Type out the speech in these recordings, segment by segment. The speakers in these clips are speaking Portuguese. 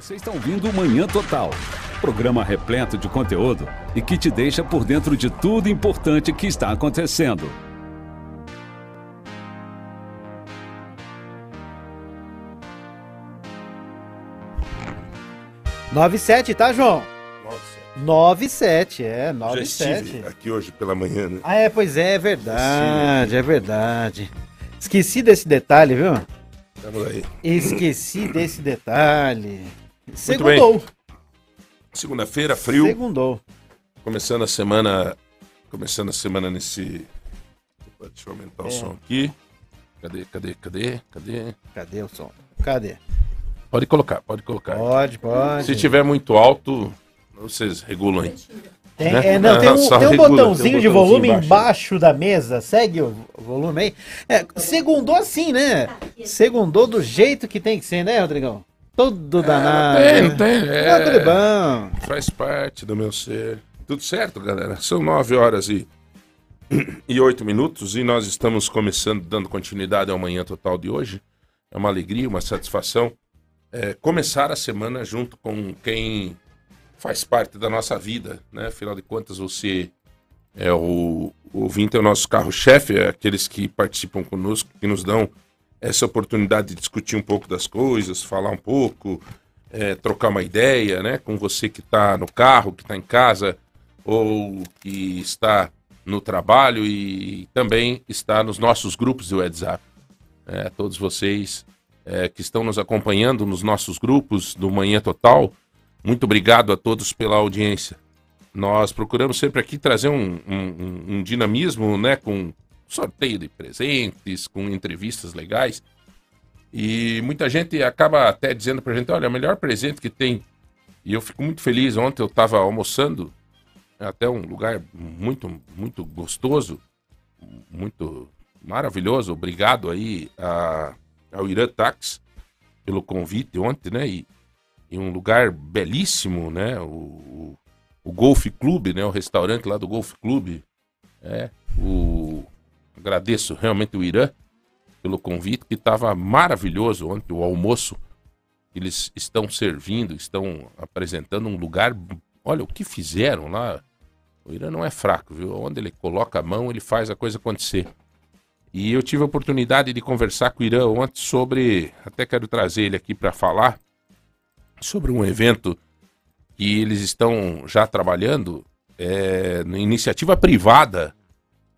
Vocês estão ouvindo o Manhã Total, programa repleto de conteúdo e que te deixa por dentro de tudo importante que está acontecendo. Nove sete, tá, João? Nossa, Nove sete, é, nove já estive sete. aqui hoje pela manhã, né? Ah, é, pois é, é verdade, é verdade. Esqueci desse detalhe, viu? Aí. Esqueci desse detalhe. Segundou. Segunda-feira, frio. Segundou. Começando a semana. Começando a semana nesse. Opa, Deixa eu aumentar o É. som aqui. Cadê, cadê, cadê? Cadê? Cadê o som? Cadê? Pode colocar, pode colocar. Pode, pode. Se tiver muito alto, vocês regulam aí. Tem, né? é, não, tem um, Só tem um regula, botãozinho tem um de botãozinho volume embaixo. embaixo da mesa. Segue o volume aí. É, segundou assim, né? Segundou do jeito que tem que ser, né, Rodrigão? Todo danado. Tem, não tem. Ah, tudo É, bom. faz parte do meu ser. Tudo certo, galera? São nove horas e, e oito minutos e nós estamos começando, dando continuidade ao Manhã Total de hoje. É uma alegria, uma satisfação é, começar a semana junto com quem faz parte da nossa vida, né? Afinal de contas, você é o, o ouvinte, é o nosso carro-chefe, é aqueles que participam conosco, que nos dão essa oportunidade de discutir um pouco das coisas, falar um pouco, é, trocar uma ideia, né? Com você que está no carro, que está em casa, ou que está no trabalho e também está nos nossos grupos de WhatsApp. É, todos vocês é, que estão nos acompanhando nos nossos grupos do Manhã Total, muito obrigado a todos pela audiência. Nós procuramos sempre aqui trazer um, um- um- um dinamismo, né? Com sorteio de presentes, com entrevistas legais. E muita gente acaba até dizendo pra gente, olha, o melhor presente que tem. E eu fico muito feliz. Ontem eu estava almoçando, até um lugar muito, muito gostoso, muito maravilhoso. Obrigado aí a, ao Irã Tax pelo convite ontem, né? E, e um lugar belíssimo, né? O, o, o Golf Clube, né? O restaurante lá do Golf Clube. É, o... Agradeço realmente o Irã pelo convite, que estava maravilhoso ontem, o almoço. Eles estão servindo, estão apresentando um lugar. Olha o que fizeram lá. O Irã não é fraco, viu? Onde ele coloca a mão, ele faz a coisa acontecer. E eu tive a oportunidade de conversar com o Irã ontem sobre. Até quero trazer ele aqui para falar sobre um evento que eles estão já trabalhando, é, iniciativa privada,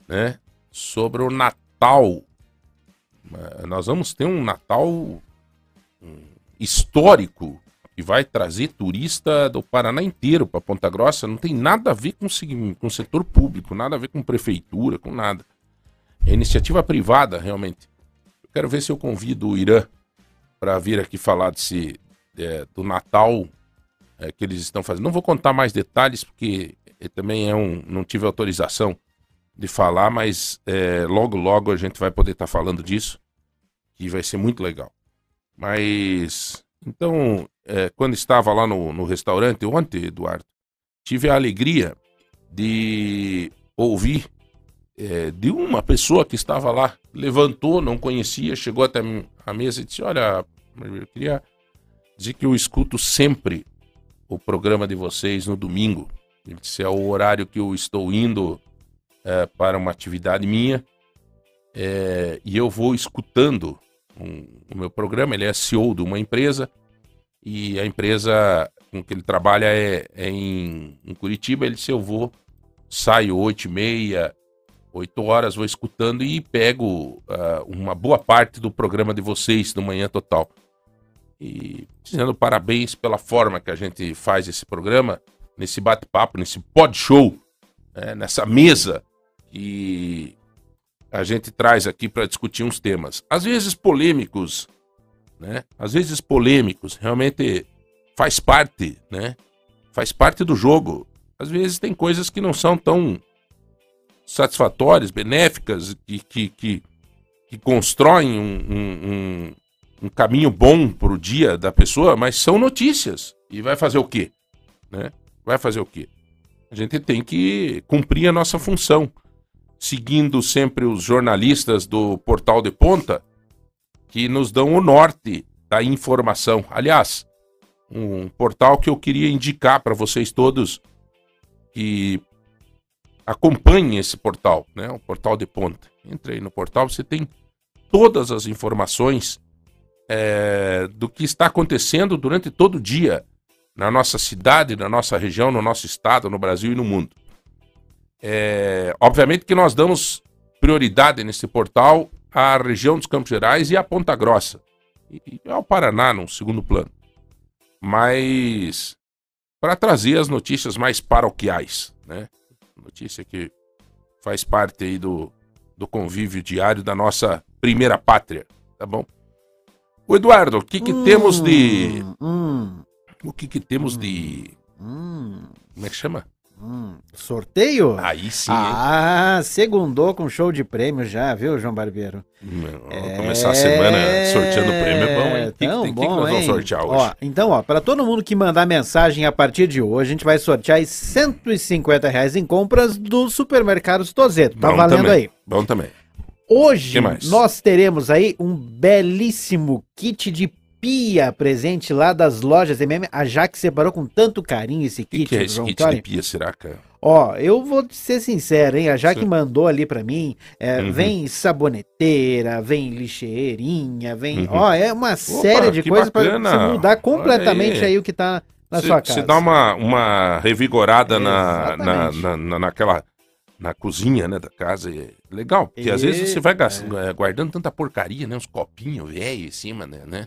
né? Sobre o Natal. Eh, Nós vamos ter um Natal hum, histórico que vai trazer turista do Paraná inteiro para Ponta Grossa. Não tem nada a ver com, com o setor público, nada a ver com prefeitura, com nada. É iniciativa privada, realmente. Eu quero ver se eu convido o Irã para vir aqui falar desse, é, do Natal é, que eles estão fazendo. Não vou contar mais detalhes, porque eh, também é um. Não tive autorização de falar, mas é, logo, logo a gente vai poder estar falando disso, que vai ser muito legal. Mas, então, é, quando estava lá no, no restaurante ontem, Eduardo, tive a alegria de ouvir é, de uma pessoa que estava lá, levantou, não conhecia, chegou até a mesa e disse: Olha, eu queria dizer que eu escuto sempre o programa de vocês no domingo. Ele disse: É o horário que eu estou indo é, para uma atividade minha é, e eu vou escutando um- o meu programa. Ele é CEO de uma empresa e a empresa com que ele trabalha é, é em, em Curitiba. Ele disse: Eu vou, saio oito e meia, oito horas, vou escutando e pego ah, uma boa parte do programa de vocês do Manhã Total. E dizendo parabéns pela forma que a gente faz esse programa, nesse bate-papo, nesse pod show, né, nessa mesa que a gente traz aqui para discutir uns temas, às vezes polêmicos, né? Às vezes polêmicos, realmente faz parte, né? Faz parte do jogo. Às vezes tem coisas que não são tão satisfatórias, benéficas, que, que, que, que constroem um, um, um, um caminho bom para o dia da pessoa, mas são notícias. E vai fazer o quê? Né? Vai fazer o quê? A gente tem que cumprir a nossa função, seguindo sempre os jornalistas do Portal de Ponta, que nos dão o norte da informação. Aliás, um portal que eu queria indicar para vocês todos que acompanhem esse portal, né? O portal de ponta. Entrei no portal, você tem todas as informações é, do que está acontecendo durante todo o dia na nossa cidade, na nossa região, no nosso estado, no Brasil e no mundo. É, obviamente que nós damos prioridade nesse portal à região dos Campos Gerais e à Ponta Grossa. E ao Paraná, num segundo plano. Mas para trazer as notícias mais paroquiais, né? Notícia que faz parte aí do, do convívio diário da nossa primeira pátria, tá bom? O Eduardo, o que que hum, temos de... Hum, o que que temos de... Hum, como é que chama? Hum, sorteio? Aí sim. Ah, hein? segundou com show de prêmio já, viu, João Barbeiro? é... Começar a semana sorteando prêmio é bom, hein? O que, que, que, que, nós vamos sortear hoje? Ó, então, ó, para todo mundo que mandar mensagem a partir de hoje, a gente vai sortear 150 reais em compras do supermercado Tozeto. Tá bom valendo também. aí. Bom também. Hoje nós teremos aí um belíssimo kit de pia presente lá das lojas MM. A Jaque separou com tanto carinho esse kit. O que, é esse kit de pia, será, cara? Ó, eu vou ser sincero, hein? A Jaque Sim. mandou ali para mim. É, uhum. Vem saboneteira, vem lixeirinha, vem. Uhum. Ó, é uma Opa, série de coisas para você mudar completamente aí. aí. o que tá na cê, sua casa. Você dá uma, uma revigorada na, na, na, na, naquela na cozinha, né, da casa. É legal, porque e... às vezes você vai é. guardando tanta porcaria, né, uns copinhos velhos em cima, né, né?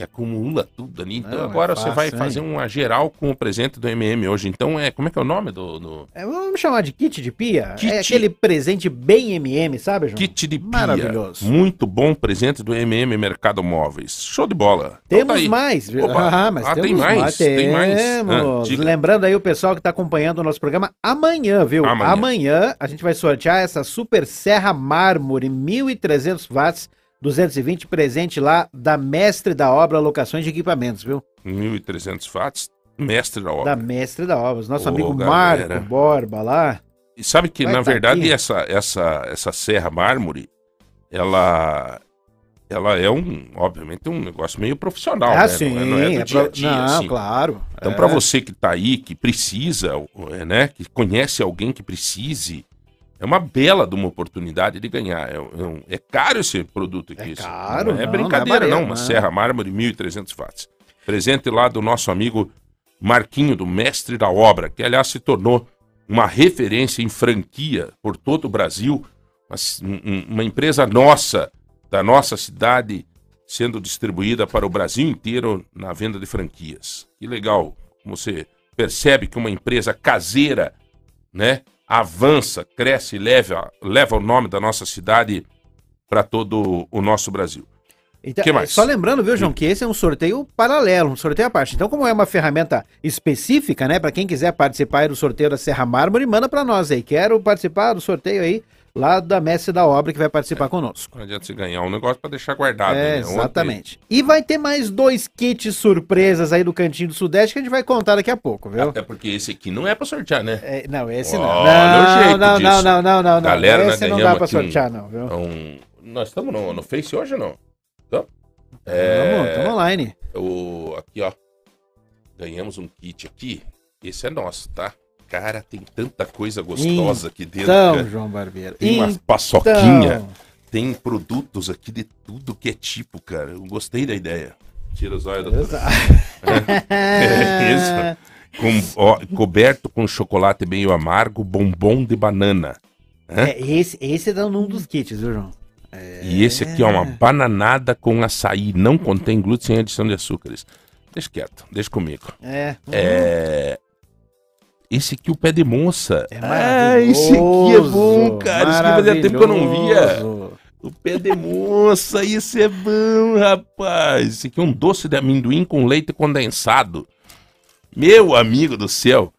E acumula tudo ali. Então Não, agora é fácil, você vai hein? fazer uma geral com o presente do MM hoje. Então é. Como é que é o nome do. do... É, vamos chamar de kit de pia? Kit... É aquele presente bem MM, sabe, João? Kit de pia. Maravilhoso. Muito bom presente do MM Mercado Móveis. Show de bola. Temos então, tá mais. Opa. Ah, mas ah, tem mais. mais. Tem mais. Ah, Lembrando aí o pessoal que está acompanhando o nosso programa amanhã, viu? Amanhã. amanhã a gente vai sortear essa Super Serra Mármore 1300 watts 220 presente lá da mestre da obra Locações de Equipamentos, viu? 1.300 watts, mestre da obra. Da mestre da obra, nosso amigo galera. Marco Borba lá. E sabe que, na tá verdade, essa, essa, essa serra mármore, ela, ela é um, obviamente, um negócio meio profissional, ah, né? Sim, não, é, não é do é dia a dia, não, assim. claro. Então, é. para você que está aí, que precisa, né, que conhece alguém que precise, é uma bela de uma oportunidade de ganhar. É, é, é caro esse produto aqui. É caro. Não é não, brincadeira, não. É não. Uma Serra Mármore 1.300 watts. Presente lá do nosso amigo Marquinho, do mestre da obra, que aliás se tornou uma referência em franquia por todo o Brasil. Uma, uma empresa nossa, da nossa cidade, sendo distribuída para o Brasil inteiro na venda de franquias. Que legal. Você percebe que uma empresa caseira, né? Avança, cresce e leva, leva o nome da nossa cidade para todo o nosso Brasil. Então, que mais? Só lembrando, viu, João, que esse é um sorteio paralelo, um sorteio à parte. Então, como é uma ferramenta específica, né, para quem quiser participar do sorteio da Serra Mármore, manda para nós aí. Quero participar do sorteio aí lá da Mestre da Obra que vai participar é, conosco. Não adianta você ganhar um negócio para deixar guardado. É, né? Exatamente. Ontem... E vai ter mais dois kits surpresas aí do Cantinho do Sudeste que a gente vai contar daqui a pouco, viu? Até porque esse aqui não é para sortear, né? É, não, esse não. Não, jeito não, não, não, não, não, Galera, esse não dá para sortear, um, não, viu? Um... Nós estamos no, no Face hoje ou não? Então, é... Estamos online. O... Aqui, ó. Ganhamos um kit aqui. Esse é nosso, tá? Cara, tem tanta coisa gostosa aqui dentro. Então. João Barbeiro. Tem uma então... paçoquinha. Tem produtos aqui de tudo que é tipo, cara. Eu gostei da ideia. Tira os olhos do. É, é isso. Com, ó, coberto com chocolate meio amargo, bombom de banana. É, esse, esse é um dos kits, viu, João? É... E esse aqui é uma bananada com açaí. Não contém glúten sem adição de açúcares. Deixa quieto, deixa comigo. É. é... Esse aqui, o pé de moça. É ah, esse aqui é bom, cara. Esse aqui fazia tempo que eu não via. O pé de moça, isso é bom, rapaz. Esse aqui é um doce de amendoim com leite condensado. Meu amigo do céu.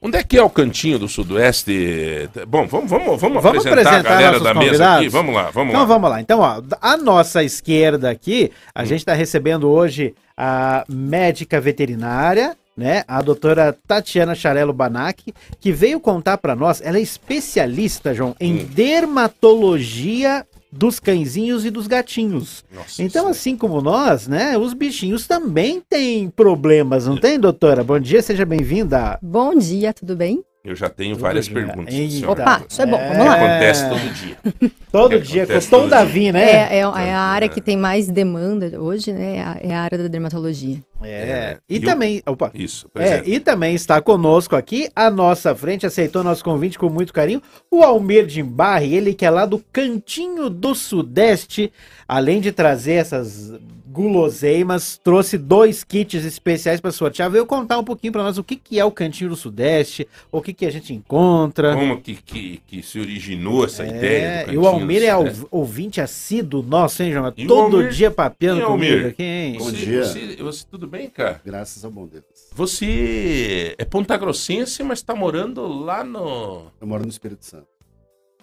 Onde é que é o cantinho do Sudoeste? Bom, vamos, vamos, vamos, vamos apresentar, apresentar, a galera da convidados. mesa aqui. Vamos lá, vamos então, lá. Então vamos lá. Então, ó, a nossa esquerda aqui, a hum. gente está recebendo hoje a médica veterinária, né? A doutora Tatiana Charello Banac, que veio contar para nós, ela é especialista, João, em hum. dermatologia dos cãezinhos e dos gatinhos. Nossa, então, assim como nós, né, os bichinhos também têm problemas, não tem, doutora? Bom dia, seja bem-vinda. Bom dia, tudo bem? Eu já tenho tudo várias dia. perguntas. Opa, isso é bom, vamos lá. Acontece todo dia. todo dia, custou o Davi, né? É, é, é, a área que tem mais demanda hoje, né? É a, é a área da dermatologia. É, é. e, e também, o... opa, isso, é, e também está conosco aqui, à nossa frente, aceitou nosso convite com muito carinho, o Almir Dimbarre, ele que é lá do Cantinho do Sudeste, além de trazer essas guloseimas, trouxe dois kits especiais para sortear. Veio contar um pouquinho para nós o que, que é o Cantinho do Sudeste, o que, que a gente encontra. Como que, que, que se originou essa é, ideia? E o Almir é ouvinte assíduo nosso, hein, João? Todo Almir, dia papeando comigo aqui, hein? Bom você, dia. Você, você, tudo bem, cara? Graças ao bom Deus. Você é pontagrossense, mas está morando lá no... Eu moro no Espírito Santo.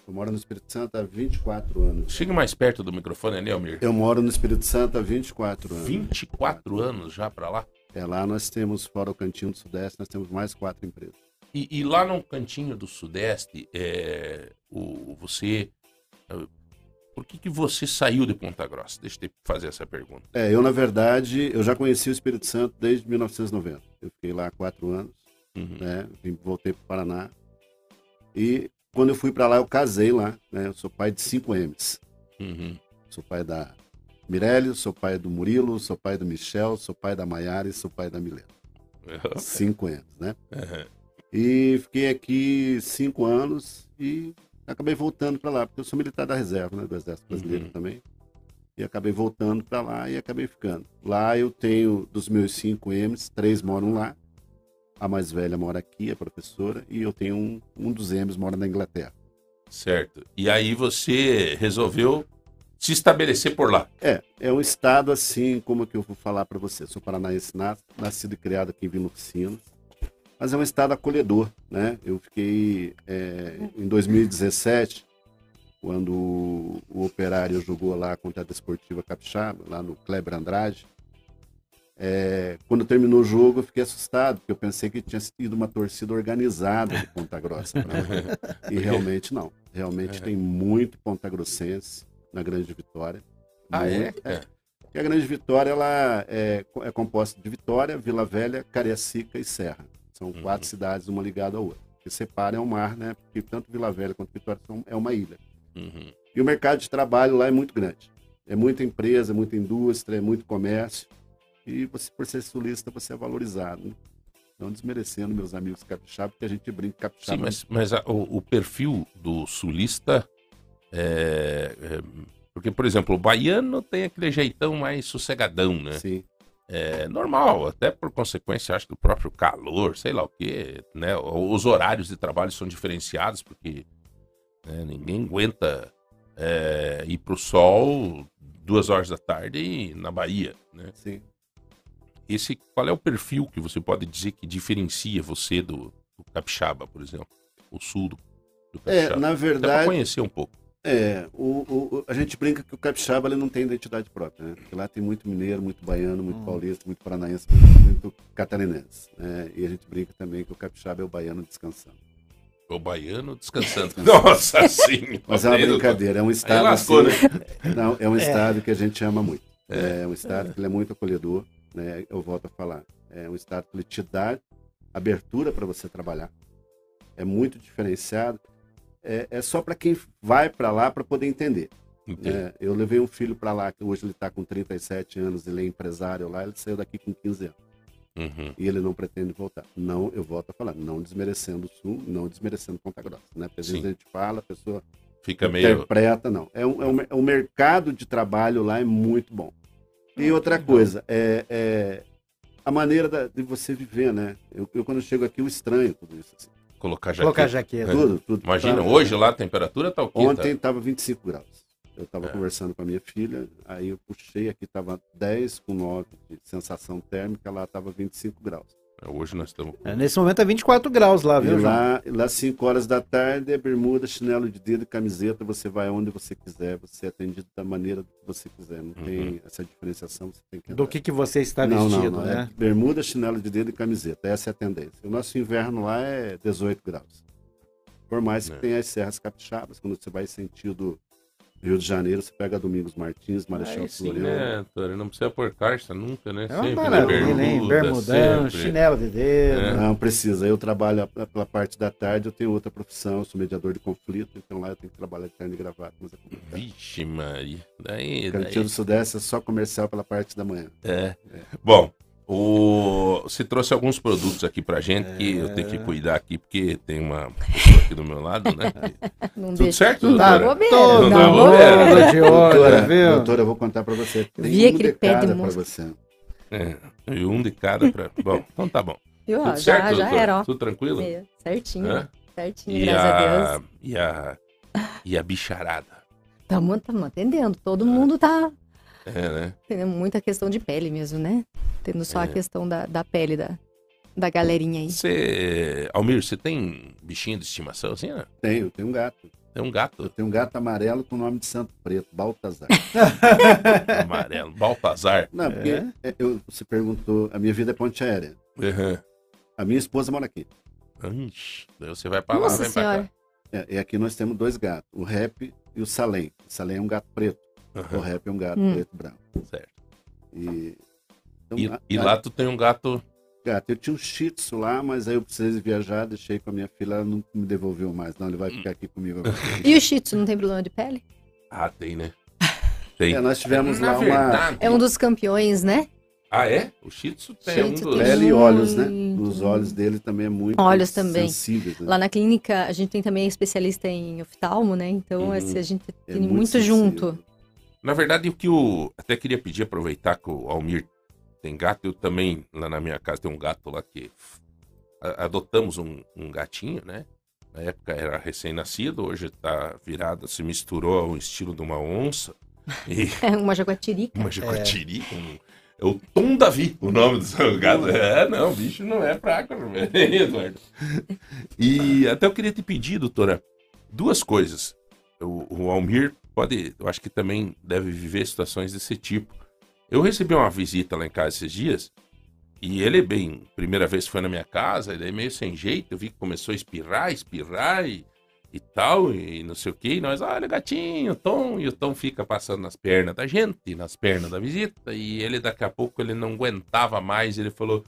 Eu moro no Espírito Santo há 24 anos. Chega mais perto do microfone, né, Almir? Eu moro no Espírito Santo há 24 anos. 24 anos já para lá? É, lá nós temos, fora o Cantinho do Sudeste, nós temos mais quatro empresas. E, e lá no Cantinho do Sudeste, é, o, você... É, por que, que você saiu de Ponta Grossa? Deixa eu fazer essa pergunta. É, eu, na verdade, eu já conheci o Espírito Santo desde 1990. Eu fiquei lá há quatro anos, uhum. né? Voltei para o Paraná. E quando eu fui para lá, eu casei lá, né? Eu sou pai de cinco M's. Uhum. Sou pai da Mirelle, sou pai do Murilo, sou pai do Michel, sou pai da Maiara e sou pai da Milena. Uhum. Cinco M's, né? Uhum. E fiquei aqui cinco anos e acabei voltando para lá, porque eu sou militar da reserva, né? Do Exército Brasileiro uhum. também. E acabei voltando para lá e acabei ficando. Lá eu tenho, dos meus cinco M's, três moram lá a mais velha mora aqui, é professora, e eu tenho um, um dos M's mora na Inglaterra. Certo. E aí você resolveu se estabelecer por lá? É, é um estado assim, como que eu vou falar para você. Sou paranaense, nascido e criado aqui em Vila Oficinas, mas é um estado acolhedor, né? Eu fiquei é, em 2017, quando o, o Operário jogou lá contra a Desportiva Capixaba, lá no Kleber Andrade, é, quando terminou o jogo, eu fiquei assustado, porque eu pensei que tinha sido uma torcida organizada de Ponta Grossa. e realmente não. Realmente tem muito Ponta Grossense na Grande Vitória. Ah, é? é? é. E a Grande Vitória ela é, é composta de Vitória, Vila Velha, Cariacica e Serra. São uhum. quatro cidades, uma ligada à outra. que separa é o mar, né? Porque tanto Vila Velha quanto Vitória são, é uma ilha. Uhum. E o mercado de trabalho lá é muito grande. É muita empresa, muita indústria, é muito comércio e você, por ser sulista, você é valorizado. Né? Não desmerecendo meus amigos capixabas, porque a gente brinca capixaba. Sim, mas, mas a, o, o, perfil do sulista é, é, Porque, por exemplo, o baiano tem aquele jeitão mais sossegadão, né? Sim. É normal, até por consequência, acho, do próprio calor, sei lá o quê, né? Os horários de trabalho são diferenciados, porque né, ninguém aguenta é, ir para o sol duas horas da tarde na Bahia, né? Sim esse qual é o perfil que você pode dizer que diferencia você do, do capixaba, por exemplo, o sul do, do capixaba? É, na verdade. conhecer um pouco. É, o, o, a gente brinca que o capixaba ele não tem identidade própria, né? Porque lá tem muito mineiro, muito baiano, muito hum. paulista, muito paranaense, muito, catarinense. Né? E a gente brinca também que o capixaba é o baiano descansando. O baiano descansando. Nossa senhora! Mas é uma brincadeira, é um estado. Lascou, assim, né? Não, é um é. estado que a gente ama muito. É, é um estado que ele é muito acolhedor né? Eu volto a falar, é um estado que ele te dá abertura para você trabalhar. É muito diferenciado. É, é só para quem vai para lá para poder entender. É, eu levei um filho para lá, que hoje ele está com 37 anos, ele é empresário lá, ele saiu daqui com 15 anos. Uhum. E ele não pretende voltar. Não, eu volto a falar, não desmerecendo o Sul, não desmerecendo Ponta Grossa. Né? Às vezes a gente fala, a pessoa Fica meio... interpreta, não. É um, é um, é um mercado de trabalho lá é muito bom. E outra coisa, é, é a maneira da, de você viver, né? Eu, eu, quando chego aqui, eu estranho tudo isso. Assim. Colocar jaqueta. Colocar jaqueta. Tudo, tudo. Imagina, tá, hoje lá a temperatura tá o quê? Ontem estava 25 graus. Eu estava é. conversando com a minha filha, aí eu puxei aqui, estava 10 com 9 de sensação térmica, lá estava 25 graus. É, hoje nós estamos. É, nesse momento é 24 graus lá, viu? E lá, lá 5 horas da tarde é bermuda, chinelo de dedo e camiseta. Você vai onde você quiser, você é atendido da maneira que você quiser. Não uhum. tem essa diferenciação. Você tem que Do que, que você está não, vestido, não, não. É né? É bermuda, chinelo de dedo e camiseta. Essa é a tendência. O nosso inverno lá é 18 graus. Por mais que é. tenha as serras capixabas, quando você vai sentido Rio de Janeiro, você pega Domingos Martins, Marechal Floriano. Né, Tony? Não precisa pôr carça nunca, né? É uma sempre maravilha, hein? Bermudão, sempre. chinelo de dedo. É. Não precisa. Eu trabalho pela parte da tarde, eu tenho outra profissão, eu sou mediador de conflito, então lá eu tenho que trabalhar de terno e gravata. Mas é Vixe, Maria. Daí, Cantinho do Sudeste é só comercial pela parte da manhã. É. é. Bom, o... Você trouxe alguns produtos aqui pra gente é... que eu tenho que cuidar aqui, porque tem uma pessoa aqui do meu lado, né? Não Tudo deixa... certo, doutora? Tá bobeira. Não tá bobeira. De doutora, viu? doutora, eu vou contar pra você. Tem Vi um de cada pra você. É, e um de cada pra... Bom, então tá bom. Viu? Tudo já, certo, já era, ó. Tudo tranquilo? É, certinho, Hã? certinho, e graças a, a Deus. E a, e a bicharada? Estamos atendendo, todo mundo tá é, né? Tem muita questão de pele mesmo, né? Tendo só é. a questão da, da pele da, da galerinha aí. Você, Almir, você tem bichinho de estimação assim, né? Tenho, tenho um gato. Tem um gato? Eu tenho um gato amarelo com o nome de Santo Preto, Baltazar. amarelo, Baltazar. Não, porque é? é? eu, você perguntou, a minha vida é ponte aérea. Uhum. A minha esposa mora aqui. Daí você vai pra Nossa lá, vem senhora. pra cá. É, e aqui nós temos dois gatos, o Rap e o Salem. O Salem é um gato preto. Uhum. O rap é um gato hum. preto e branco. Certo. E, então, e, a, e, lá tu tem um gato. Gato, eu tinha um shih tzu lá, mas aí eu precisei viajar, deixei com a minha filha, ela não me devolveu mais, não, ele vai ficar aqui comigo agora. e o shih tzu não tem problema de pele? Ah, tem, né? Tem. É, nós tivemos Na lá verdade, uma. É um dos campeões, né? Ah, é? O Shih Tzu tem Shih Tzu um dos... Pele e olhos, né? Os olhos dele também é muito olhos também. sensíveis. Né? Lá na clínica, a gente tem também especialista em oftalmo, né? Então, uhum. assim, a gente é tem muito, muito junto. Na verdade, o que eu até queria pedir, aproveitar que o Almir tem gato, eu também, lá na minha casa, tem um gato lá que adotamos um, um gatinho, né? Na época era recém-nascido, hoje tá virado, se misturou ao estilo de uma onça. E... É uma jaguatirica. Uma jaguatirica, é. Um... É o Tom Davi, o nome do seu gato. É, não, o bicho não é fraco, Eduardo. E até eu queria te pedir, doutora, duas coisas. O, o Almir pode, eu acho que também deve viver situações desse tipo. Eu recebi uma visita lá em casa esses dias e ele, bem, primeira vez foi na minha casa, ele é meio sem jeito, eu vi que começou a espirrar, espirrar e, e tal, e não sei o que. E nós, olha, gatinho, Tom, e o Tom fica passando nas pernas da gente, nas pernas da visita, e ele daqui a pouco ele não aguentava mais, ele falou: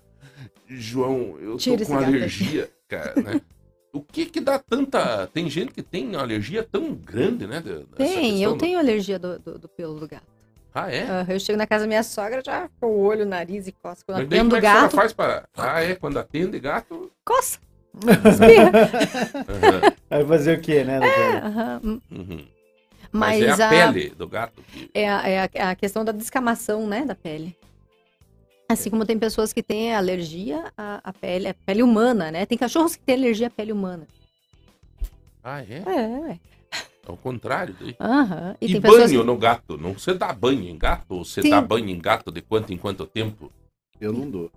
João, eu tô com alergia, cara, né? O que que dá tanta. Tem gente que tem alergia tão grande, né? Tem, eu tenho alergia do, do, do, pelo do gato. Ah, é? Uhum, eu chego na casa da minha sogra, já com o olho, o nariz e coça. Quando Mas atendo daí, como gato. É que faz pra... Ah, é? Quando atende gato. Coça. uhum. Vai fazer o quê, né? É, uhum. uhum. Mas, Mas, é a, a, pele do gato. Que... É, a, é a, a questão da descamação, né? Da pele. Assim como tem pessoas que têm alergia à, à pele, à pele humana, né? Tem cachorros que têm alergia à pele humana. Ah, é? É, é. Ao contrário. Daí. Uhum. E, e banho que... no gato? Não você dá banho em gato? Ou você tem... dá banho em gato de quanto em quanto tempo? Eu não dou.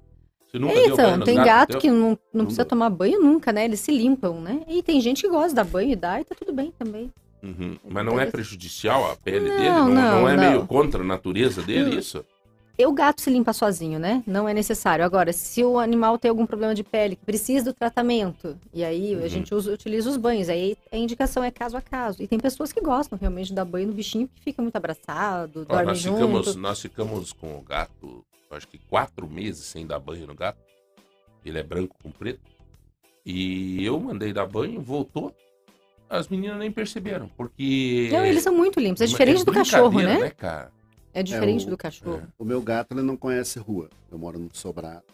Você nunca então, deu banho tem gato, gato que não, não, não precisa dou. tomar banho nunca, né? Eles se limpam, né? E tem gente que gosta de dar banho e dá e tá tudo bem também. Uhum. Mas não é prejudicial a pele não, dele? Não, não, não é meio contra a natureza dele isso? O gato se limpa sozinho, né? Não é necessário. Agora, se o animal tem algum problema de pele que precisa do tratamento, e aí uhum. a gente usa, utiliza os banhos, aí a indicação é caso a caso. E tem pessoas que gostam realmente de dar banho no bichinho que fica muito abraçado, Ó, dorme nós junto. Ficamos, nós ficamos com o gato, acho que quatro meses sem dar banho no gato. Ele é branco com preto. E eu mandei dar banho, voltou. As meninas nem perceberam, porque. Não, eles são muito limpos. É, diferente é do cachorro, né? né cara? É diferente é, o, do cachorro. É. O meu gato ele não conhece rua. Eu moro no sobrado.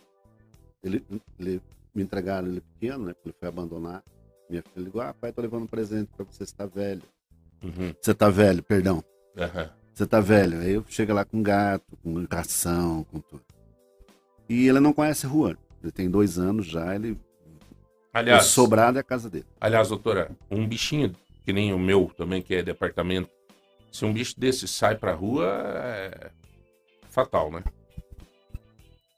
Ele, ele me entregaram ele pequeno, né? Ele foi abandonar. Minha filha ligou: Ah, pai, tô levando um presente para você, você tá velho. Uhum. Você tá velho, perdão. Uhum. Você tá velho. Aí eu chego lá com gato, com ração, com tudo. E ele não conhece rua. Ele tem dois anos já, ele. Aliás, o sobrado é a casa dele. Aliás, doutora, um bichinho que nem o meu também, que é departamento se um bicho desse sai pra rua, é fatal, né?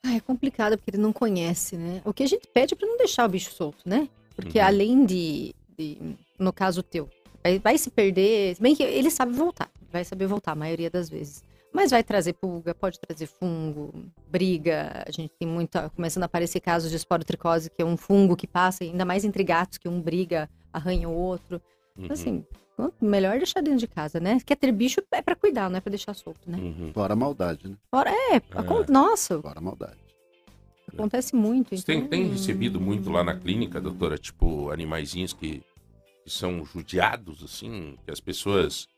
Ah, é complicado porque ele não conhece, né? O que a gente pede é pra não deixar o bicho solto, né? Porque uhum. além de, de, no caso teu, vai, vai se perder, bem que ele sabe voltar, vai saber voltar a maioria das vezes. Mas vai trazer pulga, pode trazer fungo, briga. A gente tem muita. Começando a aparecer casos de esporotricose, que é um fungo que passa, ainda mais entre gatos, que um briga, arranha o outro. Uhum. Assim, melhor deixar dentro de casa, né? Quer ter bicho é para cuidar, não é para deixar solto, né? Uhum. Fora a maldade, né? Fora, é, é. nossa. Fora a maldade. Acontece muito. Você então... tem, tem, recebido muito lá na clínica, doutora, tipo, animaizinhos que, que são judiados, assim, que as pessoas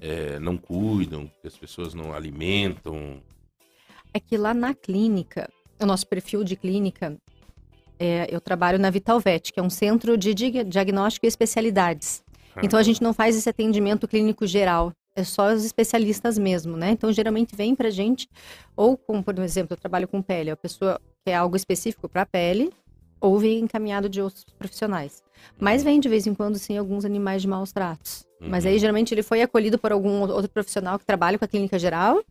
é, não cuidam, que as pessoas não alimentam? É que lá na clínica, o nosso perfil de clínica, é, eu trabalho na Vitalvet, que é um centro de diagnóstico e especialidades. Então a gente não faz esse atendimento clínico geral, é só os especialistas mesmo, né? Então geralmente vem pra gente, ou com, por exemplo, eu trabalho com pele, a pessoa quer algo específico para pele, ou vem encaminhado de outros profissionais. Mas vem de vez em quando, sim, alguns animais de maus tratos. Uhum. Mas aí geralmente ele foi acolhido por algum outro profissional que trabalha com a clínica geral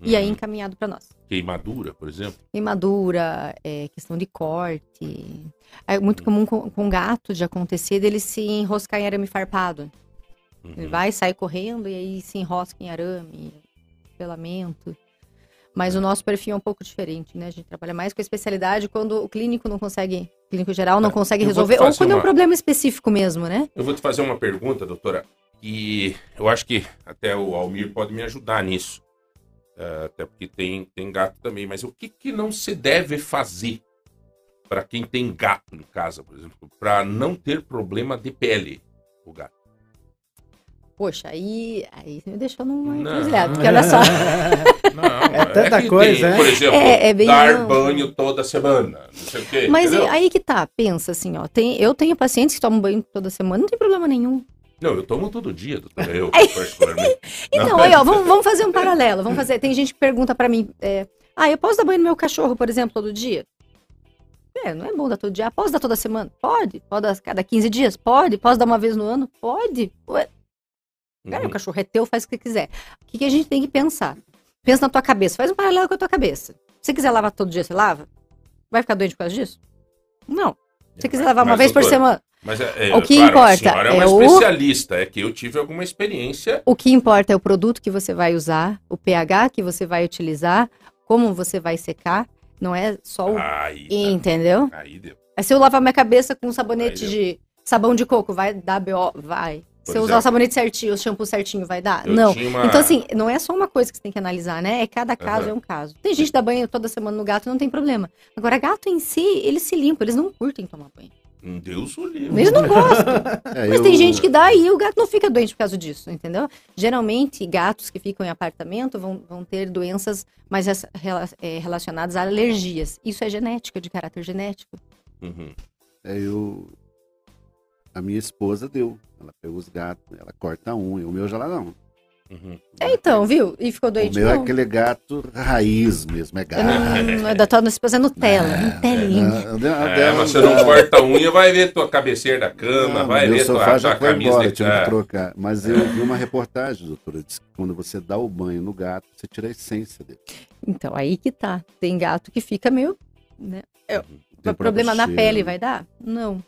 e aí uhum. encaminhado para nós. Queimadura, por exemplo? Queimadura, é, questão de corte. É muito comum com, com gato de acontecer dele se enroscar em arame farpado. Uhum. Ele vai, sai correndo e aí se enrosca em arame, pelamento. Mas o nosso perfil é um pouco diferente, né? A gente trabalha mais com a especialidade quando o clínico não consegue, o clínico geral não é, consegue resolver, ou quando uma... é um problema específico mesmo, né? Eu vou te fazer uma pergunta, doutora, e eu acho que até o Almir pode me ajudar nisso. Uh, até porque tem, tem gato também. Mas o que, que não se deve fazer para quem tem gato em casa, por exemplo, para não ter problema de pele, o gato? Poxa, aí, aí você me deixou numa encruzilhada, porque olha só. Não, é tanta é coisa, tem, né? Por exemplo, é, é dar não... banho toda semana, não sei o quê. Mas entendeu? aí que tá, pensa assim, ó, tem, eu tenho pacientes que tomam banho toda semana, não tem problema nenhum. Não, eu tomo todo dia, doutora, eu particularmente. então, aí, ó, vamos, vamos, fazer um paralelo. Vamos fazer. Tem gente que pergunta para mim, é, ah, eu posso dar banho no meu cachorro, por exemplo, todo dia? É, não é bom dar todo dia. Posso dar toda semana? Pode. Pode dar cada 15 dias? Pode. Posso dar uma vez no ano? Pode. Ué. Cara, uhum. o cachorro é teu, faz o que quiser. O que, que a gente tem que pensar? Pensa na tua cabeça, faz um paralelo com a tua cabeça. Se você quiser lavar todo dia, você lava? Vai ficar doente por causa disso? Não. Você quiser lavar uma vez por semana, mas é, é, o que claro, importa a é uma é especialista, o... é que eu tive alguma experiência. O que importa é o produto que você vai usar, o pH que você vai utilizar, como você vai secar, não é só o. Aí, tá. Entendeu? Aí deu. É se eu lavar minha cabeça com um sabonete de sabão de coco, vai dar BO? Vai. Por se eu usar o sabonete certinho, o shampoo certinho, vai dar? não. Uma... Então, assim, não é só uma coisa que você tem que analisar, né? É cada caso uhum. é um caso. Tem gente que dá banho toda semana no gato, não tem problema. Agora, gato em si, eles se limpam, eles não curtem tomar banho. Deus o livre. Eles não gostam. É, Mas eu... tem gente que dá e o gato não fica doente por causa disso, entendeu? Geralmente, gatos que ficam em apartamento vão, vão ter doenças mais é, relacionadas a alergias. Isso é genética, de caráter genético. Uhum. É, eu... A minha esposa deu. Ela pegou os gatos, ela corta um, o meu já lá não. Uhum. É, então, viu? E ficou doente. O meu é aquele gato raiz mesmo, é gato. Não, é da tua esposa é Nutella, é, Nutelinha. É, é, mas você não corta a unha, vai ver tua cabeceira da cama, não, vai ver tua, já tua camisa embora, de tive que trocar. Mas eu vi uma reportagem, doutora, disse que quando você dá o banho no gato, você tira a essência dele. Então, aí que tá. Tem gato que fica meio. Né? É, o problema na pele vai dar? Não.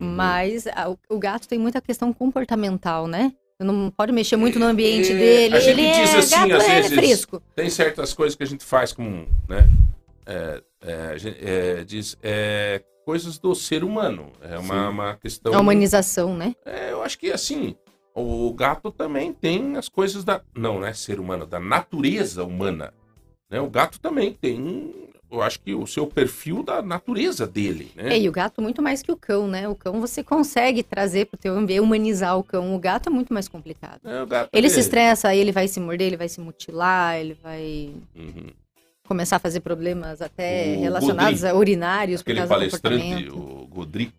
Uhum. Mas a, o, o gato tem muita questão comportamental, né? não pode mexer muito no ambiente é, dele. A gente ele diz é assim, gato, às é vezes, fresco. tem certas coisas que a gente faz com, né? É, é, é diz é, coisas do ser humano. É uma, uma questão. A humanização, né? É, eu acho que assim, o gato também tem as coisas da. Não, não é ser humano, da natureza humana. Né? O gato também tem eu acho que o seu perfil da natureza dele, né? É, e o gato muito mais que o cão, né? O cão você consegue trazer pro teu ambiente, humanizar o cão. O gato é muito mais complicado. É, ele é... se estressa, ele vai se morder, ele vai se mutilar, ele vai uhum. começar a fazer problemas até o relacionados Godry, a urinários aquele por causa palestrante, o Godri,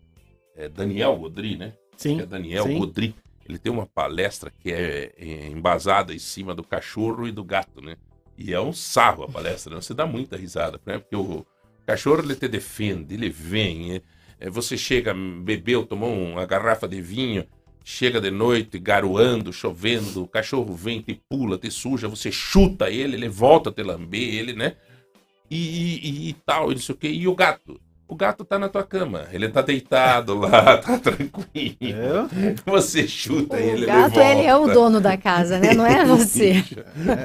é Daniel Godri, né? Sim. É Daniel sim. Godri. Ele tem uma palestra que é, é embasada em cima do cachorro e do gato, né? E é um sarro a palestra, né? você dá muita risada, né? Porque o cachorro ele te defende, ele vem. É, é, você chega, bebeu, tomou uma garrafa de vinho, chega de noite, garoando, chovendo, o cachorro vem, te pula, te suja, você chuta ele, ele volta a te lamber, ele, né? E, e, e tal, não sei o quê. E o gato? O gato tá na tua cama, ele tá deitado lá, tá tranquilo. É? Você chuta o ele, O gato, ele, é o dono da casa, né? Não é você.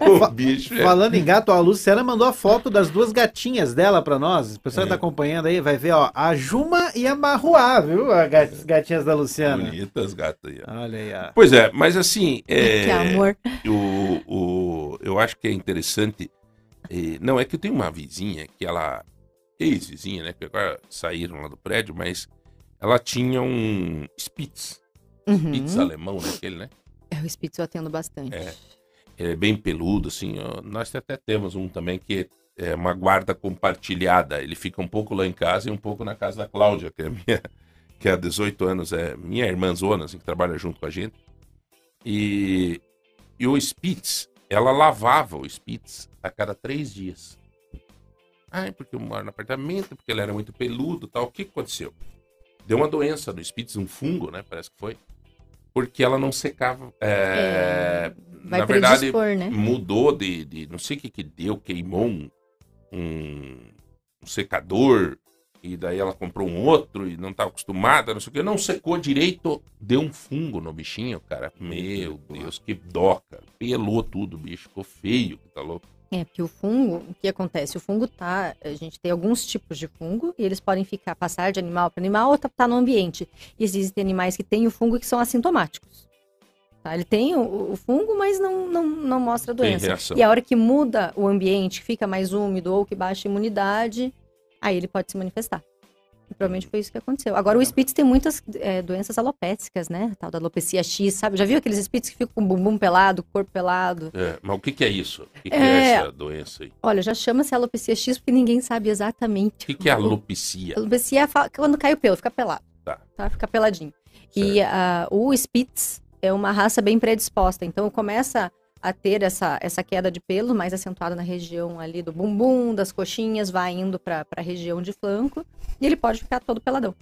o bicho é. Falando em gato, a Luciana mandou a foto das duas gatinhas dela pra nós. O pessoal é. tá acompanhando aí, vai ver, ó, a Juma e a Marruá, viu? As gatinhas da Luciana. Bonitas gatas aí. Olha aí, ó. Pois é, mas assim... É, que amor. O, o, eu acho que é interessante... É, não, é que eu tenho uma vizinha que ela ex-vizinha, né? Que agora saíram lá do prédio, mas ela tinha um Spitz. Uhum. Spitz alemão, né? Aquele, né? É, o Spitz eu atendo bastante. É, é bem peludo, assim. Ó. Nós até temos um também que é uma guarda compartilhada. Ele fica um pouco lá em casa e um pouco na casa da Cláudia, que é minha, que há 18 anos é minha irmã Zona, assim, que trabalha junto com a gente. E, e o Spitz, ela lavava o Spitz a cada três dias. Ah, porque eu moro no apartamento, porque ele era muito peludo tal. O que aconteceu? Deu uma doença no Spitz, um fungo, né? Parece que foi. Porque ela não secava. É... É... na verdade, né? mudou de, de, Não sei o que que deu, queimou um, um, um secador. E daí ela comprou um outro e não estava acostumada, não sei o que. Não secou direito, deu um fungo no bichinho, cara. Meu Deus, que doca. Pelou tudo, bicho. Ficou feio, tá louco. É, porque o fungo, o que acontece? O fungo tá, a gente tem alguns tipos de fungo e eles podem ficar, passar de animal para animal ou tá, tá, no ambiente. E existem animais que têm o fungo que são assintomáticos. Tá? Ele tem o, o fungo, mas não, não, não mostra doença. E a hora que muda o ambiente, fica mais úmido ou que baixa a imunidade, aí ele pode se manifestar. E provavelmente foi isso que aconteceu. Agora, o Spitz tem muitas é, doenças alopécicas, né? Tal da alopecia X, sabe? Já viu aqueles Spitz que ficam com o bumbum pelado, corpo pelado? É, mas o que, que é isso? O que, que é... é... essa doença aí? Olha, já chama-se alopecia X porque ninguém sabe exatamente. O que, que é alopecia? Alopecia é quando cai o pelo, fica pelado. Tá. tá? Fica peladinho. Certo. E uh, o Spitz é uma raça bem predisposta. Então, começa a ter essa, essa queda de pelo mais acentuada na região ali do bumbum, das coxinhas, vai indo para a região de flanco e ele pode ficar todo peladão.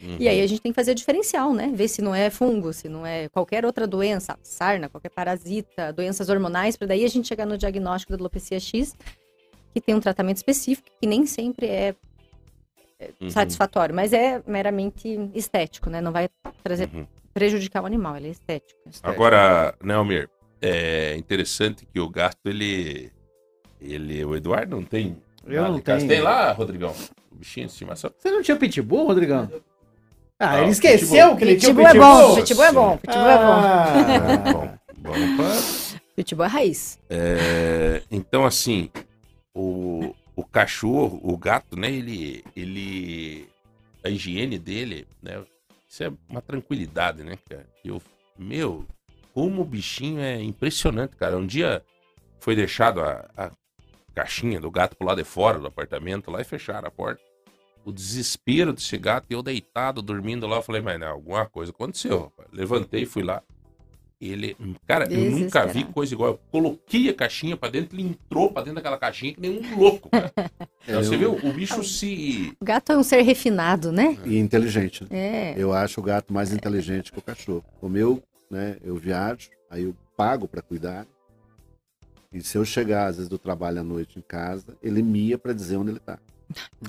Uhum. E aí a gente tem que fazer diferencial, né? Ver se não é fungo, se não é qualquer outra doença, sarna, qualquer parasita, doenças hormonais, para daí a gente chegar no diagnóstico da alopecia X, que tem um tratamento específico, que nem sempre é, é uhum. satisfatório, mas é meramente estético, né? Não vai trazer uhum. prejudicar o animal, ele é estético. estético. Agora, Nelmir, é interessante que o gato, ele. ele o Eduardo não tem. Eu não tenho. Tem lá, Rodrigão? O bichinho de estimação. Você não tinha pitbull, Rodrigão? Ah, não, ele esqueceu pitbull. que ele pitbull tinha pitbull. É bom, pitbull é bom, pitbull é bom. Ah. bom, bom pra... Pitbull é raiz. É, então, assim, o, o cachorro, o gato, né, ele, ele, a higiene dele, né, isso é uma tranquilidade, né, cara. Eu, meu, como o bichinho é impressionante, cara. Um dia foi deixado a, a caixinha do gato pro lado de fora do apartamento lá e fecharam a porta. O desespero desse gato, eu deitado, dormindo lá, eu falei, mas não, alguma coisa aconteceu, rapaz. Levantei e fui lá. Ele, cara, eu nunca vi coisa igual. Eu coloquei a caixinha pra dentro, ele entrou pra dentro daquela caixinha que nem um louco, cara. Você viu? O bicho se. O gato é um ser refinado, né? E inteligente. É. Eu acho o gato mais inteligente que o cachorro. O meu né? Eu viajo, aí eu pago para cuidar. E se eu chegar às vezes do trabalho à noite em casa, ele mia para dizer onde ele está.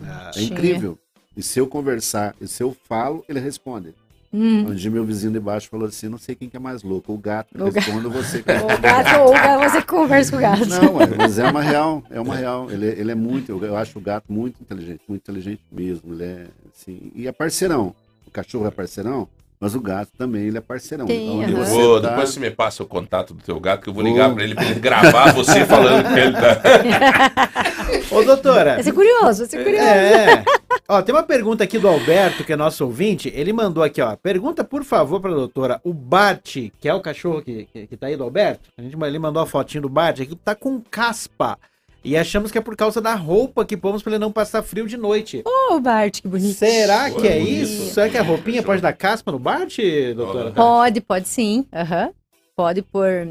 Ah, é incrível. E se eu conversar, e se eu falo, ele responde. Hum. Um dia meu vizinho de baixo falou assim: não sei quem que é mais louco, o gato o responde ou você. Que... o gato ou o gato, você conversa com o gato. Não, mas é uma real, é uma real. Ele, ele é muito, eu acho o gato muito inteligente, muito inteligente mesmo. Ele é assim, e é parceirão. O cachorro é parceirão, mas o gato também, ele é parceirão. Então, você vou, tá... Depois você me passa o contato do teu gato, que eu vou ligar para ele para ele gravar você falando que ele tá. Ô, doutora. Vai ser curioso, vai ser curioso. É. Ó, tem uma pergunta aqui do Alberto, que é nosso ouvinte. Ele mandou aqui, ó. Pergunta, por favor, para a doutora. O Bart, que é o cachorro que, que, que tá aí do Alberto, a gente, ele mandou a fotinho do Bart, aqui tá com caspa. E achamos que é por causa da roupa que pomos para ele não passar frio de noite. Ô, oh, Bart, que bonito. Será que é isso? Será que a roupinha pode dar caspa no Bart, doutora? Pode, pode sim. Uhum. Pode pôr.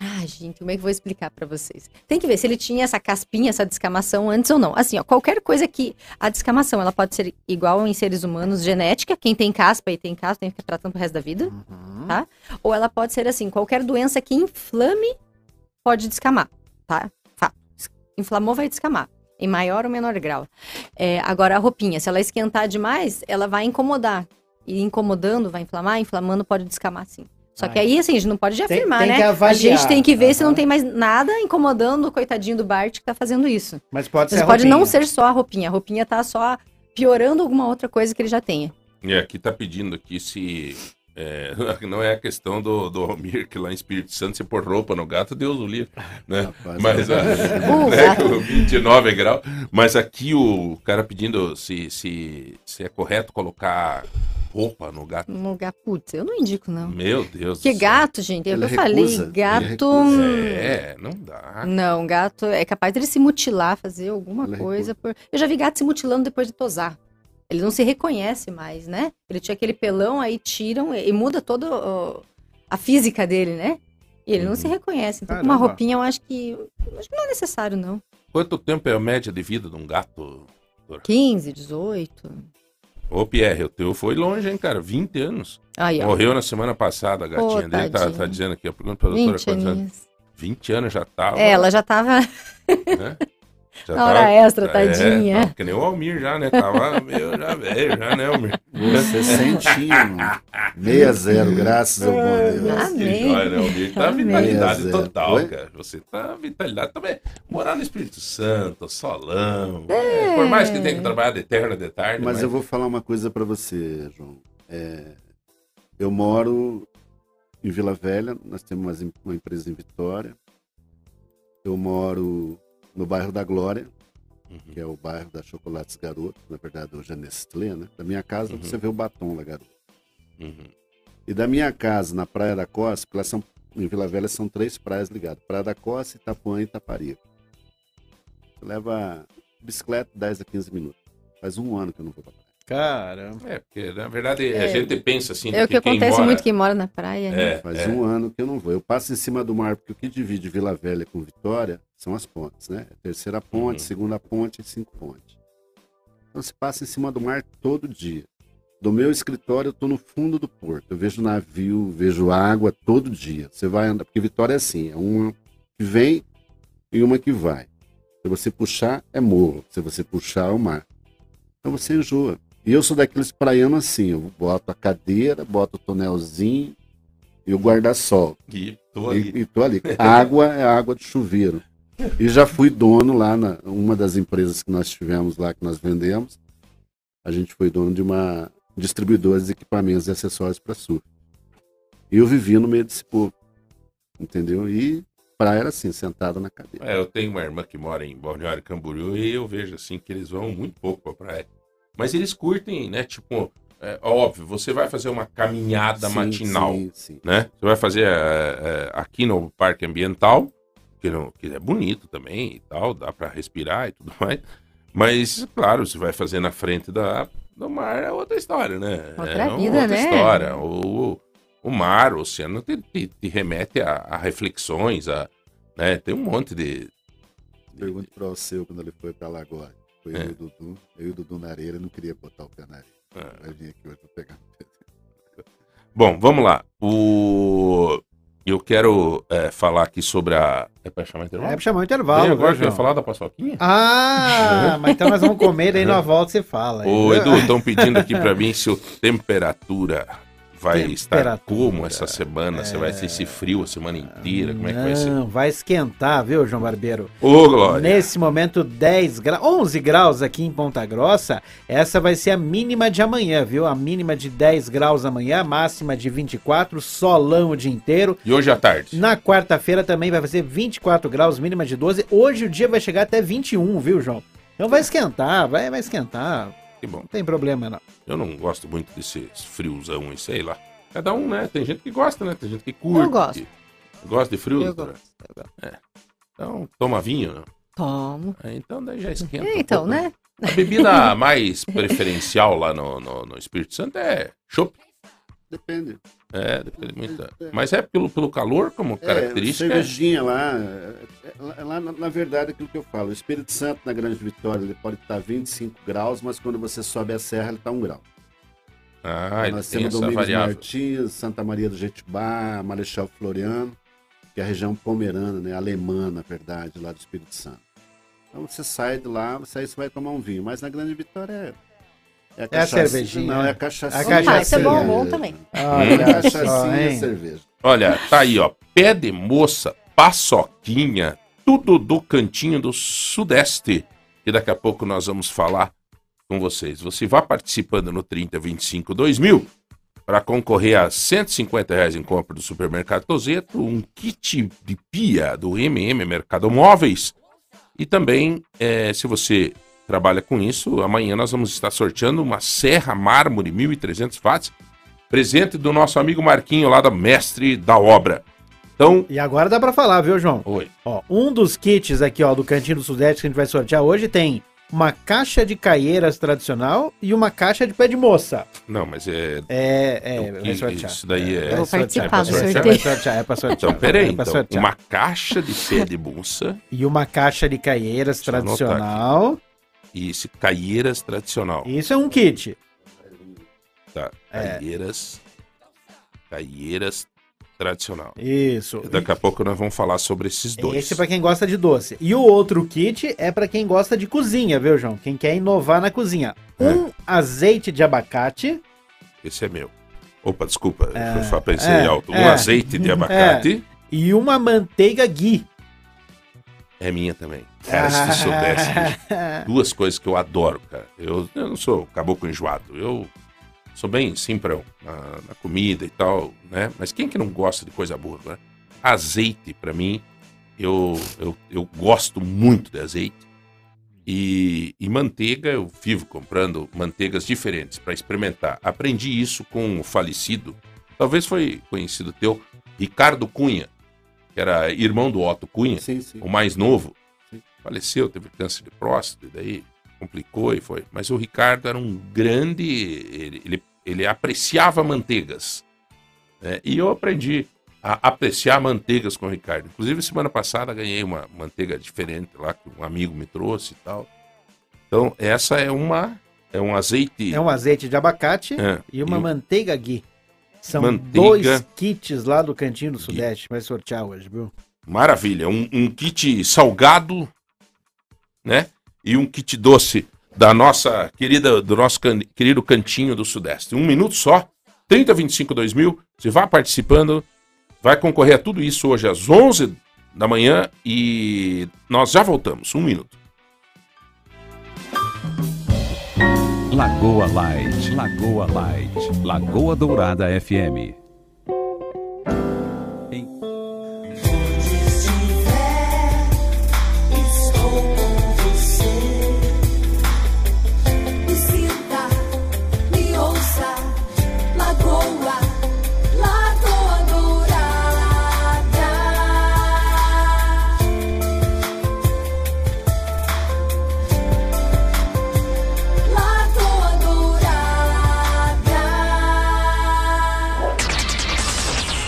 Ah, gente, como é que eu vou explicar para vocês? Tem que ver se ele tinha essa caspinha, essa descamação antes ou não. Assim, ó, qualquer coisa que a descamação, ela pode ser igual em seres humanos, genética, quem tem caspa e tem caspa tem que ficar tratando pro resto da vida, uhum. tá? Ou ela pode ser assim, qualquer doença que inflame pode descamar, tá? Inflamou, vai descamar. em maior ou menor grau. É, agora, a roupinha, se ela esquentar demais, ela vai incomodar. E incomodando, vai inflamar, inflamando pode descamar sim. Só que aí, assim, a gente não pode afirmar, tem né? a gente tem que ver uhum. se não tem mais nada incomodando o coitadinho do Bart que tá fazendo isso. Mas pode Mas ser pode não ser só a roupinha. A roupinha tá só piorando alguma outra coisa que ele já tenha. E aqui tá pedindo aqui se é, não é a questão do, do Almir, que lá em Espírito Santo, se pôr roupa no gato, Deus o livre. Né? Rapaz, mas, a, uh, né, 29 graus. Mas aqui o cara pedindo se, se, se é correto colocar roupa no gato. No gato, putz, eu não indico, não. Meu Deus Que gato, gente, eu falei, gato... É, não dá. Não, gato é capaz dele se mutilar, fazer alguma Ele coisa. Por... Eu já vi gato se mutilando depois de tosar. Ele não se reconhece mais, né? Ele tinha aquele pelão, aí tiram e, muda toda a física dele, né? E ele uhum. não se uhum. reconhece. Então, Caramba. com uma roupinha, eu acho que. Acho que não é necessário, não. Quanto tempo é a média de vida de um gato? Doutor? 15, 18. Ô, Pierre, o teu foi longe, hein, cara? 20 anos. Morreu na semana passada, a gatinha dele. Tá, tá, dizendo aqui, a pergunta pra doutora quantos anos? 20 anos já tava. É, ela já tava. Né? Já Na hora extra, é, tadinha. É, que nem o Almir já, né? Tava meio já velho, já, né, Almir? Você sentiu. 6-0, graças ao bom Deus. Amém. Que joia, né, Almir? Tá vitalidade total, cara. Você tá vitalidade também. Morar no Espírito Santo, solão. É. Por mais que tenha que trabalhar de terra, de tarde. Mas, mas... eu vou falar uma coisa pra você, João. É, eu moro em Vila Velha, nós temos uma empresa em Vitória. Eu moro no bairro da Glória, uhum. que é o bairro da Chocolates Garoto, na verdade hoje é Nestlé, né? Da minha casa uhum. você vê o batom lá, garoto. Uhum. E da minha casa, na Praia da Costa, porque são, em Vila Velha são três praias ligadas, Praia da Costa, Itapuã e Itaparica. Você leva bicicleta 10 a 15 minutos. Faz um ano que eu não vou pra praia. Caramba. É, porque na verdade é, a gente pensa assim. É o que, que acontece mora... muito quem mora na praia. Né? É, Faz é. um ano que eu não vou. Eu passo em cima do mar, porque o que divide Vila Velha com Vitória são as pontes, né? Terceira ponte, uhum. segunda ponte e cinco pontes. Então você passa em cima do mar todo dia. Do meu escritório eu estou no fundo do porto. Eu vejo navio, vejo água todo dia. Você vai andar, porque Vitória é assim, é uma que vem e uma que vai. Se você puxar, é morro. Se você puxar, é o mar. Então você enjoa. E eu sou daqueles praianos assim, eu boto a cadeira, boto o tonelzinho e o guarda-sol. E tô ali. E, e tô ali. água é água de chuveiro. E já fui dono lá na uma das empresas que nós tivemos lá, que nós vendemos. A gente foi dono de uma distribuidora de equipamentos e acessórios para surf. E eu vivia no meio desse povo. Entendeu? E praia era assim, sentado na cadeira. É, eu tenho uma irmã que mora em Balneário Camboriú e eu vejo assim que eles vão muito pouco pra praia. Mas eles curtem, né? Tipo, é, óbvio, você vai fazer uma caminhada sim, matinal, sim, sim. né? Você vai fazer é, é, aqui no Parque Ambiental, que, não, que é bonito também e tal, dá para respirar e tudo mais. Mas, claro, você vai fazer na frente da, do mar é outra história, né? Outra é vida, outra né? história. O, o mar, o oceano te, te, te remete a, a, reflexões, a, né? Tem um monte de... Pergunto para o seu quando ele foi para Lagoa. Foi é. eu e o Dudu. Eu e o Dudu na areia, não queria botar o pé na areia. É. Vai vir aqui hoje pra pegar. Bom, vamos lá. O... Eu quero é, falar aqui sobre a. É pra chamar intervalo? É pra chamar intervalo. E agora eu ia falar da paçoquinha? Ah, mas então nós vamos comer, daí na volta você fala. Ô, Edu, estão pedindo aqui pra mim se o temperatura vai estar como essa semana? É... Você vai ter esse frio a semana inteira? Como é que vai ser? Não, vai esquentar, viu, João Barbeiro? Ô, Glória! Nesse momento, 10 graus, 11 graus aqui em Ponta Grossa. Essa vai ser a mínima de amanhã, viu? A mínima de 10 graus amanhã, máxima de 24, solão o dia inteiro. E hoje à tarde? Na quarta-feira também vai fazer 24 graus, mínima de 12. Hoje o dia vai chegar até 21, viu, João? Então vai esquentar, vai, vai esquentar. Que bom. Não tem problema, não. Eu não gosto muito desse friozão e sei lá. Cada um, né? Tem gente que gosta, né? Tem gente que curte. Eu gosto. Gosta de frio? Eu gosto. Eu gosto. É. Então, toma vinho, né? Tomo. É, então daí já esquenta. É, então, um né? A bebida mais preferencial lá no, no, no Espírito Santo é chopp. Depende. É, depende muito. É. Mas é pelo, pelo calor como é, característica? Cervejinha lá, é, lá na, na, verdade, aquilo que eu falo, o Espírito Santo na Grande Vitória ele pode estar 25 graus, mas quando você sobe a serra ele está 1 grau. Ah, Nós temos Domingos variável. Martins, Santa Maria do Jetibá, Marechal Floriano, que é a região pomerana, né, alemã, na verdade, lá do Espírito Santo. Então você sai de lá, você, aí você vai tomar um vinho. Mas na Grande Vitória é é a, é a cervejinha. Não, é a cachaça. A cachaça. Ah, isso é bom, bom também. Olha, é cachaçinha e cerveja. Olha, tá aí, ó. Pé de moça, paçoquinha, tudo do cantinho do Sudeste. E daqui a pouco nós vamos falar com vocês. Você vai participando no 3025 2000 para concorrer a 150 reais em compra do supermercado Tozeto, um kit de pia do MM Mercado Móveis. E também, é, se você trabalha com isso, amanhã nós vamos estar sorteando uma Serra Mármore 1300 watts, presente do nosso amigo Marquinho lá da Mestre da Obra. Então, e agora dá para falar, viu, João? Oi. Ó, um dos kits aqui, ó, do Cantinho do Sudeste que a gente vai sortear hoje tem uma caixa de caieiras tradicional e uma caixa de pé de moça. Não, mas é. É, é, é vai sortear. Isso daí é. Eu vou participar do sorteio. Vai sortear, é pra sortear. Então, peraí. Então, uma caixa de pé de moça. E uma caixa de caieiras tradicional. Isso, caieiras tradicional. Isso é um kit. Tá, caieiras. É. Caieiras tradicional. Isso. Daqui a pouco nós vamos falar sobre esses dois. Esse é para quem gosta de doce. E o outro kit é para quem gosta de cozinha, viu, João? Quem quer inovar na cozinha. É. Um é. azeite de abacate. Esse é meu. Opa, desculpa, é, eu pensei é, alto. Um é, azeite de abacate. É. E uma manteiga ghee. É minha também. Cara, se soubesse. duas coisas que eu adoro, cara. Eu, eu não sou caboclo enjoado. Eu sou bem simprão na, na, comida e tal, né? Mas quem que não gosta de coisa boa, né? Azeite, para mim, eu, eu, eu gosto muito de azeite. E, e manteiga, eu vivo comprando manteigas diferentes para experimentar. Aprendi isso com o falecido, talvez foi conhecido teu, Ricardo Cunha, que era irmão do Otto Cunha, sim, sim. o mais novo. Faleceu, teve câncer de próstata, e daí complicou e foi. Mas o Ricardo era um grande. Ele, ele, ele apreciava manteigas. Né? E eu aprendi a apreciar manteigas com o Ricardo. Inclusive, semana passada ganhei uma manteiga diferente lá que um amigo me trouxe e tal. Então, essa é uma. É um azeite. É um azeite de abacate é, e uma e manteiga ghee. São manteiga... dois kits lá do Cantinho do Sudeste. Vai sortear hoje, viu? Maravilha. Um, um kit salgado, né? e um kit doce da nossa querida, do nosso can, querido cantinho do Sudeste. Um minuto só, 3025 2000. Você vai participando, vai concorrer a tudo isso hoje às 11 da manhã e nós já voltamos. Um minuto. Lagoa Light, Lagoa Light, Lagoa Dourada FM.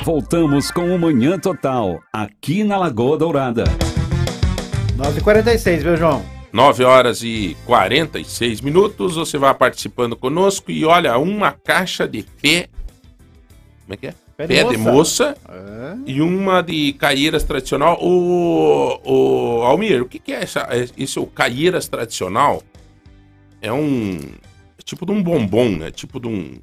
Voltamos com o Manhã Total, aqui na Lagoa Dourada. 9h46, viu, João? 9 horas e 46 minutos. Você vai participando conosco e olha, uma caixa de pé. Como é que é? Pé de, pé moça, de moça é. e uma de caieiras tradicional. O, o Almir, o que, que é essa, esse o caieiras tradicional? É um. É tipo de um bombom, né? Tipo de um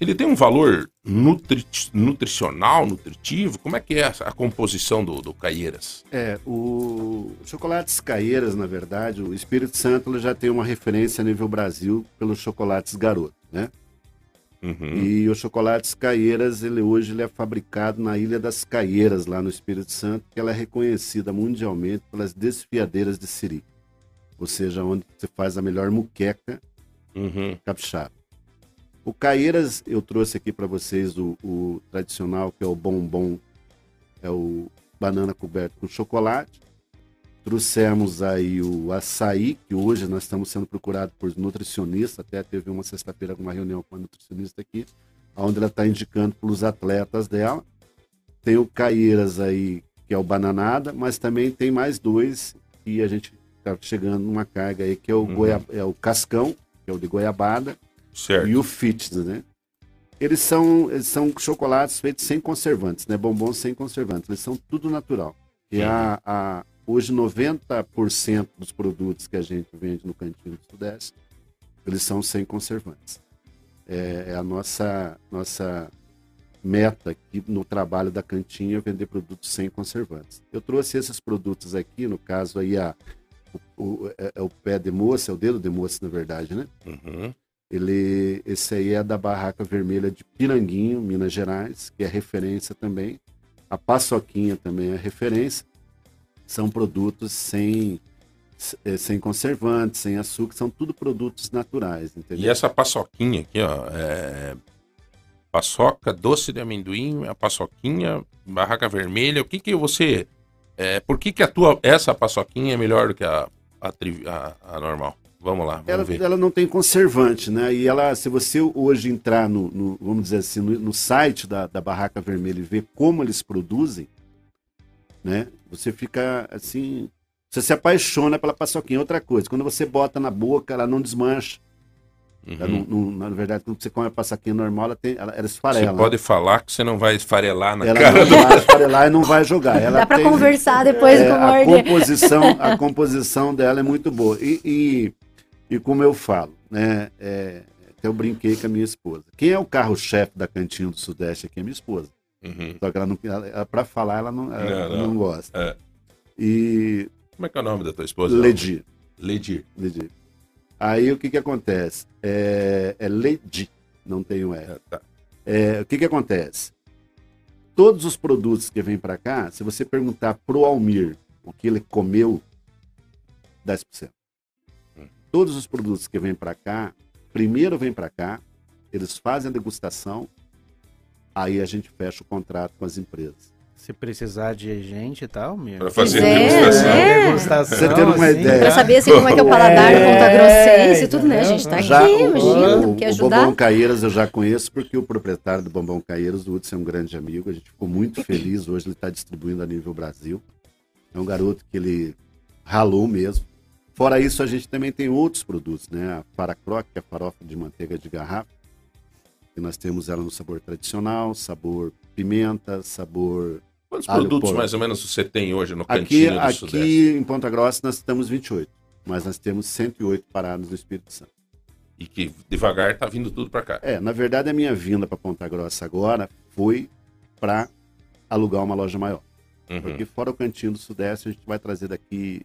ele tem um valor nutri nutricional, nutritivo? Como é que é a, composição do, do Caieiras? É, o chocolates Caieiras, na verdade, o Espírito Santo já tem uma referência a nível Brasil pelos chocolates Garoto, né? Uhum. E o chocolates Caieiras, ele hoje ele é fabricado na Ilha das Caieiras, lá no Espírito Santo, que ela é reconhecida mundialmente pelas desfiadeiras de Siri. Ou seja, onde você faz a melhor muqueca uhum. capixaba. O Caeiras, eu trouxe aqui para vocês o, o, tradicional, que é o bombom, é o banana coberto com chocolate. Trouxemos aí o açaí, que hoje nós estamos sendo procurados por nutricionistas, até teve uma sexta-feira uma reunião com a nutricionista aqui, onde ela está indicando para os atletas dela. Tem o Caeiras aí, que é o bananada, mas também tem mais dois, e a gente está chegando numa carga aí, que é o, uhum. goia, é o cascão, que é o de goiabada, Certo. E o Fitness, né? Eles são, eles são chocolates feitos sem conservantes, né? Bombons sem conservantes. Eles são tudo natural. E a, a, hoje 90% dos produtos que a gente vende no Cantinho do Sudeste, eles são sem conservantes. É, é a nossa, nossa meta aqui no trabalho da cantinha vender produtos sem conservantes. Eu trouxe esses produtos aqui, no caso aí a, o, o, é, é o pé de moça, é o dedo de moça, na verdade, né? Uhum. Ele, esse aí é da Barraca Vermelha de Piranguinho, Minas Gerais, que é referência também. A paçoquinha também é referência. São produtos sem, é, sem conservantes, sem açúcar, são tudo produtos naturais, entendeu? E essa paçoquinha aqui, ó, é paçoca, doce de amendoim, a paçoquinha, barraca vermelha. O que que você... É, por que que a tua, essa paçoquinha é melhor do que a, a, a, a normal? Vamos lá, vamos ela, ver. Ela não tem conservante, né? E ela, se você hoje entrar no, no vamos dizer assim, no, no, site da, da Barraca Vermelha e ver como eles produzem, né? Você fica assim, você se apaixona pela paçoquinha. Outra coisa, quando você bota na boca, ela não desmancha. Uhum. Não, não, na verdade, quando você come a paçoquinha normal, ela, tem, ela, ela esfarela. Você pode falar que você não vai esfarelar na ela cara. Ela não vai esfarelar e não vai jogar. Ela Dá para conversar depois é, com o a composição, a composição dela é muito boa. E, e, e como eu falo, né? É, eu brinquei com a minha esposa. Quem é o carro-chefe da Cantinho do Sudeste aqui é minha esposa. Uhum. Só que ela não, para falar, ela não, ela não, não. gosta. É. E como é que é o nome da tua esposa? Ledir. Ledir. Ledir. Aí o que que acontece? É, é Ledi, não tem o R. tá. é, o que que acontece? Todos os produtos que vêm para cá, se você perguntar pro Almir o que ele comeu, 10%. Todos os produtos que vêm para cá, primeiro vêm para cá, eles fazem a degustação, aí a gente fecha o contrato com as empresas. Se precisar de gente e tal, meu. Pra fazer é, degustação. É. degustação. Você tem uma assim, ideia. Pra saber assim, como é que é o paladar é, Ponta Grossense e tudo, né? A gente tá já, aqui, imagina, o, quer ajudar. O Bombom Caeiras eu já conheço, porque o proprietário do Bombom Caeiras, o Hudson, é um grande amigo. A gente ficou muito feliz. Hoje ele está distribuindo a nível Brasil. É um garoto que ele ralou mesmo. Fora isso, a gente também tem outros produtos, né? A Faracroc, que é a farofa de manteiga de garrafa. Que nós temos ela no sabor tradicional, sabor pimenta, sabor Quantos produtos mais ou menos você tem hoje no aqui, cantinho do aqui Sudeste? Aqui em Ponta Grossa nós estamos 28, mas nós temos 108 parados no Espírito Santo. E que devagar está vindo tudo para cá. É, na verdade a minha vinda para Ponta Grossa agora foi para alugar uma loja maior. Uhum. Porque fora o cantinho do Sudeste a gente vai trazer daqui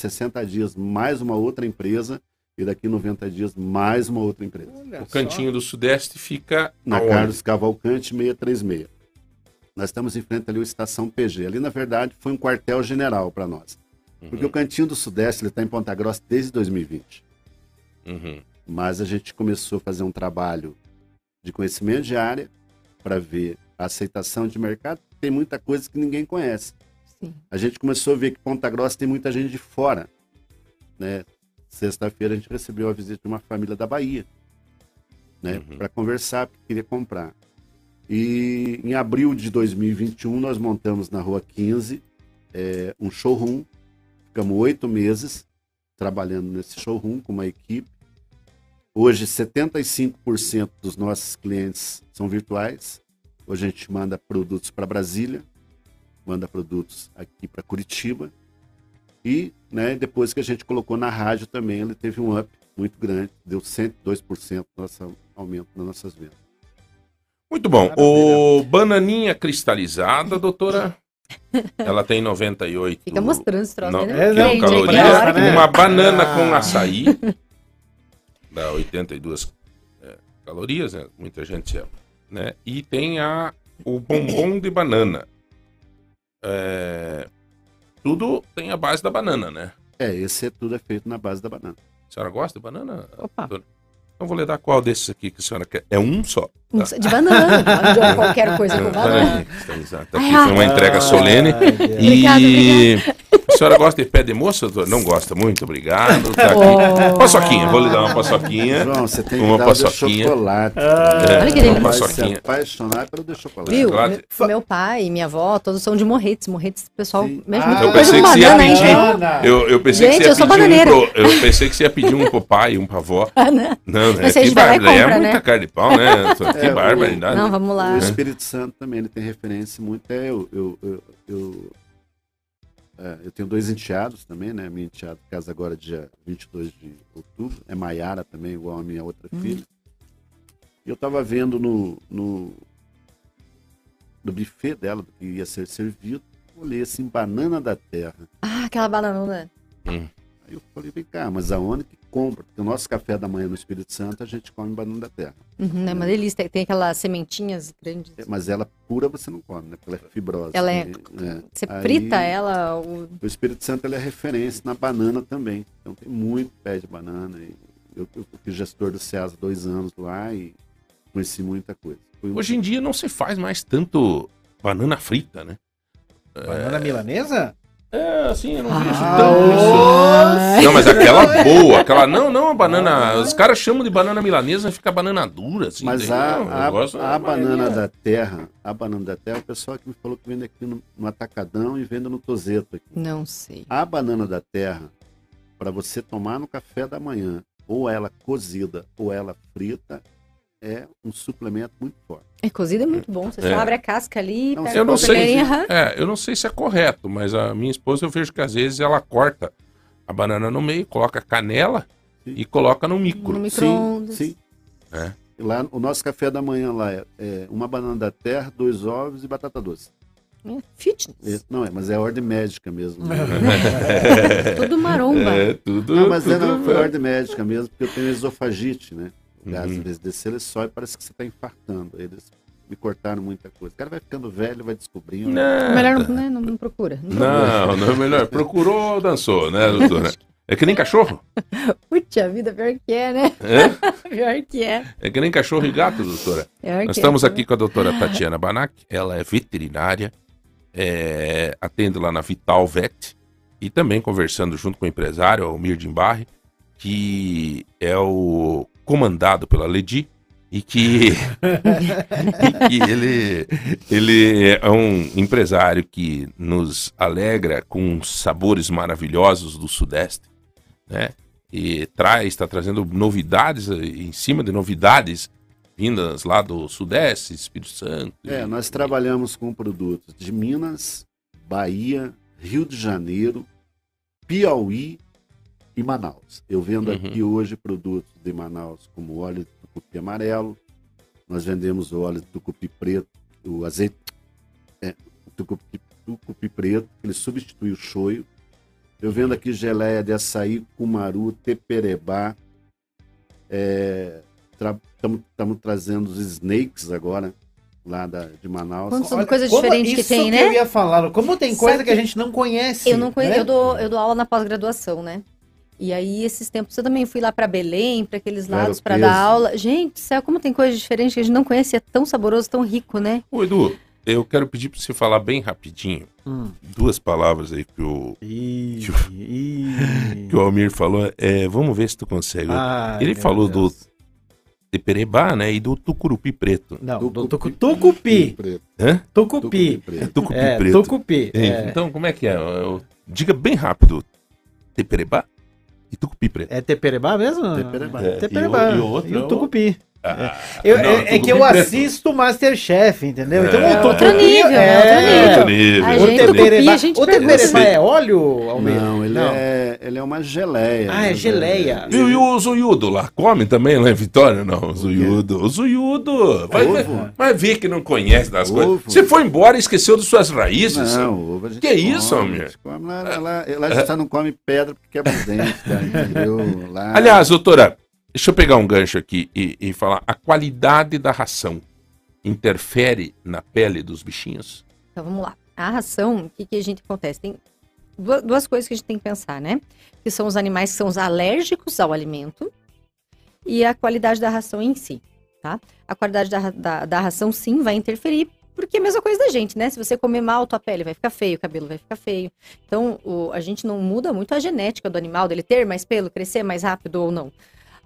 60 dias mais uma outra empresa e daqui 90 dias mais uma outra empresa. Olha o cantinho do Sudeste fica na aonde? Carlos Cavalcante 636. Nós estamos em frente ali à estação PG. Ali, na verdade, foi um quartel-general para nós. Uhum. Porque o Cantinho do Sudeste está em Ponta Grossa desde 2020. Uhum. Mas a gente começou a fazer um trabalho de conhecimento de área para ver a aceitação de mercado. Tem muita coisa que ninguém conhece. Sim. A gente começou a ver que Ponta Grossa tem muita gente de fora. Né? Sexta-feira a gente recebeu a visita de uma família da Bahia. Né? Uhum. Para conversar, porque queria comprar. E em abril de 2021 nós montamos na Rua 15 é, um showroom. Ficamos oito meses trabalhando nesse showroom com uma equipe. Hoje 75% dos nossos clientes são virtuais. Hoje a gente manda produtos para Brasília, manda produtos aqui para Curitiba. E né, depois que a gente colocou na rádio também, ele teve um up muito grande, deu 102% nosso aumento nas nossas vendas. Muito bom. O bananinha cristalizada, doutora. Ela tem 98. Fica mostrando esse troço, no, né? É, não, calorias. Né? Uma banana ah. com açaí. Dá 82 é, calorias, né? Muita gente ama. Né? E tem a, o bombom de banana. É, tudo tem a base da banana, né? É, esse é tudo é feito na base da banana. A senhora gosta de banana? Opa. Então vou lhe dar qual desses aqui que a senhora quer. É um só. Tá? De banana. De qualquer coisa com banana. Tá aqui foi uma entrega solene. e a senhora gosta de pé de moça? Não gosta muito, obrigado. Tá aqui. Oh. Paçoquinha, vou lhe dar uma paçoquinha. João, você tem uma paçoquinha. chocolate. Ah. É, Olha que delícia. Uma paçoquinha. apaixonar pelo chocolate. Viu? Meu, meu pai e minha avó, todos são de morretes. Morretes, pessoal, mesmo ah, eu pensei que você ia pedir. Eu, eu pensei Gente, que você ia pedir um pro, Eu pensei que você ia pedir um pro pai, um pra avó. Ah, não. Não, né? Que bárbaro. É muita né? carne de pau, né? Que é, barbaridade. Não, vamos lá. O Espírito Santo também, ele tem referência muito. É, eu, eu, eu, eu é, eu tenho dois enteados também, né? Minha enteada casa agora dia 22 de outubro. É Maiara também, igual a minha outra hum. filha. E eu estava vendo no, no, no buffet dela, do que ia ser servido, olhei assim, banana da terra. Ah, aquela banana. Hum. Aí eu falei, vem cá, mas aonde que compra? Porque o nosso café da manhã no Espírito Santo, a gente come banana da terra. Uhum, é uma delícia, tem, aquelas sementinhas grandes. É, mas ela pura você não come, né? Porque ela é fibrosa. Ela é... é. Você Aí, frita ela? O... o Espírito Santo ele é referência na banana também. Então tem muito pé de banana. E eu, eu fui gestor do SEAS dois anos lá e conheci muita coisa. Hoje em dia não se faz mais tanto banana frita, né? Banana é... milanesa? É, assim, eu não vejo ah, tanto isso. Não, mas aquela boa, aquela. Não, não, a banana. Ah, os caras chamam de banana milanesa e fica banana dura, assim. Mas a, não, a, a, a banana da terra, a banana da terra, o pessoal que me falou que vende aqui no, no Atacadão e vende no Tozeto aqui. Não sei. A banana da terra, para você tomar no café da manhã, ou ela cozida ou ela frita, é um suplemento muito forte. É, cozido é muito bom. Você é. só abre a casca ali, não, pega eu não sei, é, Eu não sei se é correto, mas a minha esposa eu vejo que às vezes ela corta a banana no meio, coloca canela sim. e coloca no micro. No micro sim, sim. É. Lá, o nosso café da manhã lá é, é, uma banana da terra, dois ovos e batata doce. É, fitness. É, não, é, mas é ordem médica mesmo. Né? tudo maromba. É, tudo, não, mas é, tudo... não, foi ordem médica mesmo, porque eu tenho esofagite, né? O gás, uhum. às vezes, descer, ele só e parece que você está infartando. Eles me cortaram muita coisa. O cara vai ficando velho, vai descobrindo. Não, melhor né? não, não, procura. Não, não, não é melhor. Procurou, dançou, né, doutora? É que nem cachorro? Puxa vida, pior que é, né? É? pior que é. É que nem cachorro e gato, doutora. Pior Nós estamos é, aqui com a doutora Tatiana Banac. Ela é veterinária, é, atende lá na Vital Vet e também conversando junto com o empresário, Almir Dimbarre, que é o comandado pela Ledi e que, e que ele, ele é um empresário que nos alegra com sabores maravilhosos do Sudeste, né? E traz, está trazendo novidades em cima de novidades vindas lá do Sudeste, Espírito Santo. É, nós trabalhamos com produtos de Minas, Bahia, Rio de Janeiro, Piauí e Manaus. Eu vendo uhum. aqui hoje produtos de Manaus como óleo de tucupi amarelo, nós vendemos o óleo de tucupi preto, o azeite é, tucupi, tucupi preto, ele substitui o choio. Eu vendo aqui geleia de açaí, cumaru, teperebá. Estamos é, trazendo os snakes agora, lá da, de Manaus. Quantas Olha, coisas diferentes que tem, né? Que eu ia falar, como tem coisa que... que... a gente não conhece. Eu não conheço, né? eu, dou, eu dou aula na pós-graduação, né? E aí, esses tempos, eu também fui lá para Belém, para aqueles lados, para dar aula. Gente, céu, como tem coisa diferente que a gente não conhece, é tão saboroso, tão rico, né? Ô, Edu, eu quero pedir para você falar bem rapidinho hum. duas palavras aí que o, ii, que, o que o Almir falou. É, vamos ver se tu consegue. Ai, Ele falou Deus. do Teperebá, né? E do tucurupi preto. Não, do, do tucupi. Tucupi. Hã? Tucupi. É tucupi é, preto. Tucupi. É. Então, como é que é? Eu, diga bem rápido. Teperebá? E tucupi preto. É teperebá mesmo? Teperebá. É, teperebá. E, o, e, outro e o tucupi. Ah, eu, não, é, é que eu preto. assisto Masterchef, entendeu? Então é, o outro nível, é, outro nível. A gente, o teperebá, o teperebá é óleo, Almeida? Não, ele, não. É, ele é uma geleia. Ah, é geleia. E, e o zuiudo lá? Come também lá em Vitória? Não, o zuiudo. O zuiudo. Vai, ver, vai ver que não conhece das ovo. coisas. Você foi embora e esqueceu de suas raízes? Não, ovo a gente Que come, isso, Almir? Lá, lá, lá, lá a gente não come pedra porque quebra os dentes, entendeu? Lá... Aliás, doutora, Deixa eu pegar um gancho aqui e, e falar. A qualidade da ração interfere na pele dos bichinhos? Então vamos lá. A ração, o que, que a gente acontece? Tem duas coisas que a gente tem que pensar, né? Que são os animais que são os alérgicos ao alimento e a qualidade da ração em si, tá? A qualidade da, da, da, ração, sim, vai interferir, porque é a mesma coisa da gente, né? Se você comer mal, tua pele vai ficar feio, o cabelo vai ficar feio. Então, o, a gente não muda muito a genética do animal, dele ter mais pelo, crescer mais rápido ou não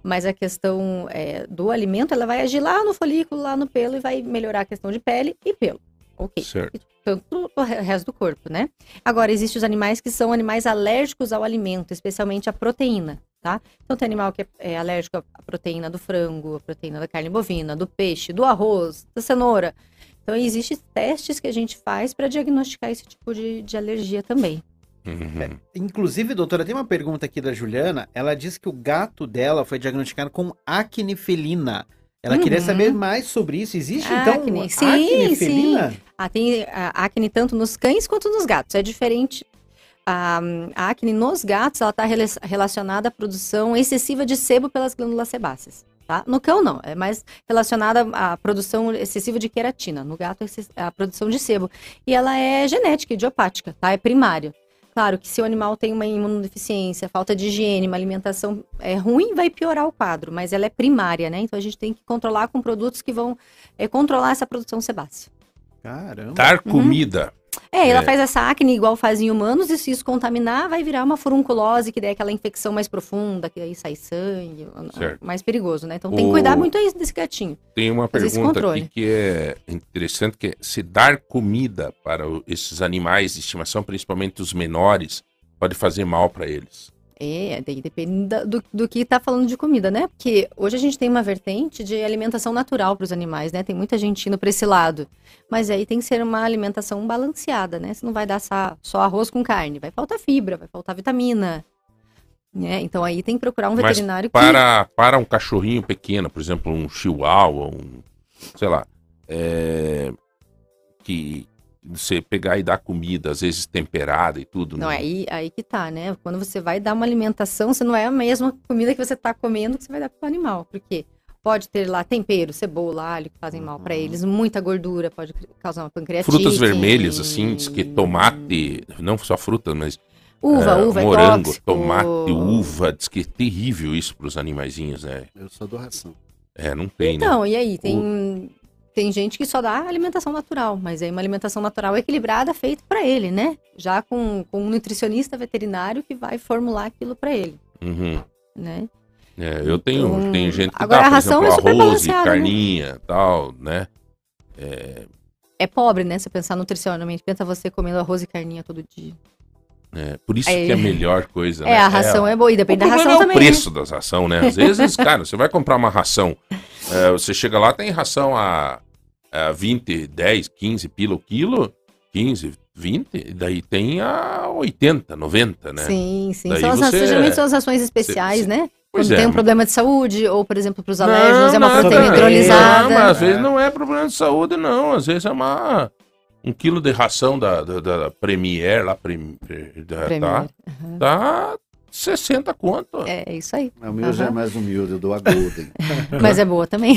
mas a questão é, do alimento, ela vai agir lá no folículo, lá no pelo e vai melhorar a questão de pele e pelo. Ok. Certo. Tanto o resto do corpo, né? Agora, existem os animais que são animais alérgicos ao alimento, especialmente à proteína, tá? Então, tem animal que é, é alérgico à proteína do frango, à proteína da carne bovina, do peixe, do arroz, da cenoura. Então, existem testes que a gente faz para diagnosticar esse tipo de, de alergia também. Uhum. É, inclusive, doutora, tem uma pergunta aqui da Juliana. Ela diz que o gato dela foi diagnosticado com acne felina. Ela uhum. queria saber mais sobre isso. Existe, então, acne. então, sim, acne felina? Sim. Ah, tem acne tanto nos cães quanto nos gatos. É diferente. A, a acne nos gatos, ela está relacionada à produção excessiva de sebo pelas glândulas sebáceas. Tá? No cão, não. É mais relacionada à produção excessiva de queratina. No gato, é a produção de sebo. E ela é genética, idiopática, tá? É primária. Claro que se o animal tem uma imunodeficiência, falta de higiene, uma alimentação é, ruim, vai piorar o quadro, mas ela é primária, né? Então a gente tem que controlar com produtos que vão é, controlar essa produção sebácea. Caramba. Dar comida. É, ela é. faz essa acne igual faz em humanos, e se isso contaminar, vai virar uma furunculose, que daí é aquela infecção mais profunda, que aí sai sangue, certo. mais perigoso, né? Então tem que cuidar muito desse gatinho. Tem uma pergunta aqui que é interessante, que é se dar comida para esses animais de estimação, principalmente os menores, pode fazer mal para eles. É, daí depende do, do que está falando de comida, né? Porque hoje a gente tem uma vertente de alimentação natural para os animais, né? Tem muita gente indo para esse lado. Mas aí tem que ser uma alimentação balanceada, né? Você não vai dar só, arroz com carne, vai faltar fibra, vai faltar vitamina. Né? Então aí tem que procurar um veterinário Mas para, que... para um cachorrinho pequeno, por exemplo, um chihuahua, um, sei lá, é, que, você pegar e dar comida, às vezes temperada e tudo. Não, né? aí, aí que tá, né? Quando você vai dar uma alimentação, você não é a mesma comida que você tá comendo que você vai dar pro animal. Porque pode ter lá tempero, cebola, alho, que fazem mal para uhum. eles, muita gordura, pode causar uma pancreatite. Frutas vermelhas, assim, diz que tomate, não só frutas, mas Uva, é, uva, é morango, é tomate, uva, diz que é terrível isso para os animaizinhos, né? Eu sou do ração. É, não tem, então, né? Então, e aí, tem tem gente que só dá alimentação natural, mas é uma alimentação natural equilibrada feita para ele, né? Já com, com um nutricionista veterinário que vai formular aquilo para ele. Uhum. Né? É, eu tenho, então, tenho gente que agora dá, a ração exemplo, é arroz e né? carninha né? tal, né? É... é pobre, né? Se pensar nutricionalmente. Pensa você comendo arroz e carninha todo dia. É, por isso é, que é a melhor coisa, É, né? a ração é, é boa e depende da ração é o também. o preço né? das ração, né? Às vezes, cara, você vai comprar uma ração, é, você chega lá, tem ração a a 20, 10, 15 pila o quilo, 15, 20, daí tem a 80, 90, né? Sim, sim. Daí são as, geralmente são as ações especiais, você, né? Quando é, tem um problema de saúde, ou, por exemplo, para os alérgicos, é uma proteína hidrolisada. Não, mas às vezes não é problema de saúde, não. Às vezes é uma. Um quilo de ração da, da, da Premier lá, prim, da, Premier. tá? Uhum. Tá 60 conto. É, isso aí. O meu uhum. já é mais humilde, eu dou a Golden. mas é boa também.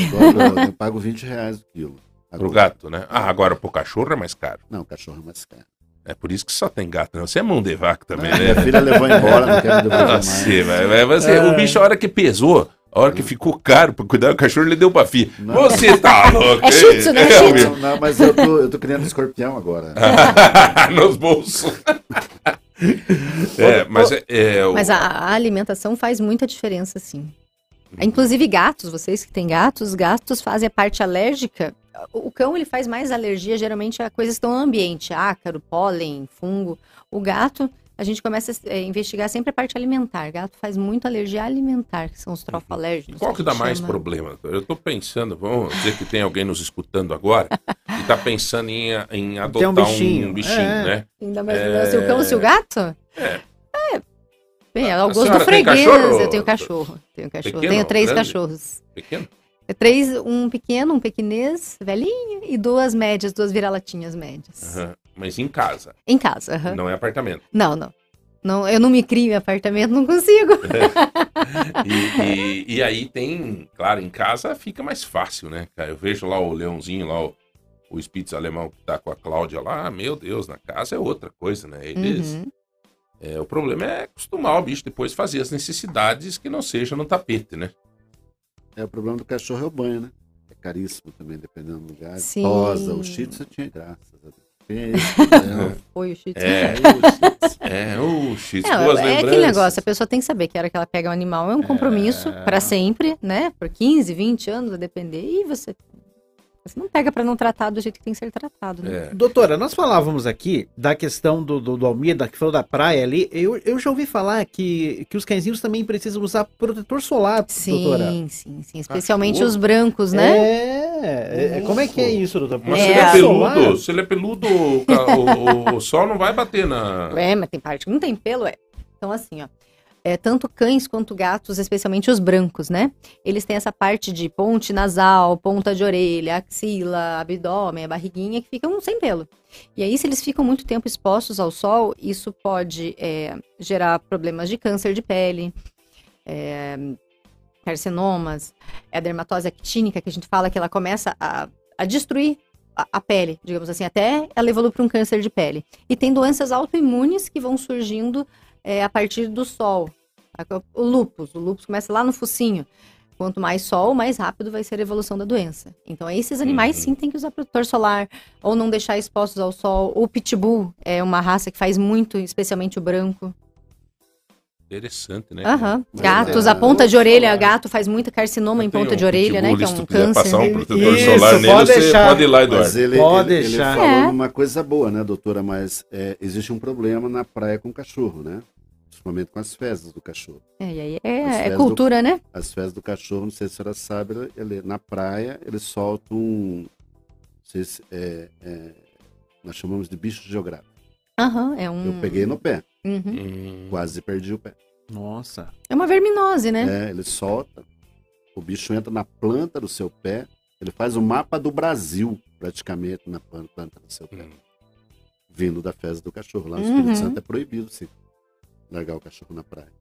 Eu, pago 20 reais o quilo. Pro gato, né? Ah, agora pro cachorro é mais caro. Não, cachorro é mais caro. É por isso que só tem gato, não. Você é mão de vaca também, né? Minha filha levou embora, não quero devolver mais. Você, vai, você, é. O bicho, a hora que pesou, a hora que ficou caro pra cuidar do cachorro, ele deu pra filha. Não. Você tá louco. É chute, né? É chute. Não, não, mas eu tô, eu tô criando escorpião agora. Nos bolsos. é, mas, é, é, mas a, a alimentação faz muita diferença, sim. Inclusive gatos, vocês que têm gatos, gatos fazem a parte alérgica o cão ele faz mais alergia geralmente a coisas que estão no ambiente, ácaro, pólen, fungo. O gato, a gente começa a é, investigar sempre a parte alimentar. O gato faz muito alergia alimentar, que são os trofalérgicos. Qual que dá mais chama. problema? Eu estou pensando, vamos dizer que tem alguém nos escutando agora e está pensando em, em adotar um bichinho, um bichinho é. né? Ainda mais é... se o cão se o gato? É. é. Bem, é o gosto do freguês. Eu tenho cachorro. Tenho cachorro. Pequeno, tenho três grande? cachorros. Pequeno? É três, um pequeno, um pequenês, velhinho, e duas médias, duas vira-latinhas médias. Uhum. Mas em casa? Em casa, uhum. Não é apartamento? Não, não. Não, eu não me crio em apartamento, não consigo. e, e, e, aí tem, claro, em casa fica mais fácil, né? Eu vejo lá o leãozinho, lá o, o Spitz alemão que tá com a Cláudia lá, meu Deus, na casa é outra coisa, né? Eles, uhum. é, o problema é acostumar o bicho depois fazer as necessidades que não seja no tapete, né? É, o problema do cachorro é o banho, né? É caríssimo também, dependendo do lugar. Sim. Tosa, o shih tzu tinha graças a Deus. Foi o shih tzu. É, é o shih tzu. É, é aquele negócio, a pessoa tem que saber que a hora que ela pega o um animal é um compromisso é... para sempre, né? Por 15, 20 anos, a depender. E você Você não pega para não tratar do jeito que tem que ser tratado. Né? É. Doutora, nós falávamos aqui da questão do, do, do Almida, que falou da praia ali. Eu, eu já ouvi falar que, que os cãezinhos também precisam usar protetor solar, sim, doutora. Sim, sim, sim. Especialmente ah, os brancos, né? É, é, Como é que é isso, doutora? Mas é. se ele é peludo, se ele é peludo, o, o, o sol não vai bater na. É, mas tem parte que não tem pelo, é. Então, assim, ó é, tanto cães quanto gatos, especialmente os brancos, né? Eles têm essa parte de ponte nasal, ponta de orelha, axila, abdômen, barriguinha, que ficam sem pelo. E aí, se eles ficam muito tempo expostos ao sol, isso pode é, gerar problemas de câncer de pele, é, carcinomas, é a dermatose actínica, que a gente fala que ela começa a, a destruir a, a, pele, digamos assim, até ela evolui para um câncer de pele. E tem doenças autoimunes que vão surgindo é, a partir do sol. O lúpus, o lúpus começa lá no focinho. Quanto mais sol, mais rápido vai ser a evolução da doença. Então, esses animais uhum. sim têm que usar protetor solar, ou não deixar expostos ao sol. O pitbull é uma raça que faz muito, especialmente o branco. Interessante, né? Uhum. Gatos, é, a ponta de orelha, gato faz muita carcinoma em ponta um de orelha, né? Que é um câncer. passar um protetor Isso, solar nele, pode deixar. pode ir lá, Eduardo. Mas ele, pode ele, deixar. Ele falou é. uma coisa boa, né, doutora? Mas é, existe um problema na praia com cachorro, né? Principalmente com as fezes do cachorro. É, aí é, é cultura, do, né? As fezes do cachorro, não sei se a senhora sabe, ele, na praia ele solta um. Se, é, é, nós chamamos de bicho geográfico. Aham, é um. Eu peguei no pé. Uhum. Hum. Quase perdi o pé. Nossa. É uma verminose, né? É, ele solta, o bicho entra na planta do seu pé, ele faz o um mapa do Brasil, praticamente, na planta do seu pé. Hum. Vindo da fezes do cachorro. Lá no Espírito uhum. Santo é proibido, sim largar o cachorro na praia.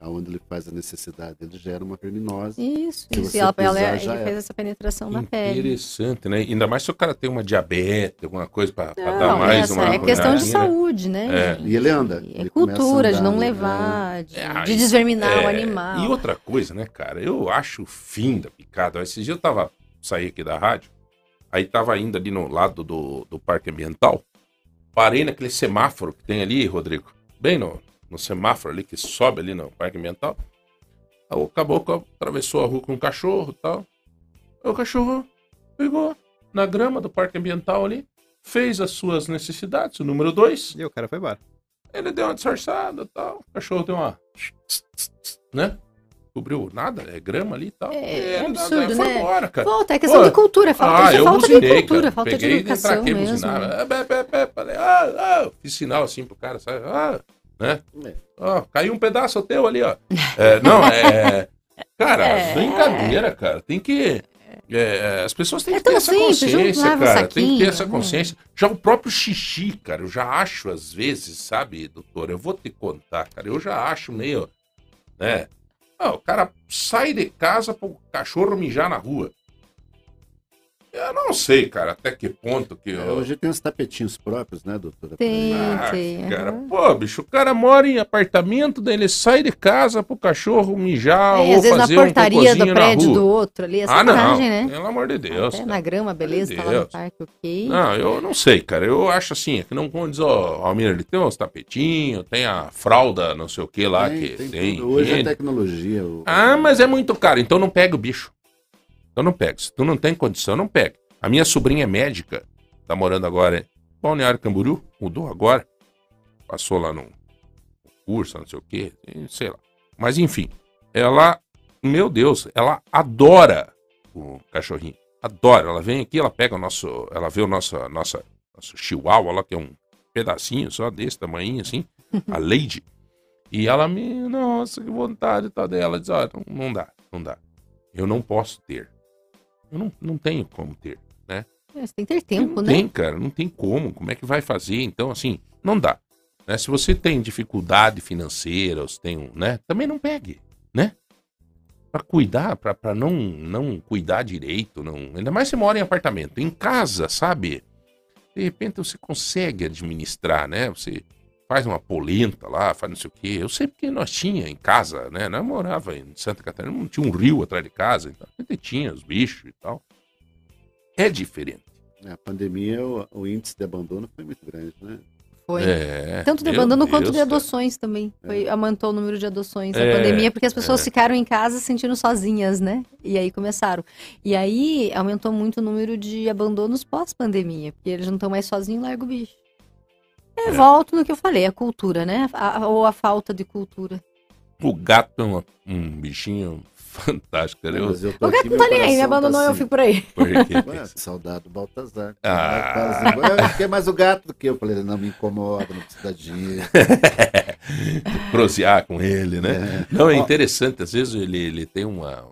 Aonde ele faz a necessidade, ele gera uma verminose. Isso, se isso. Ela, ela, ele fez essa penetração na pele. Interessante, né? Ainda mais se o cara tem uma diabetes, alguma coisa para dar mais essa uma. É questão de saúde, né? É. E ele anda. É ele cultura de não né? levar, de, é, de desverminar é, o animal. E outra coisa, né, cara? Eu acho o fim da picada. Esses dias eu tava saí aqui da rádio, aí tava indo ali no lado do, do parque ambiental, parei naquele semáforo que tem ali, Rodrigo, bem no, no semáforo ali, que sobe ali no parque ambiental. Aí o caboclo atravessou a rua com um cachorro e tal. Aí o cachorro pegou na grama do parque ambiental ali, fez as suas necessidades, o número 2. E o cara foi embora. Ele deu uma disfarçada e tal. O cachorro deu uma. Né? Cobriu nada, é grama ali e tal. É, é absurdo, né? Embora, cara. Falta, é questão Pô, de cultura, falta, ah, eu falta buzinei, de cultura, cara. falta Peguei de educação mesmo. Ah, falei, ah, ah, fiz sinal assim pro cara, sabe? Ah, né? É. Ó, caiu um pedaço teu ali, ó. É, não, é. Cara, é. brincadeira, cara. Tem que. É, as pessoas têm é que ter essa simples, consciência, cara. Tem que ter essa né? consciência. Já o próprio xixi, cara, eu já acho às vezes, sabe, doutor? Eu vou te contar, cara. Eu já acho meio. Né? Ah, o cara sai de casa pro cachorro mijar na rua. Eu não sei, cara, até que ponto que. Eu... É, hoje tem os tapetinhos próprios, né, doutora? Tem, ah, tem. Cara, uhum. pô, bicho, o cara mora em apartamento, daí ele sai de casa pro cachorro mijar é, ou às vezes fazer na portaria um do prédio do outro ali, essa ah, não, né? Pelo amor de Deus. Até na grama, beleza, tá lá no parque, ok. Não, eu não sei, cara. Eu acho assim, é que não como diz, ó, Almir, ele tem uns tapetinhos, tem a fralda, não sei o que lá tem, que tem. tem hoje é tecnologia. O... Ah, mas é muito caro, então não pega o bicho. Então não pega. Se tu não tem condição, não pega. A minha sobrinha é médica, tá morando agora em Balneário Camboriú, mudou agora. Passou lá no curso, não sei o quê, sei lá. Mas enfim, ela, meu Deus, ela adora o cachorrinho. Adora. Ela vem aqui, ela pega o nosso. Ela vê o nosso, nossa, nosso chihuahua lá, que é um pedacinho só desse tamanho, assim. a Lady. E ela me. Nossa, que vontade tá dela. Diz: olha, não, não dá, não dá. Eu não posso ter. Eu não, não tenho como ter, né? É, você tem que ter tempo, não né? Tem, cara, não tem como. Como é que vai fazer? Então, assim, não dá. Né? Se você tem dificuldade financeira, ou se tem um, né? Também não pegue, né? Para cuidar, para não não cuidar direito, não. Ainda mais se mora em apartamento, em casa, sabe? De repente você consegue administrar, né? Você faz uma polenta lá, faz não sei o quê. Eu sei porque nós tinha em casa, né? Nós morava em Santa Catarina, não tinha um rio atrás de casa, então a gente tinha os bichos e tal. É diferente. É, a pandemia, o, o, índice de abandono foi muito grande, né? Foi. É, Tanto de abandono Deus quanto de adoções também. Foi, é. Aumentou o número de adoções na é, pandemia, porque as pessoas é. ficaram em casa se sentindo sozinhas, né? E aí começaram. E aí aumentou muito o número de abandonos pós-pandemia, porque eles não estão mais sozinhos, larga o bicho. É, volto no que eu falei, a cultura, né? A, ou a falta de cultura. O gato é um, um bichinho fantástico. Eu... eu o gato não tá nem aí, me abandonou, tá assim. eu fico por aí. Por Ué, saudade do Baltazar. Ah. Eu fiquei mais o gato do que eu. Falei, não me incomoda, não precisa de Prosear com ele, né? É. Não, é interessante, às vezes ele, ele tem uma.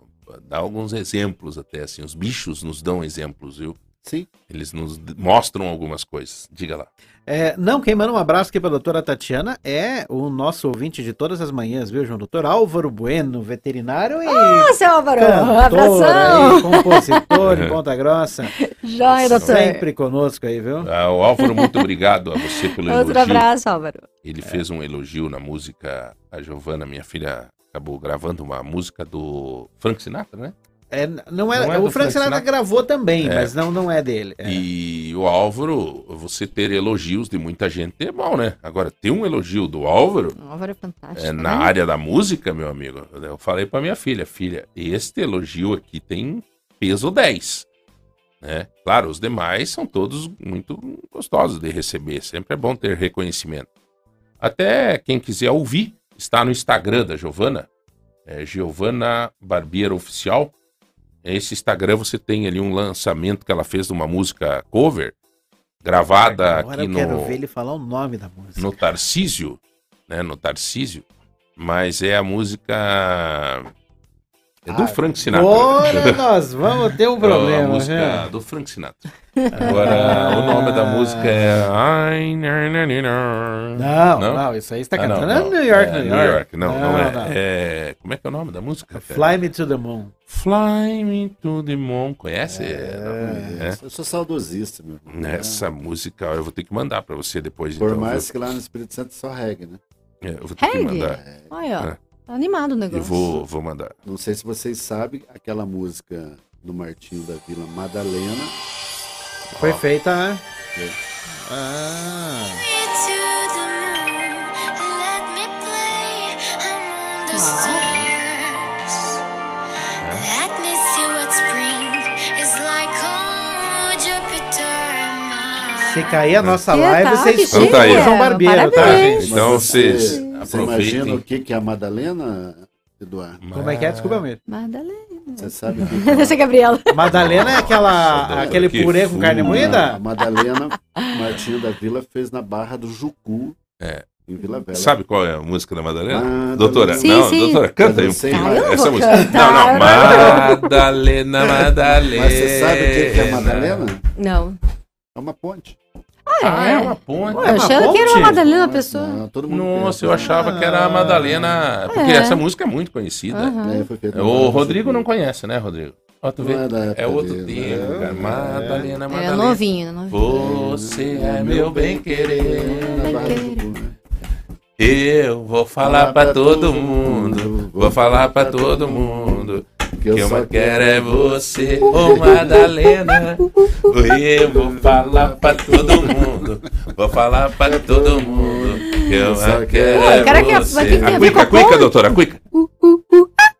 dá alguns exemplos até, assim. Os bichos nos dão exemplos, viu? Sim. Eles nos mostram algumas coisas. Diga lá. É, não, quem manda um abraço aqui para a doutora Tatiana é o nosso ouvinte de todas as manhãs, viu, João? Doutor Álvaro Bueno, veterinário e. Ah, seu Álvaro! Um abração! Aí, compositor em Ponta Grossa. Joia, doutor. Sempre conosco aí, viu? Ah, o Álvaro, muito obrigado a você pelo elogio. Outro abraço, Álvaro. Ele é. fez um elogio na música. A Giovana, minha filha, acabou gravando uma música do Frank Sinatra, né? É, não é, não é o Frank Sinatra gravou também, é. mas não, não é dele. É. E o Álvaro, você ter elogios de muita gente é bom, né? Agora, ter um elogio do Álvaro. O Álvaro é fantástico. É, na né? área da música, meu amigo. Eu falei para minha filha, filha, este elogio aqui tem peso 10. Né? Claro, os demais são todos muito gostosos de receber. Sempre é bom ter reconhecimento. Até quem quiser ouvir, está no Instagram da Giovana. É Giovana Barbiero Oficial esse Instagram você tem ali um lançamento que ela fez de uma música cover, gravada Agora aqui no. Eu quero ver ele falar o nome da música. No Tarcísio, né? No Tarcísio. Mas é a música é do ah, Frank Sinatra. Agora nós vamos ter um é problema. É a música né? do Frank Sinatra. Agora, o nome da música é. Não, não, não isso aí está cantando. Ah, não, não. New York, é, New York. Não, não, é. é. Como é que é o nome da música? Fly Me to the Moon. Fly Me to the Moon. Conhece? É, Eu sou saudosista, meu. Essa música eu vou ter que mandar para você depois. Por então, mais que lá no Espírito Santo só reggae, né? É, eu vou ter reggae? que mandar. Olha. Tá animado o negócio. Eu vou, vou mandar. Não sei se vocês sabem, aquela música do Martinho da Vila Madalena. Foi Ó. feita, né? Foi. Ah. Se cair a nossa live, vocês escutam o João Barbeiro, tá, gente? Então vocês você imagina o que, que é a Madalena, Eduardo? Como é que é? Desculpa, Amir. Madalena. Você sabe o que é? Essa é Gabriela. Madalena é aquela, aquele purê com carne moída? A Madalena, Martinho da Vila fez na Barra do Jucu. É. Em Vila Velha. Sabe qual é a música da Madalena? Madalena. Doutora, sim, não, sim. doutora, canta aí. Ah, essa música. Não, não, Madalena, Madalena. Mas você sabe o que é Madalena? Não. É uma ponte. Ah, é, ah, é uma ponte. Ué, eu achava que era uma Madalena pessoa. Não, Nossa, eu achava que era a Madalena. Porque é. essa música é muito conhecida. Uhum. É, o Rodrigo não conhece, né, Rodrigo? Ó, tu vê? É, é outro tempo, cara. Madalena, Madalena. É novinho, novinho. Você é meu bem-querer. Eu vou falar pra todo mundo. Vou falar pra todo mundo. Que eu, só quero é você, ô oh, Madalena. Eu vou falar pra todo mundo. Vou falar pra todo mundo. Que eu só quero é você. A cuica, a cuica, doutora, a cuica.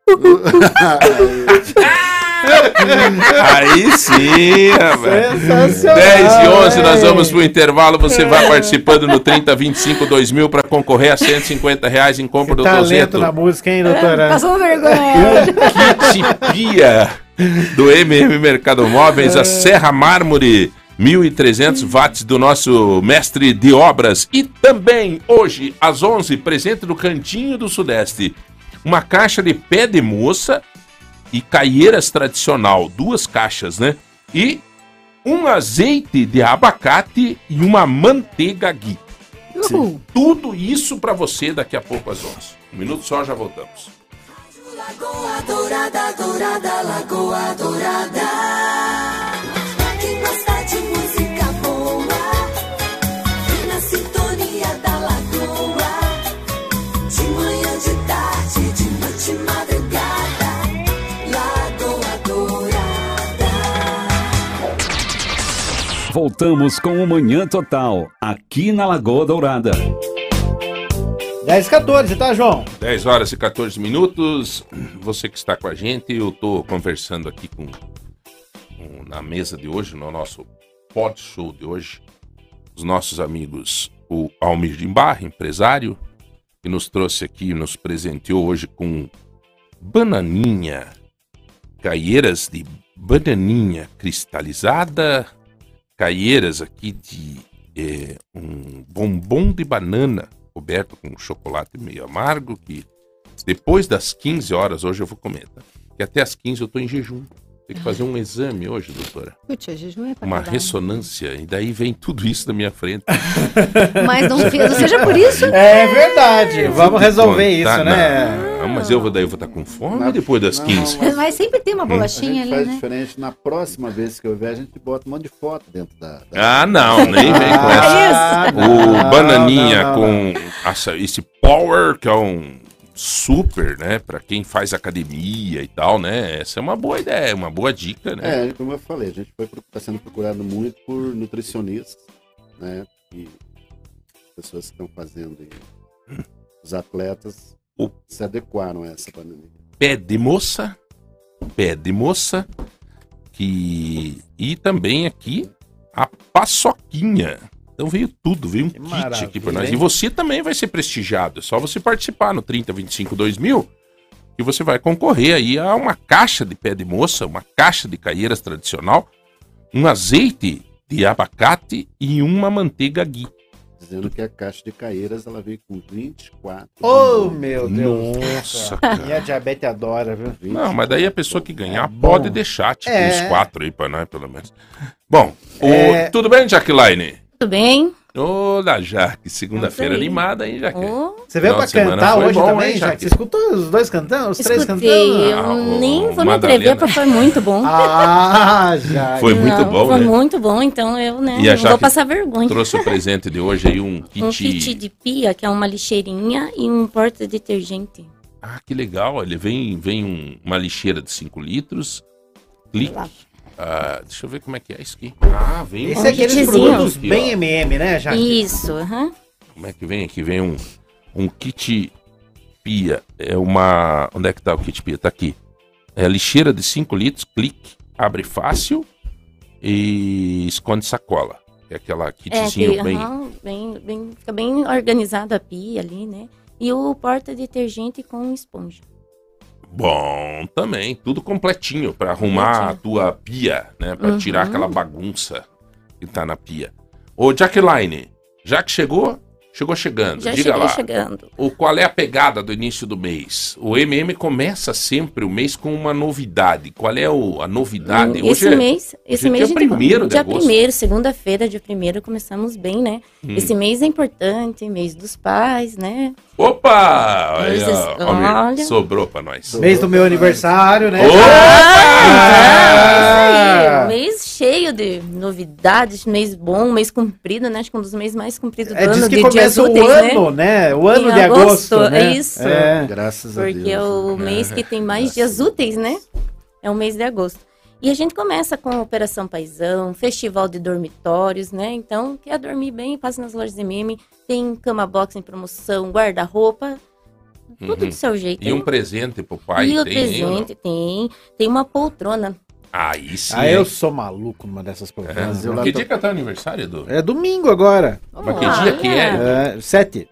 Aí sim, rapaz. 10 e 11, nós vamos pro intervalo. Você vai participando no 30 25 2000 para concorrer a 150 reais em compra que do talento na música, hein, doutora? É, passou vergonha. O kit pia do MM Mercado Móveis, a Serra Mármore. 1.300 watts do nosso mestre de obras. E também, hoje, às 11, presente do Cantinho do Sudeste, uma caixa de pé de moça e caieiras tradicional, duas caixas, né? E um azeite de abacate e uma manteiga ghee. Tudo isso para você daqui a pouco às 11. Um minuto só, já voltamos. Lagoa Dourada, Dourada, Lagoa Dourada. Voltamos com o Manhã Total, aqui na Lagoa Dourada. 10 e 14, tá, João? 10 horas e 14 minutos. Você que está com a gente, eu estou conversando aqui com, com, na mesa de hoje, no nosso pod show de hoje, os nossos amigos, o Almir Dimbar, empresário, que nos trouxe aqui, nos presenteou hoje com bananinha, caieiras de bananinha cristalizada, caieiras aqui de é, um bombom de banana coberto com chocolate meio amargo, que depois das 15 horas, hoje eu vou comer, tá? Que até as 15 eu tô em jejum. Tem que fazer um exame hoje, doutora. Putz, jejum é Uma ressonância, e daí vem tudo isso na minha frente. Mas não fez, seja por isso. É verdade, vamos resolver isso, né? Não, mas eu vou daí eu vou estar com fome na, depois das não, 15. Mas... mas sempre tem uma bolachinha ali, faz né? diferente. Na próxima vez que eu ver, a gente bota um monte de foto dentro da... da... Ah, não, nem vem com essa. Ah, o bananinha não, não, com esse power, que é um super, né, para quem faz academia e tal, né? Essa é uma boa ideia, uma boa dica, né? É, como eu falei, a gente foi tá sendo procurado muito por nutricionistas, né? E pessoas que estão fazendo e os atletas o... se adequaram a essa pandemia. Pé de moça, pé de moça, que e também aqui a paçoquinha. Então veio tudo, veio um que kit aqui para nós. E você também vai ser prestigiado. É só você participar no 3025 2000 que você vai concorrer aí a uma caixa de pé de moça, uma caixa de caieiras tradicional, um azeite de abacate e uma manteiga ghee. Dizendo que a caixa de caieiras ela veio com 24. Oh, meu Deus. Nossa, cara. Minha diabetes adora, viu? 24. Não, mas daí a pessoa que ganhar é pode deixar, tipo, é. uns quatro aí pra nós, pelo menos. Bom, é... o... tudo bem, Jaqueline? Tudo bem? Ô, da Jaque, segunda-feira animada, hein, Jaque? Oh. Você veio pra cantar hoje bom, também, hein, Jaque? Você escutou os dois cantando, os Escutei. três cantando? Eu ah, nem vou me atrever, porque foi muito bom. Ah, Jaque. Foi muito Não, bom, Foi né? muito bom, então eu né, e não vou passar vergonha. trouxe o presente de hoje aí, um kit... Um kit de pia, que é uma lixeirinha e um porta-detergente. Ah, que legal. Ele vem, vem um, uma lixeira de 5 litros, clique, Uh, deixa eu ver como é que é isso aqui. Ah, vem Esse um é aqueles produtos aqui, bem ó. MM, né, já? Isso, uhum. Como é que vem aqui? Vem um, um kit pia. É uma... Onde é que tá o kit pia? Tá aqui. É lixeira de 5 litros, clique, abre fácil e esconde sacola. É aquela kitzinho é, que, bem... Uhum, bem, bem... Fica bem organizado a pia ali, né? E o porta-detergente com esponja. Bom, também. Tudo completinho para arrumar a tua pia, né? Para uhum. tirar aquela bagunça que tá na pia. Ô, Jaqueline, já que chegou, Chegou chegando, Já diga lá. chegando. O, qual é a pegada do início do mês? O MM começa sempre o mês com uma novidade. Qual é o, a novidade? Hum, esse hoje mês, é, esse mês dia primeiro dia primeiro, segunda-feira, dia primeiro, começamos bem, né? Hum. Esse mês é importante, mês dos pais, né? Opa! Aí, ó, olha, sobrou pra nós. Mês do meu aniversário, né? Opa! Ah, é mês cheio de novidades, mês bom, mês comprido, né? Acho que um dos meses mais compridos do é, ano. Diz que começa úteis, o né? ano, né? O ano em de agosto, agosto né? É isso. É. Graças a Deus. Porque é o mês que tem mais dias úteis, né? É o mês de agosto. E a gente começa com a Operação Paisão, Festival de Dormitórios, né? Então, quer dormir bem, passe nas lojas de meme. Tem cama box em promoção, guarda-roupa, tudo uhum. do seu jeito. E um presente pro pai? E o presente tem. Tem uma poltrona Aí sim. Ah, eu sou maluco numa dessas poltronas. É. Que dia que é teu aniversário, Edu? É domingo agora. Mas que dia que é? é? Sete.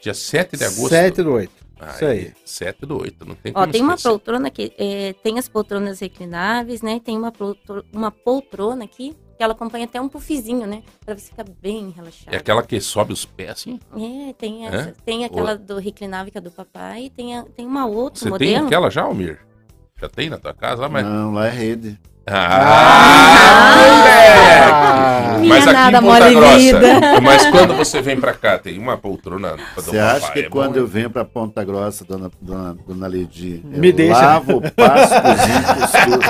Dia 7 de agosto? 7 do 8. Ah, Isso aí. 7 do 8, não tem Ó, tem uma poltrona que é, tem as poltronas reclináveis, né? Tem uma, poltrona, uma poltrona aqui que ela acompanha até um puffzinho, né? Pra você ficar bem relaxado. É aquela que sobe os pés, assim? É, tem essa. É? Tem aquela Ou... do reclinável que é do papai e tem, a, tem uma outra você modelo. Você tem aquela já, Almir? Já tem na tua casa? Mas... Não, lá é rede. Ah, ah, Mas aqui nada, em Ponta Grossa. Mas quando você vem pra cá, tem uma poltrona pra Você acha papai, que é quando bom, eu venho pra Ponta Grossa, dona, dona, dona Lidi, Me eu deixa. lavo, passo, cozinho, costuro.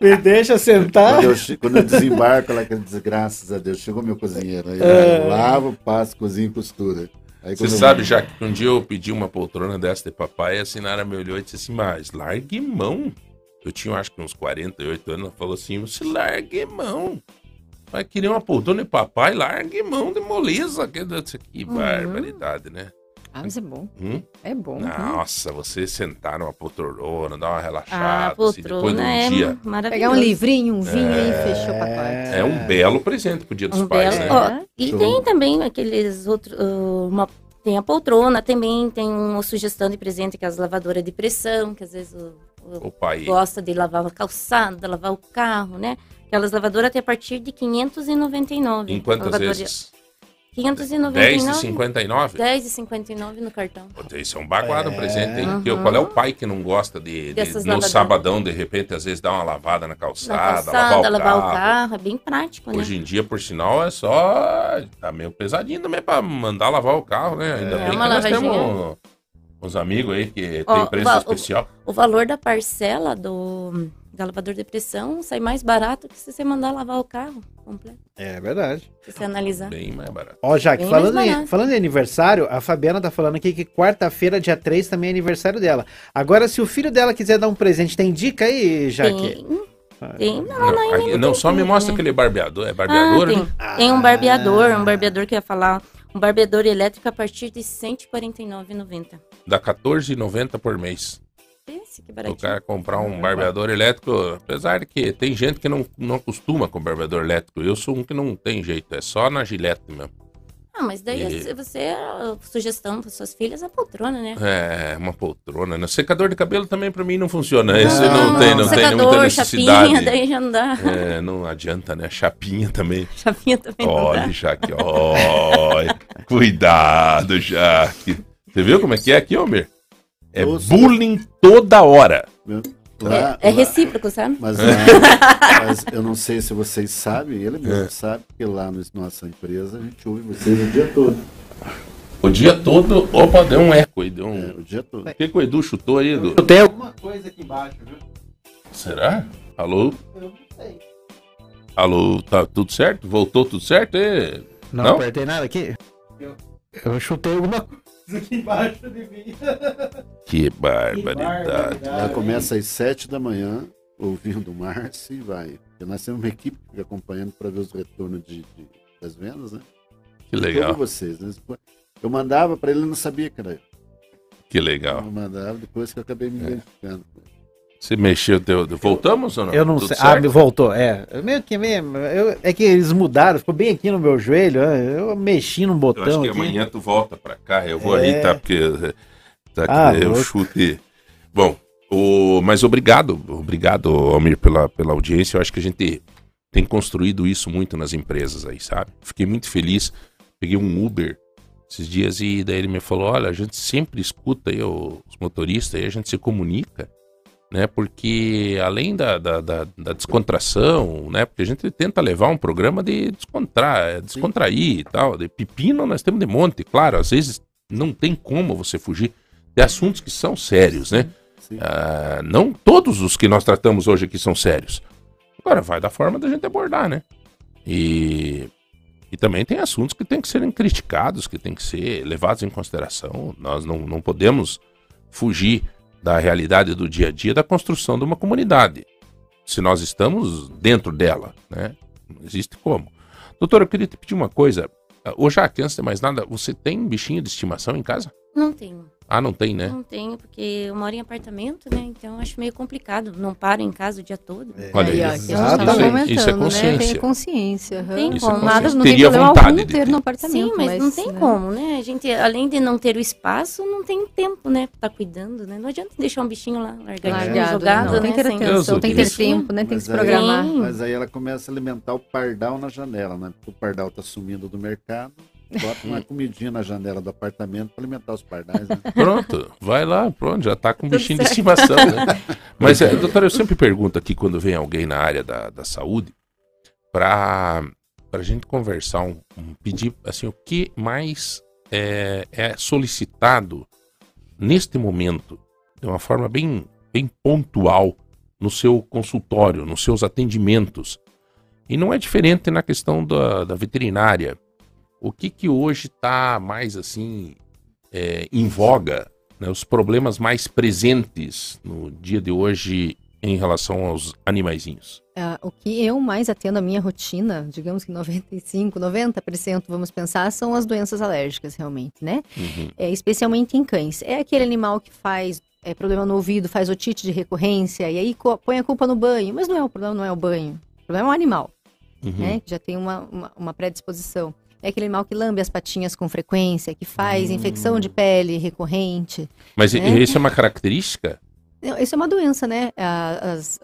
Me deixa sentar. Quando eu, quando eu desembarco lá, graças a Deus, chegou meu cozinheiro. Aí, é. eu lavo, passo, cozinho, costura. Aí, você sabe, já que um dia eu pedi uma poltrona dessa de papai, a Sinara me olhou e disse assim, mas largue mão. Eu tinha acho que uns 48 anos, ela falou assim: você largue mão. Vai querer uma poltrona e papai, largue mão de moleza. Que, que uhum. barbaridade, né? Ah, mas é bom. Hum? É bom. Nossa, hum. você sentar numa poltrona, dar uma relaxada, ah, assim, depois do é dia. Pegar um livrinho, um vinho é... e fechou o pacote. É um belo presente pro Dia dos um Pais, belo... né? Oh, e tem também aqueles outros. Uh, uma... Tem a poltrona também, tem uma sugestão de presente que é as lavadoras de pressão, que às vezes o, o, pai gosta de lavar a calçada, lavar o carro, né? Aquelas lavadoras até a partir de 599. Em quantas lavadora... vezes? 599. 10,59 no cartão. Isso é um baguado é... presente, hein? Uhum. Qual é o pai que não gosta de, de no lavadão. sabadão, de repente, às vezes, dar uma lavada na calçada, na calçada lavar, o, lavar carro. o carro. É bem prático, né? Hoje em dia, por sinal, é só... Tá meio pesadinho também pra mandar lavar o carro, né? Ainda é, bem que nós temos uns amigos aí que tem preço o especial. O, o valor da parcela do da lavador de pressão sai mais barato que se você mandar lavar o carro completo. É verdade. Se você analisar. Bem mais barato. Ó, Jaque, falando, em, falando em aniversário, a Fabiana tá falando aqui que quarta-feira, dia 3, também é aniversário dela. Agora, se o filho dela quiser dar um presente, tem dica aí, Jaque? Tem. Tem, não, não, não, não só me mostra né? aquele barbeador. É barbeador? Ah, tem. Ah. tem um barbeador, um barbeador que ia falar. Um barbeador elétrico a partir de R$ 149,90. Dá R$ 14,90 por mês. Pense que baratinho. O cara comprar um barbeador elétrico, apesar de que tem gente que não, não acostuma com barbeador elétrico. Eu sou um que não tem jeito, é só na gilete mesmo. Ah, mas daí e... você, a sugestão para suas filhas é poltrona, né? É, uma poltrona. Né? Secador de cabelo também para mim não funciona. Não, Esse não, não tem, não secador, tem muita necessidade. Chapinha, daí já não dá. É, não adianta, né? Chapinha também. Chapinha também Olha, Jaque, olha. Cuidado, Jaque. Você viu como é que é aqui, Homer? É bullying toda hora. Lá, é, é, recíproco, sabe? Mas, mas, eu não sei se vocês sabem, ele mesmo é. sabe, que lá na nossa empresa a gente ouve vocês o dia todo. O dia todo, opa, deu um eco aí, deu um. É, o dia todo. O que, que o Edu chutou aí, Edu? Eu tenho alguma coisa aqui embaixo, viu? Será? Alô? Eu não sei. Alô, tá tudo certo? Voltou tudo certo? E... Não, não apertei nada aqui. Eu, eu chutei alguma coisa aqui embaixo de mim. Que barbaridade. Ela começa às sete da manhã, ouvindo o Márcio e vai. Porque nós temos uma equipe que fica acompanhando para ver os retornos de, de, das vendas, né? Que legal. Todos vocês, né? Eu mandava para ele, ele não sabia que era eu. Que legal. Eu mandava depois que eu acabei me é. identificando. Você mexeu, deu, voltamos ou não? Eu não Tudo sei. Certo? Ah, voltou, é. Meio que mesmo. Eu, é que eles mudaram, ficou bem aqui no meu joelho. Eu mexi no botão. Eu acho que aqui. amanhã tu volta pra cá. Eu vou é... ali, tá? Porque tá, ah, eu louco. chute. Bom, o, mas obrigado, obrigado, Almir, pela, pela audiência. Eu acho que a gente tem construído isso muito nas empresas aí, sabe? Fiquei muito feliz. Peguei um Uber esses dias e daí ele me falou: olha, a gente sempre escuta aí os motoristas, aí a gente se comunica né? Porque além da, da, da, da, descontração, né? Porque a gente tenta levar um programa de descontrar, descontrair e tal. De pepino nós temos de monte, claro. Às vezes não tem como você fugir de assuntos que são sérios, né? Ah, não todos os que nós tratamos hoje aqui são sérios. Agora vai da forma da gente abordar, né? E, e também tem assuntos que têm que serem criticados, que têm que ser levados em consideração. Nós não, não podemos fugir da realidade do dia a dia da construção de uma comunidade. Se nós estamos dentro dela, né? Não existe como. Doutora, eu queria te pedir uma coisa. Ô Jaque, antes de mais nada, você tem bichinho de estimação em casa? Não tenho. Ah, não tem, né? Não tenho, porque eu moro em apartamento, né? Então acho meio complicado. Não paro em casa o dia todo. É. Olha aí. Isso, tá isso é consciência. Né? Tem consciência. Uhum. Tem isso é como. É Nada, não Teria tem problema algum ter no apartamento. Sim, mas, mas não tem né? como, né? A gente, além de não ter o espaço, não tem tempo, né? Pra estar tá cuidando, né? Não adianta deixar um bichinho lá largadinho, Largado, jogado, não. né? Tem que ter atenção, tem que ter tempo, né? Tem que se programar. Mas aí ela começa a alimentar o pardal na janela, né? Porque o pardal tá sumindo do mercado. Bota uma comidinha na janela do apartamento para alimentar os pardais. Né? Pronto, vai lá, pronto, já está com um bichinho de estimação. Né? Mas, é, doutor, eu sempre pergunto aqui quando vem alguém na área da, da saúde para a gente conversar, um, um, pedir assim, o que mais é, é solicitado neste momento, de uma forma bem, bem pontual, no seu consultório, nos seus atendimentos. E não é diferente na questão da, da veterinária o que que hoje está mais assim é, em voga, né, os problemas mais presentes no dia de hoje em relação aos animaizinhos? Uh, o que eu mais atendo a minha rotina, digamos que 95, 90%, vamos pensar, são as doenças alérgicas, realmente, né? Uhum. É, especialmente em cães. É aquele animal que faz é, problema no ouvido, faz otite de recorrência, e aí põe a culpa no banho. Mas não é o problema, não é o banho. O problema é o animal, uhum. né? Que já tem uma, uma, uma predisposição. É aquele animal que lambe as patinhas com frequência, que faz hum. infecção de pele recorrente. Mas né? isso é uma característica? Isso é uma doença, né? As,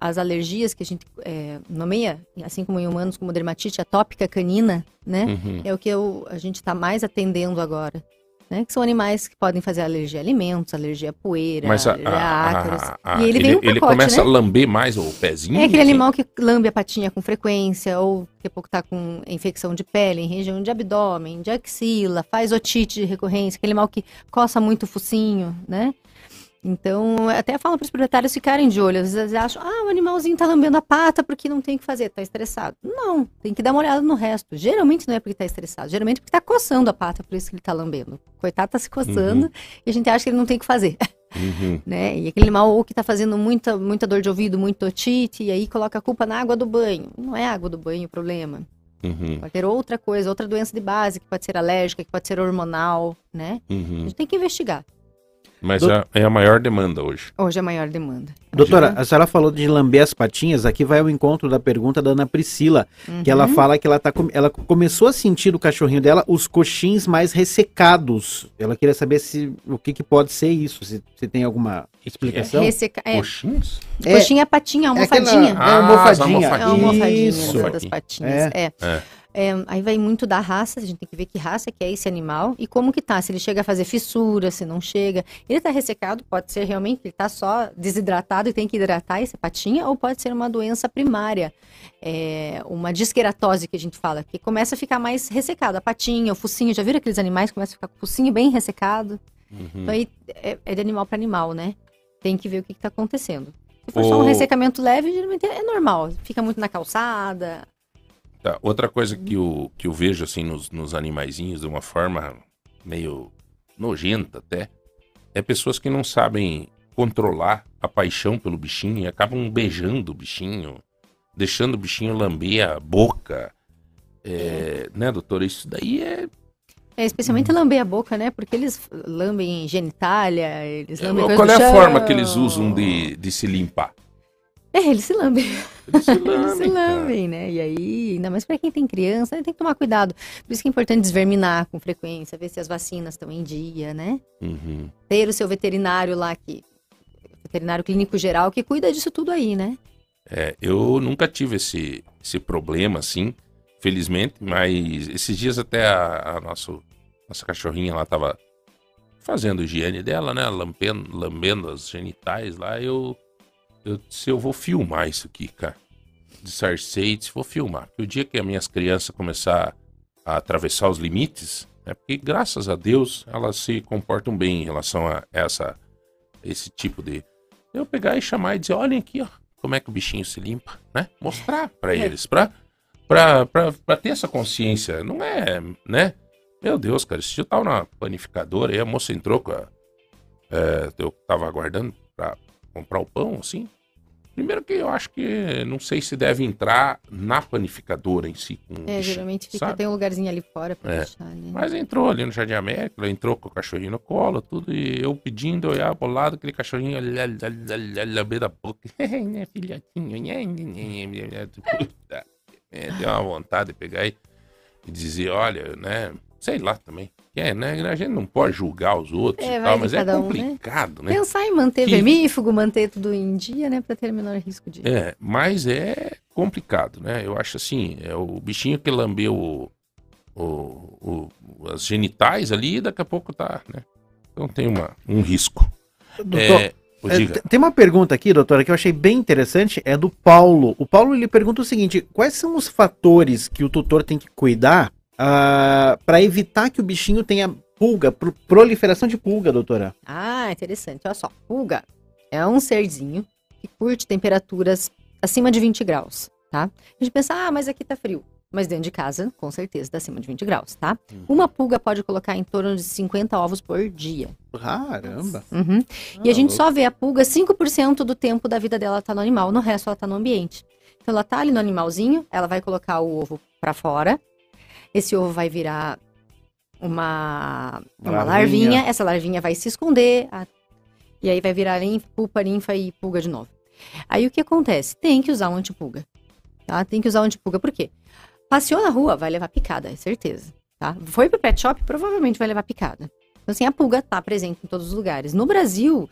as alergias que a gente é, nomeia, assim como em humanos, como dermatite atópica canina, né? Uhum. É o que eu, a gente está mais atendendo agora. Né? Que são animais que podem fazer alergia a alimentos, alergia a poeira, Mas a, alergia a, ácaros. A, e ele, ele, um pacote, ele começa né? a lamber mais o pezinho? É aquele assim? animal que lambe a patinha com frequência, ou daqui a pouco está com infecção de pele em região de abdômen, de axila, faz otite de recorrência, aquele animal que coça muito o focinho, né? Então, até falo para os proprietários ficarem de olho. Às vezes acham, ah, o animalzinho está lambendo a pata porque não tem o que fazer, está estressado. Não, tem que dar uma olhada no resto. Geralmente não é porque está estressado, geralmente porque está coçando a pata, por isso que ele está lambendo. Coitado está se coçando uhum. e a gente acha que ele não tem o que fazer. Uhum. né? E aquele animal ou que está fazendo muita, muita dor de ouvido, muito otite, e aí coloca a culpa na água do banho. Não é água do banho o problema. Uhum. Pode ter outra coisa, outra doença de base, que pode ser alérgica, que pode ser hormonal, né? Uhum. A gente tem que investigar. Mas Do... é, é a maior demanda hoje. Hoje é a maior demanda. Doutora, a senhora falou de lamber as patinhas, aqui vai o encontro da pergunta da Ana Priscila, uhum. que ela uhum. fala que ela, tá, ela começou a sentir do cachorrinho dela os coxins mais ressecados. Ela queria saber se o que, que pode ser isso, se, se tem alguma explicação. Resseca... É. Coxins? É, Coxinha é patinha, almofadinha. É, aquela... é almofadinha. Ah, é almofadinha. Isso. das patinhas. É. é. É, aí vai muito da raça, a gente tem que ver que raça que é esse animal e como que tá, se ele chega a fazer fissura, se não chega. Ele tá ressecado, pode ser realmente ele tá só desidratado e tem que hidratar essa patinha, ou pode ser uma doença primária, é, uma disqueratose que a gente fala, que começa a ficar mais ressecado, a patinha, o focinho, já viram aqueles animais que começam a ficar com o focinho bem ressecado? Uhum. Então aí é, é, de animal para animal, né? Tem que ver o que, que tá acontecendo. Se for o... só um ressecamento leve, geralmente é normal, fica muito na calçada, Tá. Outra coisa que eu, que eu vejo assim nos, nos animaizinhos de uma forma meio nojenta até, é pessoas que não sabem controlar a paixão pelo bichinho e acabam beijando o bichinho, deixando o bichinho lamber a boca. É, né, doutora? Isso daí é. É, especialmente lamber a boca, né? Porque eles lambem genitália, eles é, lambem. É, qual é a forma que eles usam de, de se limpar? É, eles se lambem. Eles se lambem, eles se lambem né? E aí, ainda mais para quem tem criança, tem que tomar cuidado. Por isso que é importante desverminar com frequência, ver se as vacinas estão em dia, né? Uhum. Ter o seu veterinário lá, que, veterinário clínico geral, que cuida disso tudo aí, né? É, eu nunca tive esse, esse problema, assim, felizmente, mas esses dias até a, a nosso, nossa cachorrinha lá tava fazendo higiene dela, né? Lambendo, lambendo as genitais lá, eu eu, se eu vou filmar isso aqui, cara. Disfarcei, se vou filmar. Porque o dia que as minhas crianças começar a atravessar os limites, é porque graças a Deus elas se comportam bem em relação a essa esse tipo de eu pegar e chamar e dizer, olhem aqui, ó, como é que o bichinho se limpa, né? Mostrar para é. eles, para para ter essa consciência, não é, né? Meu Deus, cara, esse dia eu tava na panificadora e a moça entrou com a, é, eu tava aguardando para comprar o pão, assim. Primeiro que eu acho que não sei se deve entrar na panificadora em si. é, geralmente fica, tem um lugarzinho ali fora pra é. deixar, né? Mas entrou ali no Jardim América, entrou com o cachorrinho no colo, tudo, e eu pedindo, eu olhava pro lado, aquele cachorrinho lamber da boca. né, filhotinho? Deu uma vontade de pegar e, e dizer, olha, né, sei lá também. É, né? A gente não pode julgar os outros é, e tal, mas é complicado, um, né? né? Pensar em manter que... vermífugo, manter tudo em dia, né? Para ter menor risco de. É, mas é complicado, né? Eu acho assim, é o bichinho que lambeu o, o, o, as genitais ali, daqui a pouco tá, né? Então tem uma, um risco. Doutor, é, é, tem uma pergunta aqui, doutora, que eu achei bem interessante, é do Paulo. O Paulo ele pergunta o seguinte: quais são os fatores que o tutor tem que cuidar uh, ah, para evitar que o bichinho tenha pulga, pro, proliferação de pulga, doutora. Ah, interessante. Olha só, pulga é um serzinho que curte temperaturas acima de 20 graus, tá? A gente pensa, ah, mas aqui tá frio. Mas dentro de casa, com certeza, está acima de 20 graus, tá? Uhum. Uma pulga pode colocar em torno de 50 ovos por dia. Caramba! Uhum. Ah, e a gente só vê a pulga 5% do tempo da vida dela tá no animal, no resto ela tá no ambiente. Então ela tá ali no animalzinho, ela vai colocar o ovo para fora. Esse ovo vai virar uma, uma larvinha. larvinha. Essa larvinha vai se esconder. A, e aí vai virar linfa, pulpa, linfa e pulga de novo. Aí o que acontece? Tem que usar um antipulga. Tá? Tem que usar um antipulga, por quê? Passeou na rua, vai levar picada, é certeza. Tá? Foi pro pet shop, provavelmente vai levar picada. Então, assim, a pulga tá presente em todos os lugares. No Brasil,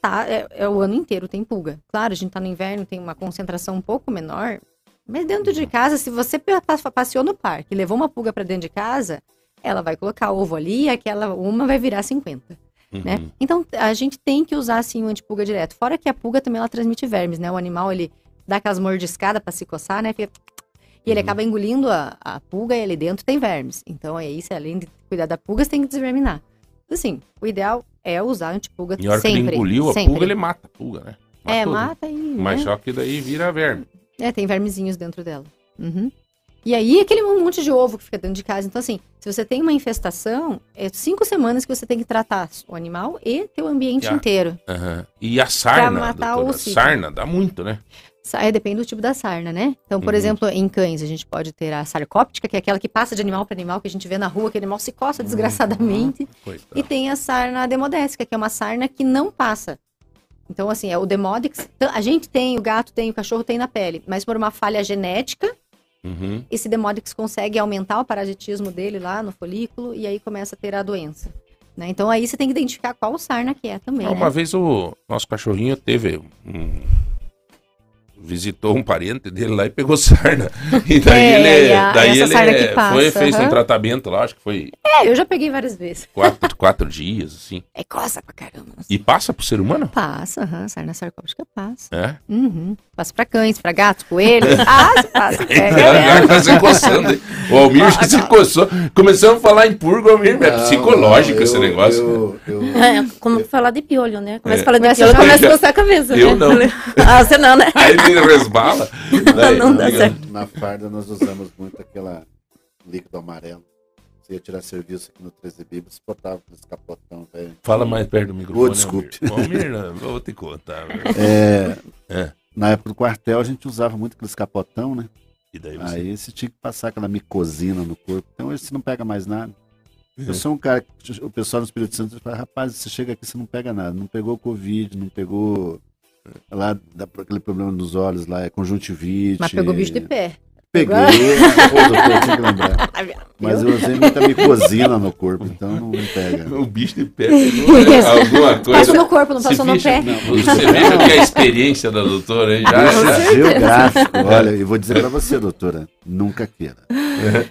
tá, é, é, o ano inteiro tem pulga. Claro, a gente tá no inverno, tem uma concentração um pouco menor. Mas dentro de casa, se você passeou no parque e levou uma pulga para dentro de casa, ela vai colocar ovo ali e aquela uma vai virar 50. Uhum. Né? Então, a gente tem que usar, assim, o antipulga direto. Fora que a pulga também, ela transmite vermes, né? O animal, ele dá aquelas mordiscadas para se coçar, né? Fica... E ele uhum. acaba engolindo a, a pulga e ali dentro tem vermes. Então, é isso, além de cuidar da pulga, você tem que desverminar. Assim, o ideal é usar antipulga sempre. E a hora que ele engoliu a sempre. pulga, ele mata a pulga, né? Mata é, tudo. mata e... Mas né? só que daí vira verme. É, tem vermezinhos dentro dela. Uhum. E aí, aquele monte de ovo que fica dentro de casa. Então, assim, se você tem uma infestação, é cinco semanas que você tem que tratar o animal e teu ambiente a, inteiro. Uh E a sarna, matar doutora, o sarna dá muito, né? É, depende do tipo da sarna, né? Então, por uhum. exemplo, em cães, a gente pode ter a sarcóptica, que é aquela que passa de animal para animal, que a gente vê na rua, que o animal se coça uhum. desgraçadamente. Uhum. E tem a sarna demodésica, que é uma sarna que não passa. Então, assim, é o demodix. A gente tem, o gato tem, o cachorro tem na pele, mas por uma falha genética, Uhum. Esse Demodix consegue aumentar o parasitismo dele lá no folículo e aí começa a ter a doença. Né? Então aí você tem que identificar qual sarna que é também. Uma né? vez o nosso cachorrinho teve um, visitou um parente dele lá e pegou sarna. E daí é, ele, a, daí ele passa, foi, fez uhum. um tratamento lá, acho que foi. É, eu já peguei várias vezes. Quatro, quatro dias, assim. É coça pra caramba. E passa pro ser humano? Passa, uhum, sarna sarcóptica passa. É? Uhum. Passa pra cães, pra gatos, coelhos. passa, passa. É, tá se coçando. O Almir já se coçou. Começamos a falar em purgo, Almir. É psicológico não, esse negócio. Eu, eu, é, como eu, falar de piolho, né? Começa é. a falar de piolho, começa a coçar a cabeça. Eu né? não. ah, você não, né? Aí resbala. Daí, não dá certo. Na farda nós usamos muito aquela líquido amarelo. Você ia tirar serviço aqui no 13 Bíblias, botava aquele capotão, velho. Fala mais perto do microfone. Oh, desculpe. Almir, não, vou te contar. É, é. Na época do quartel a gente usava muito aqueles capotão, né? E daí você... Aí você tinha que passar aquela micosina no corpo. Então hoje você não pega mais nada. Uhum. Eu sou um cara que o pessoal no Espírito Santo fala, rapaz, você chega aqui, você não pega nada. Não pegou Covid, não pegou Lá dá aquele problema nos olhos lá, é conjuntivite. Mas pegou bicho de pé. Peguei. Mas eu usei muita micosina no corpo, então não me pega. O bicho de pé pegou alguma coisa. Passou no corpo, não passou no pé. Não, você veja que a experiência da doutora aí já. já. Geográfico, olha, e vou dizer pra você, doutora, nunca queira.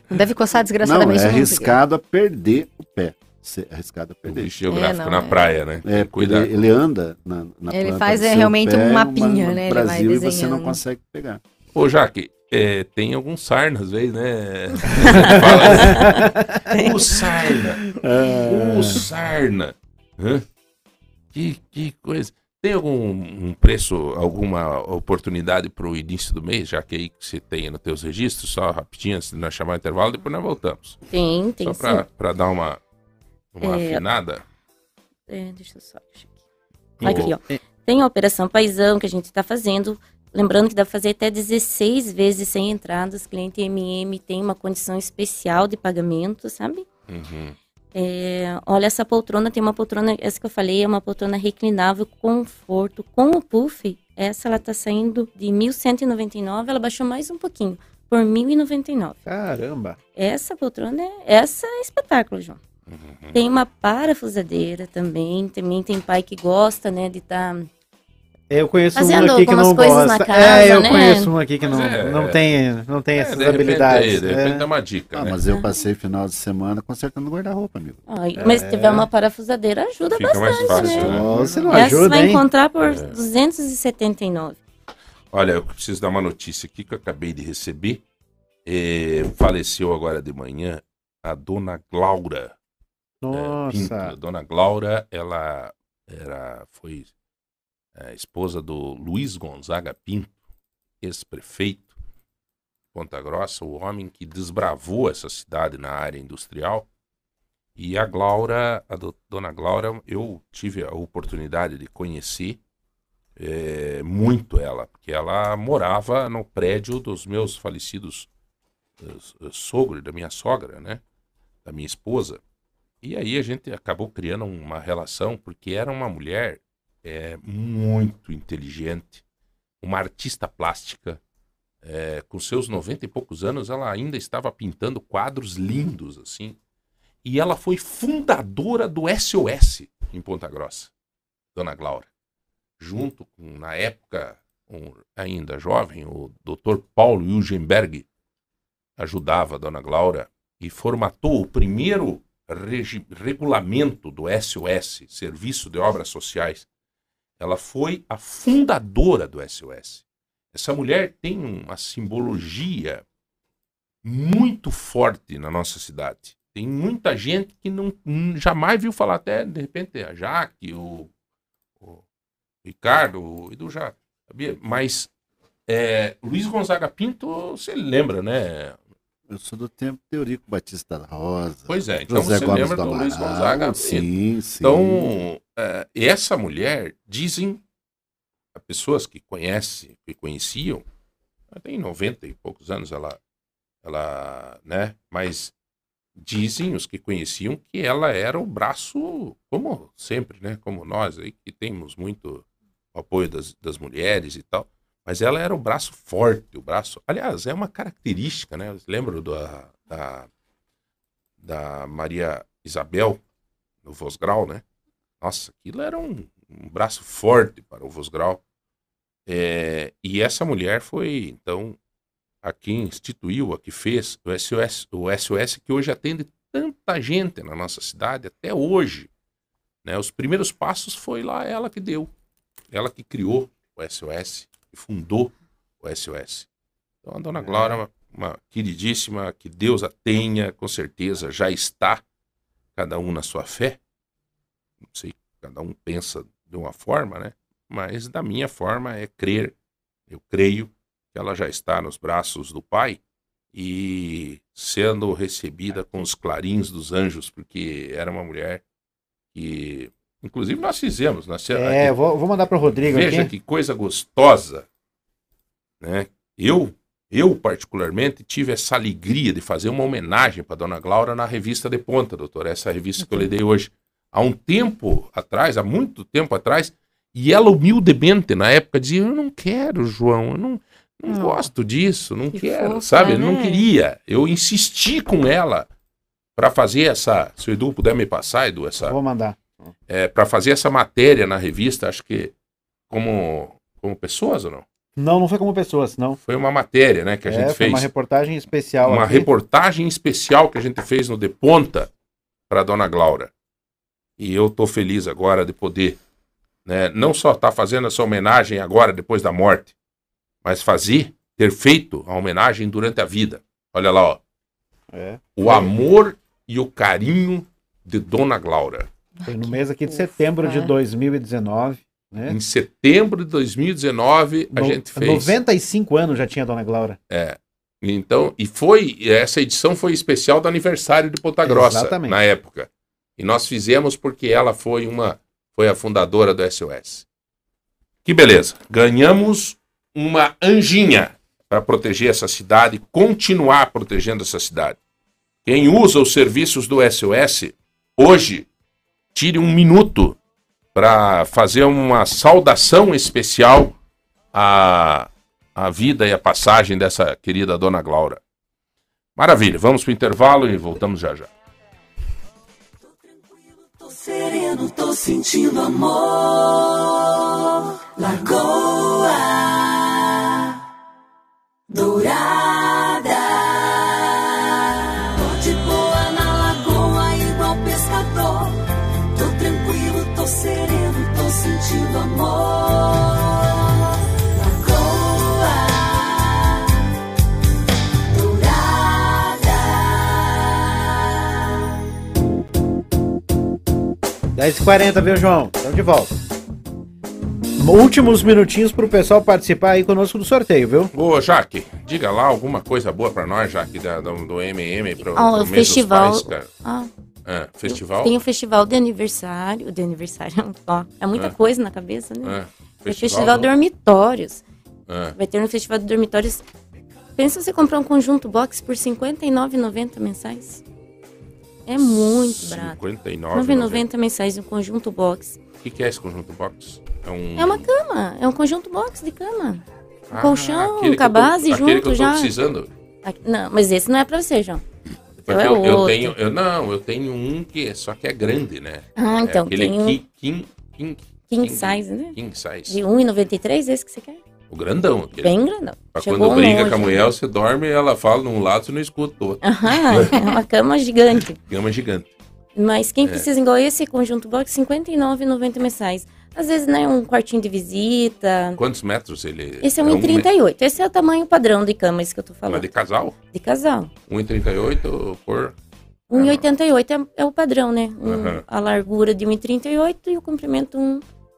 Não deve coçar desgraçadamente. Não, é arriscado a perder o pé ser arriscado a perder. O geográfico é, na é. praia, né? É, cuidar. Ele, ele, anda na, na Ele faz é, realmente um mapinha, uma, né? No Brasil e você não consegue pegar. Ô, Jaque, é, tem alguns sarna às vezes, né? o sarna. O sarna. Hã? Que, que coisa. Tem algum um preço, alguma oportunidade para o início do mês, já que aí você tem nos teus registros, só rapidinho, antes de nós chamar o intervalo, depois nós voltamos. Tem, tem Só para dar uma, uma é, afinada? É, deixa eu só aqui. Aqui, ó. Tem a Operação Paisão que a gente está fazendo. Lembrando que dá para fazer até 16 vezes sem entradas. Cliente MM tem uma condição especial de pagamento, sabe? Uhum. É, olha, essa poltrona tem uma poltrona, essa que eu falei, é uma poltrona reclinável, conforto, com o puff. Essa ela tá saindo de 1.199, ela baixou mais um pouquinho, por 1.099. Caramba! Essa poltrona, é, essa é espetáculo, João. Uhum. Tem uma parafusadeira também. Também tem pai que gosta, né, de estar. Tá eu conheço um aqui que não gosta. Casa, é, eu né? conheço um aqui que não, é, não tem, não tem é, essas de habilidades. Repente, de repente é. uma dica. Ah, né? mas eu passei final de semana consertando guarda-roupa, amigo. Ah, mas se tiver uma parafusadeira, ajuda Fica bastante. Mais fácil, né? né? Você não Essa ajuda, vai hein? encontrar por é. 279. Olha, eu preciso dar uma notícia aqui que eu acabei de receber. É, faleceu agora de manhã a dona Glaura. Nossa. Pinto. Dona Glaura, ela era, foi é, esposa do Luiz Gonzaga Pinto, ex-prefeito. Ponta Grossa, o homem que desbravou essa cidade na área industrial. E a Glaura, a do, dona Glaura, eu tive a oportunidade de conhecer é, muito ela, porque ela morava no prédio dos meus falecidos uh, sogro, da minha sogra, né? Da minha esposa. E aí a gente acabou criando uma relação, porque era uma mulher é, muito inteligente, uma artista plástica. É, com seus 90 e poucos anos, ela ainda estava pintando quadros lindos, assim. E ela foi fundadora do SOS em Ponta Grossa, Dona Glaura. Junto com, na época, um, ainda jovem, o Dr. Paulo Eugenberg ajudava a Dona Glaura e formatou o primeiro regulamento do SOS, Serviço de Obras Sociais. Ela foi a fundadora do SOS. Essa mulher tem uma simbologia muito forte na nossa cidade. Tem muita gente que não, jamais viu falar, até de repente a Jaque, o, o Ricardo, o Edu já sabia, mas é, Luiz Gonzaga Pinto, você lembra, né? Eu sou do tempo de Eurico Batista da Rosa. Pois é, então José você Gomes lembra do, do Luiz Gonzaga? Sim, sim. Então, é, essa mulher, dizem pessoas que conhecem, que conheciam, tem 90 e poucos anos ela, ela, né? Mas dizem os que conheciam que ela era o braço, como sempre, né? Como nós aí, que temos muito apoio das, das mulheres e tal. Mas ela era o braço forte, o braço. Aliás, é uma característica, né? Lembro da, da, da Maria Isabel, no Vosgrau, né? Nossa, aquilo era um, um braço forte para o Vosgrau. É, e essa mulher foi, então, a que instituiu, a que fez o SOS, o SOS que hoje atende tanta gente na nossa cidade, até hoje. Né? Os primeiros passos foi lá ela que deu, ela que criou o SOS que fundou o SOS. Então, a dona é. Glória é uma, uma queridíssima, que Deus a tenha, com certeza já está, cada um na sua fé. Não sei, cada um pensa de uma forma, né? Mas da minha forma é crer. Eu creio que ela já está nos braços do Pai e sendo recebida com os clarins dos anjos, porque era uma mulher que Inclusive nós fizemos. Nós, é, aqui, vou, vou mandar para o Rodrigo Veja aqui. que coisa gostosa. Né? Eu, eu particularmente, tive essa alegria de fazer uma homenagem para Dona Glaura na revista de ponta, doutor. Essa revista que eu lhe dei hoje. Há um tempo atrás, há muito tempo atrás, e ela humildemente, na época, dizia, eu não quero, João, eu não, não, não. gosto disso, não que quero, fofa, sabe? Né? Não queria. Eu insisti com ela para fazer essa. Se o Edu puder me passar, Edu, essa. Vou mandar é, para fazer essa matéria na revista, acho que como, como pessoas ou não? Não, não foi como pessoas, não. Foi uma matéria, né, que a é, gente fez. uma reportagem especial. Uma aqui. reportagem especial que a gente fez no De Ponta para Dona Glaura. E eu tô feliz agora de poder, né, não só estar tá fazendo essa homenagem agora depois da morte, mas fazer, ter feito a homenagem durante a vida. Olha lá, ó. É. O amor e o carinho de Dona Glaura. Foi no mês aqui de setembro de 2019. Né? Em setembro de 2019 a no, gente fez. 95 anos já tinha a Dona Glaura. É. Então, e foi, essa edição foi especial do aniversário de Ponta Grossa, Exatamente. na época. E nós fizemos porque ela foi uma, foi a fundadora do SOS. Que beleza. Ganhamos uma anjinha para proteger essa cidade, continuar protegendo essa cidade. Quem usa os serviços do SOS hoje tire um minuto para fazer uma saudação especial à, à vida e à passagem dessa querida dona Glaura. Maravilha, vamos para o intervalo e voltamos já já. Tô sereno, tô sentindo amor. Lagoa Dourada. 10h40, viu, João? Estamos de volta. últimos minutinhos pro pessoal participar aí conosco do sorteio, viu? Ô, Jaque, diga lá alguma coisa boa pra nós, Jaque, da, do, do MM oh, pro o festival. Pais, ah. É, festival? Tem o festival de aniversário, de aniversário, ó, é muita é. coisa na cabeça, né? É. Festival, festival do... dormitórios. É. Vai ter no festival de dormitórios. Pensa você comprar um conjunto box por R$ 59,90 mensais. É muito barato. R$ 59,90 mensais um conjunto box. O que, que, é esse conjunto box? É, um... é uma cama, é um conjunto box de cama. Um ah, colchão, um cabaz junto que eu já. precisando. Não, mas esse não é pra você, João. Então é eu, eu, tenho, eu não, eu tenho um que é, só que é grande, né? Ah, é então é aquele tem um... king, king, king, king, size, né? King size. De 1,93 esse que você quer? O grandão. Aquele. Bem grandão. Pra Chegou quando brinca com a mulher, você dorme e ela fala num lado, você não escuta o outro. Aham, é uma cama gigante. cama gigante. Mas quem é. precisa igual esse conjunto box, R$ 59,90 mensais. Às vezes, né, um quartinho de visita. Quantos metros ele... Esse é 1,38. É um... Esse é o tamanho padrão de cama, esse que eu tô falando. Mas de casal? De casal. 1,38 por... 1,88 é, é o padrão, né? Um, uhum. A largura de 1,38 e o comprimento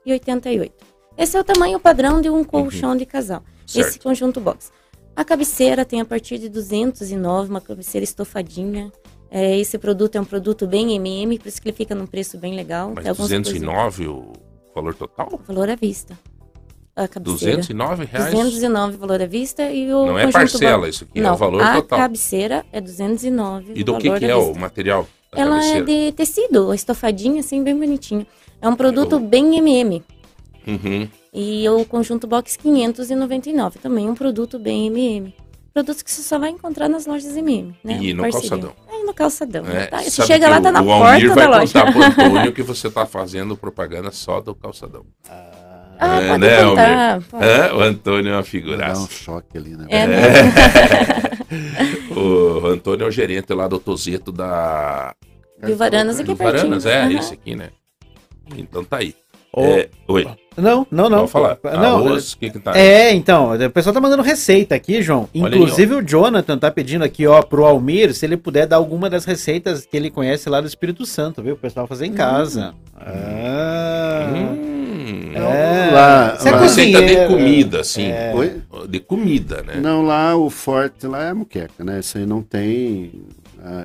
1,88. Esse é o tamanho padrão de um colchão uhum. de casal. Certo. Esse conjunto box. A cabeceira tem a partir de 209, uma cabeceira estofadinha. É, esse produto é um produto bem MM, por isso que ele fica num preço bem legal. Mas 209 o valor total? Valor à vista. A cabeceira. 209 reais? 209 valor à vista e o Não é parcela isso aqui, Não, é o valor a total. A cabeceira é 209 E do que, que é o material? Ela cabeceira? é de tecido, estofadinha assim, bem bonitinho. É um produto bem MM. Uhum. E o conjunto box 599, também um produto bem MM. Produtos que você só vai encontrar nas lojas MM, né? E no parceria. calçadão. É, no calçadão. É, tá? Você chega lá, tá na porta da loja. vai contar pro Antônio que você tá fazendo propaganda só do calçadão. Ah, é, né, contar, é, o Antônio é uma figuraça. Dá um choque ali, né? É, é. o Antônio é o gerente lá do Tozeto da... De Varanas aqui pertinho. Varanas, é, uhum. esse aqui, né? Então tá aí. É, oi. Não, não, não. Pode falar. Não, Arroz, que que tá é, então, o pessoal tá mandando receita aqui, João. Olha Inclusive aí, o Jonathan tá pedindo aqui, ó, pro Almir, se ele puder dar alguma das receitas que ele conhece lá do Espírito Santo, viu? O pessoal fazer em hum. casa. Ah. Hum. É. Lá, lá. Receita de comida, assim. É. De comida, né? Não, lá o forte lá é a muqueca, né? Isso aí não tem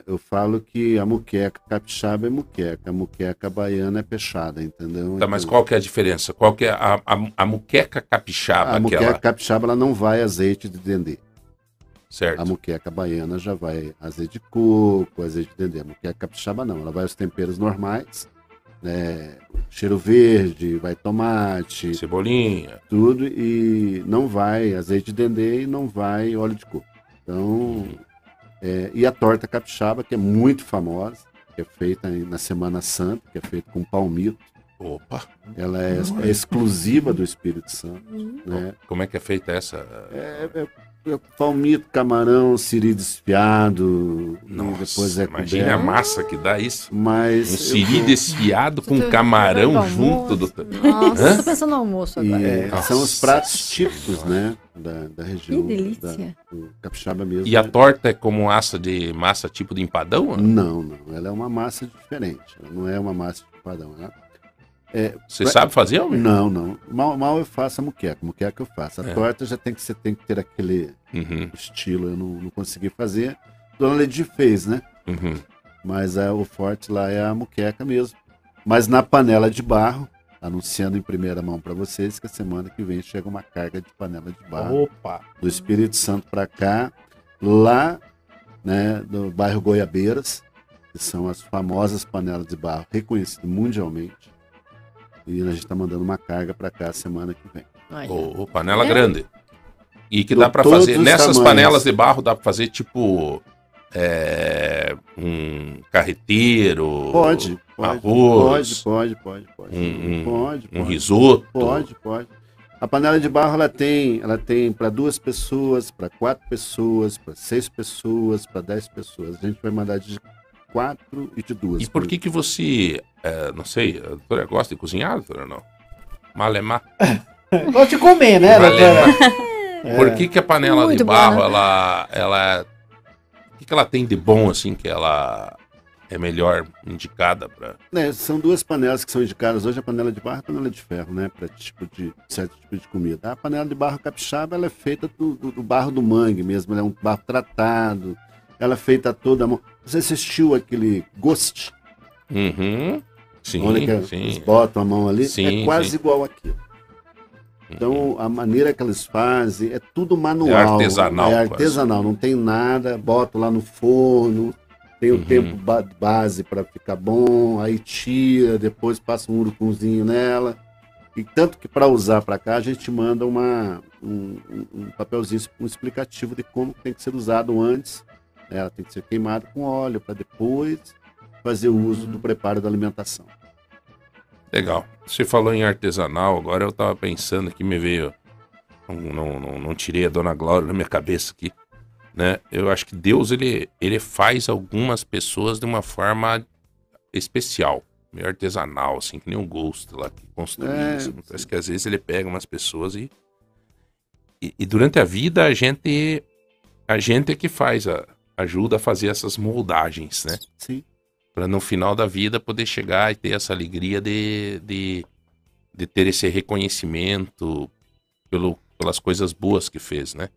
eu falo que a muqueca capixaba é muqueca, a muqueca baiana é peixada, entendeu? Tá, mas qual que é a diferença? Qual que é a, a, a muqueca capixaba? A muqueca capixaba ela não vai azeite de dendê. Certo. A muqueca baiana já vai azeite de coco, azeite de dendê. A muqueca capixaba não, ela vai os temperos normais, né? Cheiro verde, vai tomate, cebolinha, tudo e não vai azeite de dendê e não vai óleo de coco. Então, é, e a torta capixaba, que é muito famosa, que é feita na Semana Santa, que é feita com palmito. Opa! Ela é, é exclusiva do Espírito Santo. Né? Como é que é feita essa? É, é palmito, camarão, siri desfiado. Nossa, depois é imagina a massa que dá isso. Mas um siri desfiado com camarão junto do. Nossa, Hã? tô pensando no almoço agora. É, são os pratos típicos, né? Da, da região. Que delícia. Da, capixaba mesmo. E a torta é como massa de massa tipo de empadão? Não, não. Ela é uma massa diferente. Ela não é uma massa de empadão. Ela é, Você pra... sabe fazer, homem? Não, não. Mal, mal eu faço a muqueca. Muqueca eu faço. A é. torta já tem que, você tem que ter aquele uhum. estilo. Eu não, não consegui fazer. Dona Ledi fez, né? Uhum. Mas é, o forte lá é a muqueca mesmo. Mas na panela de barro, anunciando em primeira mão para vocês que a semana que vem chega uma carga de panela de barro Opa. do Espírito Santo para cá, lá né, no bairro Goiabeiras, que são as famosas panelas de barro reconhecidas mundialmente. E a gente está mandando uma carga para cá semana que vem. Ô, panela é. grande. E que dá para fazer. Nessas tamanhos. panelas de barro dá para fazer tipo. É, um carreteiro. Pode, pode. Arroz. Pode, pode, pode. pode. Um, pode, pode. um risoto. Pode, pode. A panela de barro ela tem, ela tem para duas pessoas, para quatro pessoas, para seis pessoas, para dez pessoas. A gente vai mandar de quatro e de duas. E por que que você, é, não sei, a doutora gosta de cozinhar, doutora, não? Malemar? Gosta de comer, né, doutora? É. Por que que a panela Muito de barro, né? ela, ela, o que que ela tem de bom, assim, que ela é melhor indicada para. É, são duas panelas que são indicadas hoje, a panela de barro e a panela de ferro, né? Para tipo de certo tipo de comida. A panela de barro capixaba ela é feita do, do, do barro do mangue mesmo, ela é um barro tratado, ela é feita toda a mão. Você assistiu aquele Ghost? Uhum. Sim, Onde que sim. eles botam a mão ali? Sim, é quase sim. igual aqui. Então, uhum. a maneira que eles fazem é tudo manual. É artesanal. É artesanal, quase. não tem nada, bota lá no forno, tem o uhum. tempo base para ficar bom, aí tira, depois passa um urucunzinho nela. E tanto que para usar para cá, a gente manda uma, um, um, papelzinho, um explicativo de como tem que ser usado antes. Né? Ela tem que ser queimada com óleo para depois fazer o uso do preparo da alimentação. Legal. Você falou em artesanal, agora eu estava pensando que me veio. Não, não, não, não tirei a Dona Glória da minha cabeça aqui né? Eu acho que Deus ele, ele faz algumas pessoas de uma forma especial, meio artesanal, assim, que nem um gosto lá que construiu é. Parece que às vezes ele pega umas pessoas e, e, e, durante a vida a gente a gente é que faz a, ajuda a fazer essas moldagens, né? Sim. Para no final da vida poder chegar e ter essa alegria de, de, de ter esse reconhecimento pelo, pelas coisas boas que fez, né?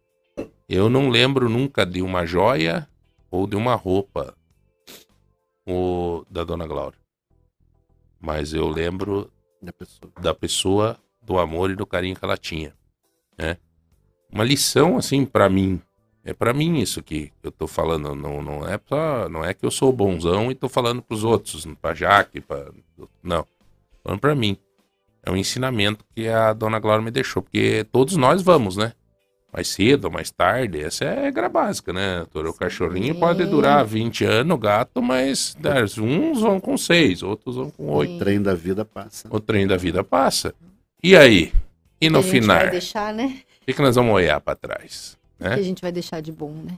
Eu não lembro nunca de uma joia ou de uma roupa o, da Dona Glória. Mas eu lembro da pessoa. da pessoa, do amor e do carinho que ela tinha. Né? Uma lição, assim, para mim. É para mim isso que eu tô falando. Não, não, é pra, não é que eu sou bonzão e tô falando pros outros, pra Jaque, pra... Não. Falando pra mim. É um ensinamento que a Dona Glória me deixou. Porque todos nós vamos, né? mais cedo ou mais tarde. Essa é a regra básica, né? O cachorrinho pode durar 20 anos, o gato, mas uns vão com 6, outros vão com 8. O trem da vida passa. O trem da vida passa. E aí? E no final? né? O que, que nós vamos olhar para trás? Né? Que a gente vai deixar de bom, né?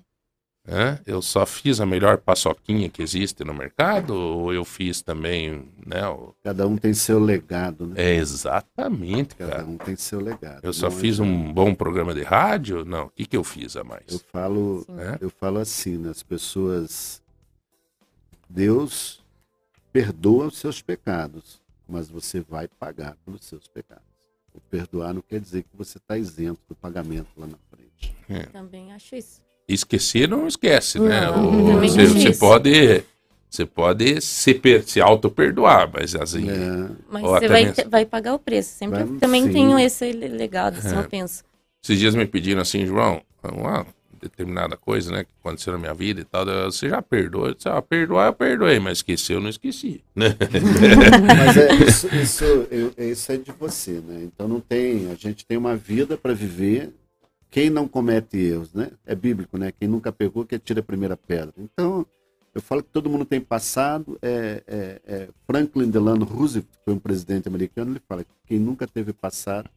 É, eu só fiz a melhor paçoquinha que existe no mercado, ou eu fiz também, né? O... Cada um tem seu legado, né? É, exatamente, Cada cara. um tem seu legado. Eu só fiz um bom programa de rádio? Não, o que, que eu fiz a mais? Eu falo, é? eu falo assim, né? as pessoas... Deus perdoa os seus pecados, mas você vai pagar pelos seus pecados. O perdoar não quer dizer que você está isento do pagamento lá na frente. É. Também acho isso esquecer não esquece, né? Não, você, você, pode você pode se, se auto-perdoar, mas assim. É. Mas você vai, mesmo... vai pagar o preço. Sempre vai, também sim. tenho esse legado, assim, é. eu penso. Esses dias me pediram assim, João, uma determinada coisa, né, que aconteceu na minha vida e tal, você já perdoou? Eu disse, ah, perdoar eu perdoei, mas esquecer eu não esqueci, né? mas é, isso, isso, eu, isso é de você, né? Então não tem, a gente tem uma vida para viver quem não comete erros, né? É bíblico, né? Quem nunca pegou, que tira a primeira pedra. Então, eu falo que todo mundo tem passado. É, é, é Franklin Delano Roosevelt, que foi um presidente americano, ele fala que quem nunca teve passado,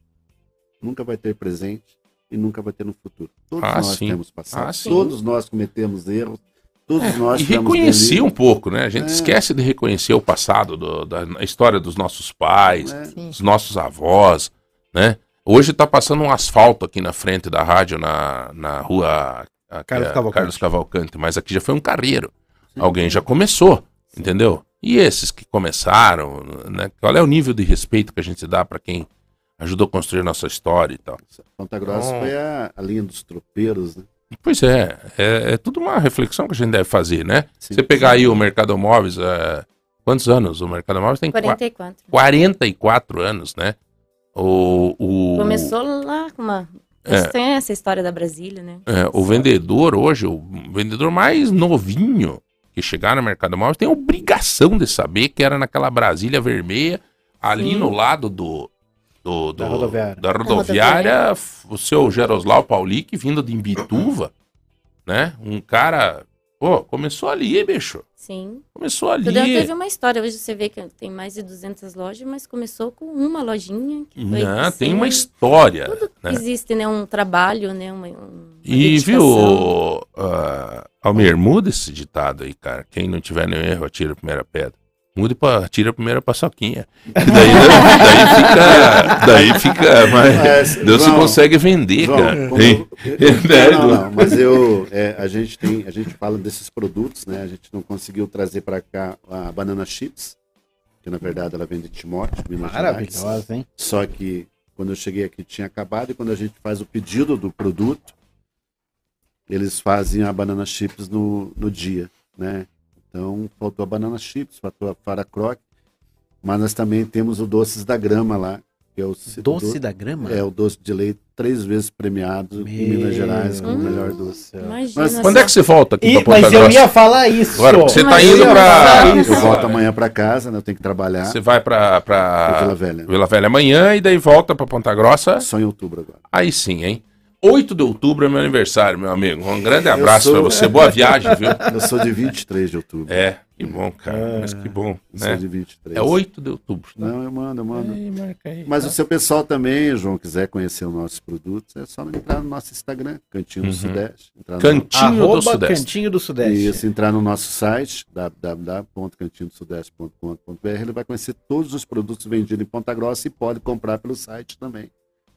nunca vai ter presente e nunca vai ter no futuro. Todos ah, nós sim. temos passado. Ah, todos nós cometemos erros. Todos é, nós e reconhecer um pouco, né? A gente é. esquece de reconhecer o passado, do, da história dos nossos pais, é. dos nossos avós, né? Hoje está passando um asfalto aqui na frente da rádio, na, na rua Carlos, é, Cavalcante. Carlos Cavalcante, mas aqui já foi um carreiro. Sim. Alguém já começou, Sim. entendeu? E esses que começaram, né? Qual é o nível de respeito que a gente dá para quem ajudou a construir a nossa história e tal? Ponta Grossa então, foi a, a, linha dos tropeiros, né? Pois é, é, é, tudo uma reflexão que a gente deve fazer, né? Sim, Você pegar aí o Mercado Móveis, é, quantos anos? O Mercado Móveis tem 44. 44 anos, né? O, o... Começou lá com uma. É, tem essa história da Brasília, né? É, o vendedor hoje, o vendedor mais novinho que chegar no mercado móvel tem a obrigação de saber que era naquela Brasília vermelha, ali Sim. no lado do, do, do da rodoviária, da rodoviária o seu Geroslau Paulic vindo de Imbituva, né? Um cara Pô, começou ali, bicho. Sim. Começou ali. Tudo teve uma história. Hoje você vê que tem mais de 200 lojas, mas começou com uma lojinha. Que foi Não, tem uma história. Tudo né? existe, né? Um trabalho, né? Uma, uma e viu, uh, Almir, muda esse ditado aí, cara. Quem não tiver nenhum erro, atira a primeira pedra. Mude pra, tira a primeira paçoquinha. E daí, daí fica. Daí fica. Mas, mas Deus João, consegue vender, João, cara. Como, eu, é, não, não, mas eu. É, a, gente tem, a gente fala desses produtos, né? A gente não conseguiu trazer para cá a banana chips, que na verdade ela vem de Timóteo, Minas Maravilhosa, hein? Só que quando eu cheguei aqui tinha acabado e quando a gente faz o pedido do produto, eles fazem a banana chips no, no dia, né? Então, faltou a banana chips, faltou a fara croque, mas nós também temos o doces da grama lá, que é o doce do, da grama? É o doce de leite três vezes premiado Meu... em Minas Gerais como o melhor doce. Mas quando é que você volta aqui e, pra Mas eu ia falar isso. Agora, você está indo para Eu volto amanhã para casa, né? Eu tenho que trabalhar. Você vai para Vila Velha. Vila Velha amanhã e daí volta para Ponta Grossa. Só em outubro agora. Aí sim, hein? 8 de outubro é meu aniversário, meu amigo. Um grande abraço sou... para você. Boa viagem, viu? Eu sou de 23 de outubro. É, que bom, cara. É, Mas que bom. Eu né? sou de 23. É 8 de outubro. Tá? Não, eu mando, eu mando. Aí, aí, Mas tá. o seu pessoal também, João, quiser conhecer os nossos produtos, é só entrar no nosso Instagram, Cantinho uhum. do Sudeste. Cantinho no... do Sudeste. Cantinho do Sudeste. Isso, entrar no nosso site, www.cantinhodosudeste.com.br, ele vai conhecer todos os produtos vendidos em Ponta Grossa e pode comprar pelo site também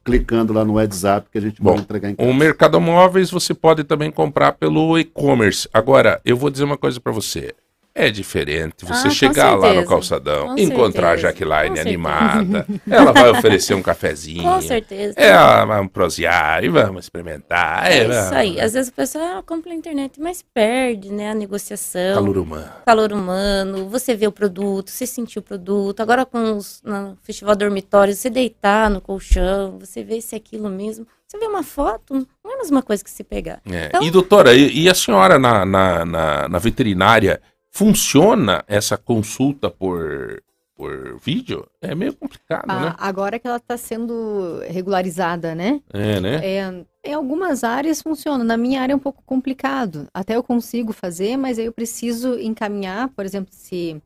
clicando lá no WhatsApp que a gente Bom, vai entregar em casa. O Mercado Móveis você pode também comprar pelo e-commerce. Agora, eu vou dizer uma coisa para você. É diferente você ah, chegar lá no calçadão, com encontrar certeza. a Jaqueline animada, ela vai oferecer um cafezinho. Com certeza. É, vamos prosear e vamos experimentar. É, é isso aí. Às vezes o pessoal ah, compra na internet, mas perde, né, a negociação. Calor humano. Calor humano, você vê o produto, você sentir o produto. Agora com os, no Festival Dormitório, você deitar no colchão, você vê se é aquilo mesmo. Você vê uma foto, não é a mesma coisa que se pegar. É. Então... E doutora, e, e a senhora na, na, na, na veterinária funciona essa consulta por, por vídeo? É meio complicado, ah, né? Agora que ela está sendo regularizada, né? É, né? É, em algumas áreas funciona. Na minha área é um pouco complicado. Até eu consigo fazer, mas aí eu preciso encaminhar, por exemplo, se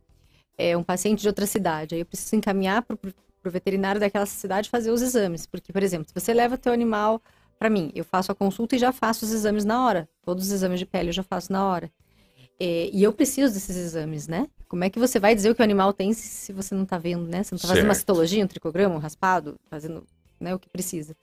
é um paciente de outra cidade, aí eu preciso encaminhar para o veterinário daquela cidade fazer os exames. Porque, por exemplo, se você leva teu animal para mim, eu faço a consulta e já faço os exames na hora. Todos os exames de pele eu já faço na hora. É, e eu preciso desses exames, né? Como é que você vai dizer o que o animal tem se, você não está vendo, né? Você não está fazendo uma citologia, um tricograma, um raspado, fazendo né, o que precisa.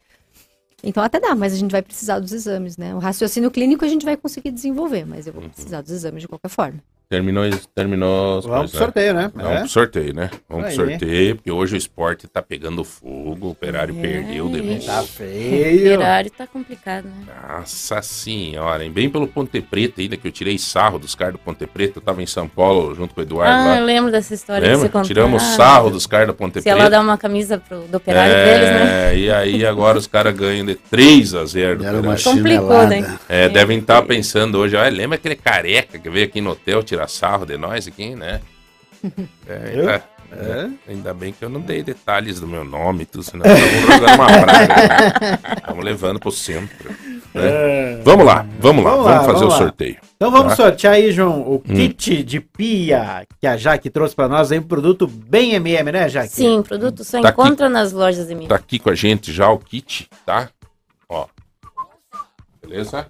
Então até dá, mas a gente vai precisar dos exames, né? O raciocínio clínico a gente vai conseguir desenvolver, mas eu vou uhum. precisar dos exames de qualquer forma. Terminou, terminou Vamos pro sorteio, né? Vamos é. pro sorteio, né? Vamos Aí. pro sorteio, porque hoje o esporte tá pegando fogo, o operário é. perdeu de novo. Tá feio. O operário tá complicado, né? Nossa senhora, hein? Bem pelo Ponte Preta ainda, que eu tirei sarro dos caras do Ponte Preta, eu tava em São Paulo junto com o Eduardo ah, lá. eu lembro dessa história Lembra? que você Tiramos ah, sarro dos caras do Ponte Se Preta. Se ela dá uma camisa pro, do operário é, deles, né? É, e aí agora os caras ganham de 3 a 0 Era uma Complicou, né? É, devem estar tá pensando hoje, olha, lembra aquele careca que veio aqui no hotel tirar sarro de nós? aqui, né? É, ainda, é? ainda bem que eu não dei detalhes do meu nome, tudo, senão estamos uma praga. Né? Estamos levando pro centro. Né? É... Vamos lá, vamos lá, vamos, lá, vamos fazer vamos o sorteio. Então vamos tá? sortear aí, João, o hum. kit de pia que a Jaque trouxe para nós, aí um produto bem MM, né, Jaque? Sim, produto só tá encontra aqui, nas lojas MM. Tá aqui com a gente já o kit, tá? Ó. Beleza?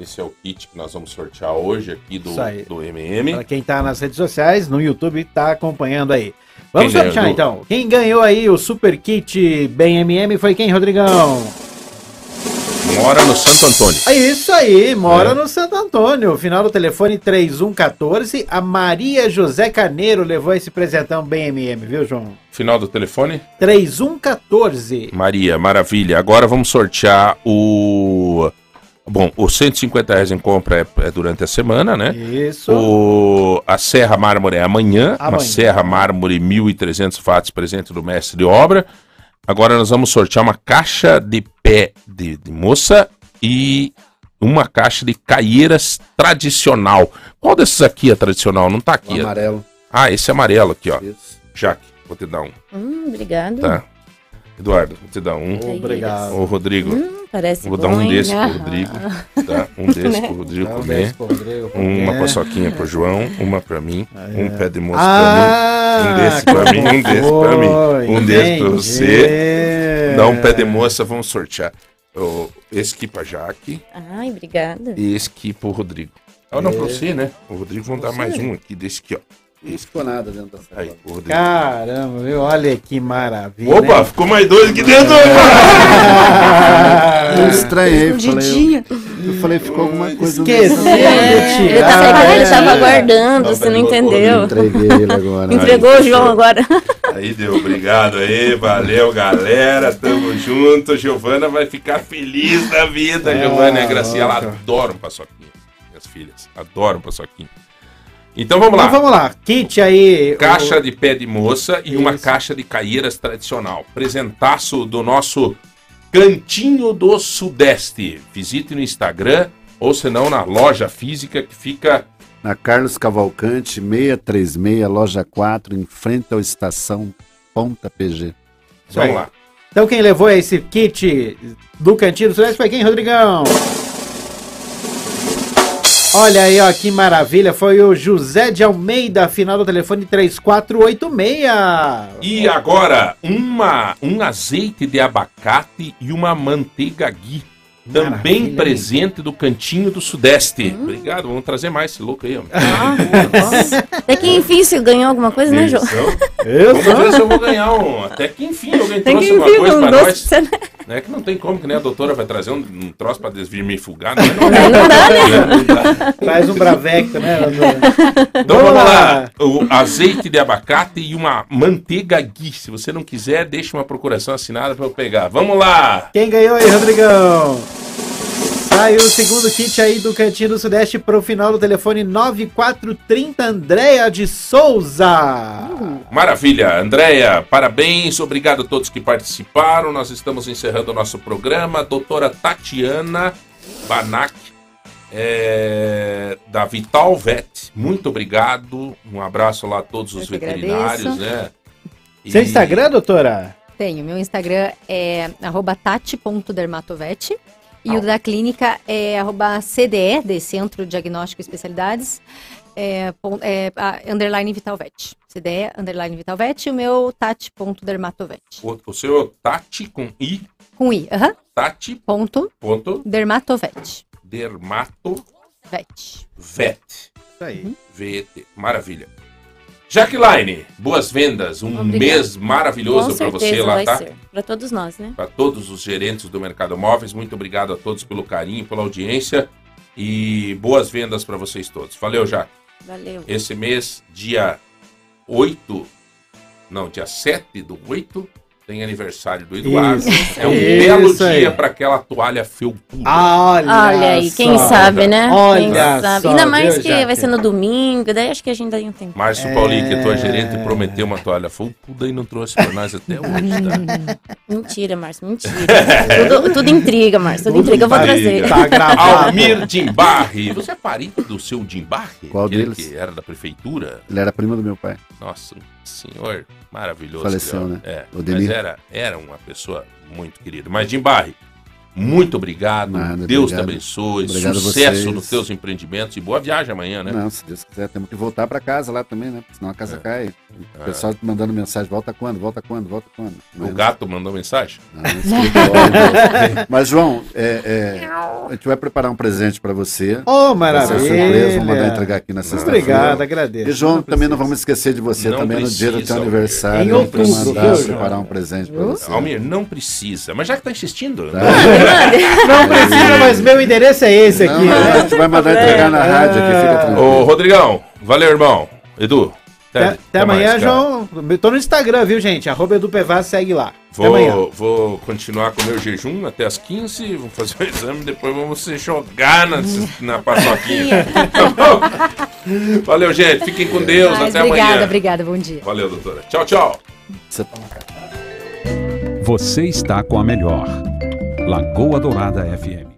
Esse é o kit que nós vamos sortear hoje aqui do, do MM. Para quem está nas redes sociais, no YouTube, está acompanhando aí. Vamos quem sortear então. Quem ganhou aí o super kit Bem MM foi quem, Rodrigão? Mora no Santo Antônio. É isso aí, mora é. no Santo Antônio. Final do telefone 3114. A Maria José Carneiro levou esse presentão bem MM, viu, João? Final do telefone? 3114. Maria, maravilha. Agora vamos sortear o Bom, os 150 reais em compra é, é, durante a semana, né? Isso. O, a Serra Mármore é amanhã, amanhã. uma Serra Mármore 1.300 watts presente do mestre de obra. Agora nós vamos sortear uma caixa de pé de, de moça e uma caixa de caieiras tradicional. Qual desses aqui é tradicional? Não tá aqui. O amarelo. Ah, esse é amarelo aqui, ó. Isso. Jaque, vou te dar um. Hum, obrigado. Tá. Eduardo, vou te dar um. Obrigado. Ô, Rodrigo. Hum, parece Vou bom, dar um desse pro Rodrigo. Tá? Um desse né? pro Rodrigo Dá comer. Um Rodrigo uma paçoquinha pro João, uma pra mim, ah, um é. pé de moço ah, pra mim, um desse pra mim, um desse pra mim, um desse pra você. Dá um pé de moça, vamos sortear. Esse aqui pra Jaque. Ai, obrigada. E esse aqui pro Rodrigo. Ah, não, pra você, né? O Rodrigo vamos dar mais um aqui, desse aqui, ó. Não ficou nada dentro da sacola. Aí, Caramba, viu? Olha que maravilha. Opa, né? ficou mais dois aqui dentro. eu estranhei. Falei, eu, eu falei, ficou alguma coisa. Esqueceu é, Ele, tava, ele tava guardando, você não entendeu. Entreguei ele agora. Entregou o João agora. Aí deu, obrigado aí, valeu galera, tamo junto. Giovana vai ficar feliz da vida. É, Giovana e a Graciela adoram paçoquinha. Minhas filhas, adoram paçoquinha. Então vamos lá. Então vamos lá. Kit aí. Caixa o... de pé de moça e Isso. uma caixa de caieiras tradicional. Presentaço do nosso Cantinho do Sudeste. Visite no Instagram ou senão na loja física que fica na Carlos Cavalcante, 636, loja 4, em frente à estação Ponta PG. Vamos lá. Então quem levou esse kit do Cantinho do Sudeste foi quem, Rodrigão? Olha aí, ó, que maravilha. Foi o José de Almeida, final do telefone 3486. E agora, uma, um azeite de abacate e uma manteiga ghee também Maravilha, presente do Cantinho do Sudeste. Hum. Obrigado, vamos trazer mais esse louco aí. Ah, até que enfim você ganhou alguma coisa, né, João? Eu vamos ver se eu vou ganhar um. Até que enfim alguém Tem trouxe alguma coisa um pra nós. Né? É que não tem como, que nem a doutora vai trazer um, um troço pra desvermifugar. Não, não, não, não dá, né? Traz um Bravecto, né, Então vamos lá. O azeite de abacate e uma manteiga ghee. Se você não quiser, deixa uma procuração assinada pra eu pegar. Vamos lá! Quem ganhou aí, Rodrigão? Sai o segundo kit aí do Cantinho do Sudeste pro final do telefone 9430, Andréia de Souza. Maravilha, Andréia, parabéns, obrigado a todos que participaram. Nós estamos encerrando o nosso programa. Doutora Tatiana Banac, é, da Vital Vet, muito obrigado. Um abraço lá a todos os veterinários, né? E... Seu Instagram, doutora? Tenho, meu Instagram é tati.dermatovete. E o da clínica é arroba CDE, de Centro Diagnóstico e Especialidades, é, é, underline Vitalvet. CDE, underline Vitalvet, e o meu tati.dermatovet. O, o seu é Tati com I? Com I, aham. Uh -huh. Tati. Ponto. Ponto. Dermatovet. Dermatovet. Vet. Isso aí. Uhum. VT. Maravilha. Jaqueline, boas vendas, um Obrigada. mês maravilhoso para você lá, tá? Para todos nós, né? Para todos os gerentes do Mercado Móveis, muito obrigado a todos pelo carinho, pela audiência e boas vendas para vocês todos. Valeu, Jaque. Valeu. Esse mês, dia 8, não, dia 7 do 8, tem aniversário do Eduardo. Isso, é um belo dia para aquela toalha felpuda. Olha, Olha aí, quem sabe, né? Olha quem sabe. Só, Ainda mais que vai ser no domingo, daí acho que a gente ainda tem. Márcio é... Paulinho, que é tua gerente, prometeu uma toalha felpuda e não trouxe para nós até hoje, tá? mentira, Márcio, mentira. tudo, tudo, intriga, Márcio, tudo, tudo intriga, eu vou trazer. Tá gravado. Almir Dimbarri. Você é parente do seu Dimbarri? Qual deles? Que era da prefeitura? Ele era primo do meu pai. Nossa, senhor maravilhoso. Faleceu, né? É, mas era, era uma pessoa muito querida. Mas Jim Barry, muito obrigado. Nada, Deus obrigado. te abençoe. Obrigado sucesso nos teus empreendimentos e boa viagem amanhã, né? Não, se Deus quiser, temos que voltar para casa lá também, né? Senão a casa é. cai. O pessoal é. mandando mensagem: volta quando? Volta quando? Volta quando? Mas... O gato mandou mensagem? Não, não Mas, João, é, é, a gente vai preparar um presente para você. Oh, maravilha! surpresa, vamos mandar entregar aqui na sexta-feira. Obrigado, agradeço. E, João, não também não vamos esquecer de você não também precisa, no dia do teu aniversário. Em outubro, mandar preparar um presente para você. Almir, não precisa. Mas já que tá insistindo. Tá. Não, precisa, mas meu endereço é esse aqui. Não, né? A gente vai mandar entregar na rádio aqui, fica tranquilo. Ô, Rodrigão, valeu, irmão. Edu. Até, até, até amanhã, mais, João. Tô no Instagram, viu, gente? Arroba Edu Pevaz, segue lá. Vou, vou continuar com o meu jejum até as 15, vou fazer o exame, depois vamos se jogar na, na paçoquinha. Valeu, gente. Fiquem com Deus. Mas, até obrigada, amanhã. Obrigada, bom dia. Valeu, doutora. Tchau, tchau. Você está com a melhor. Lagoa Dourada FM.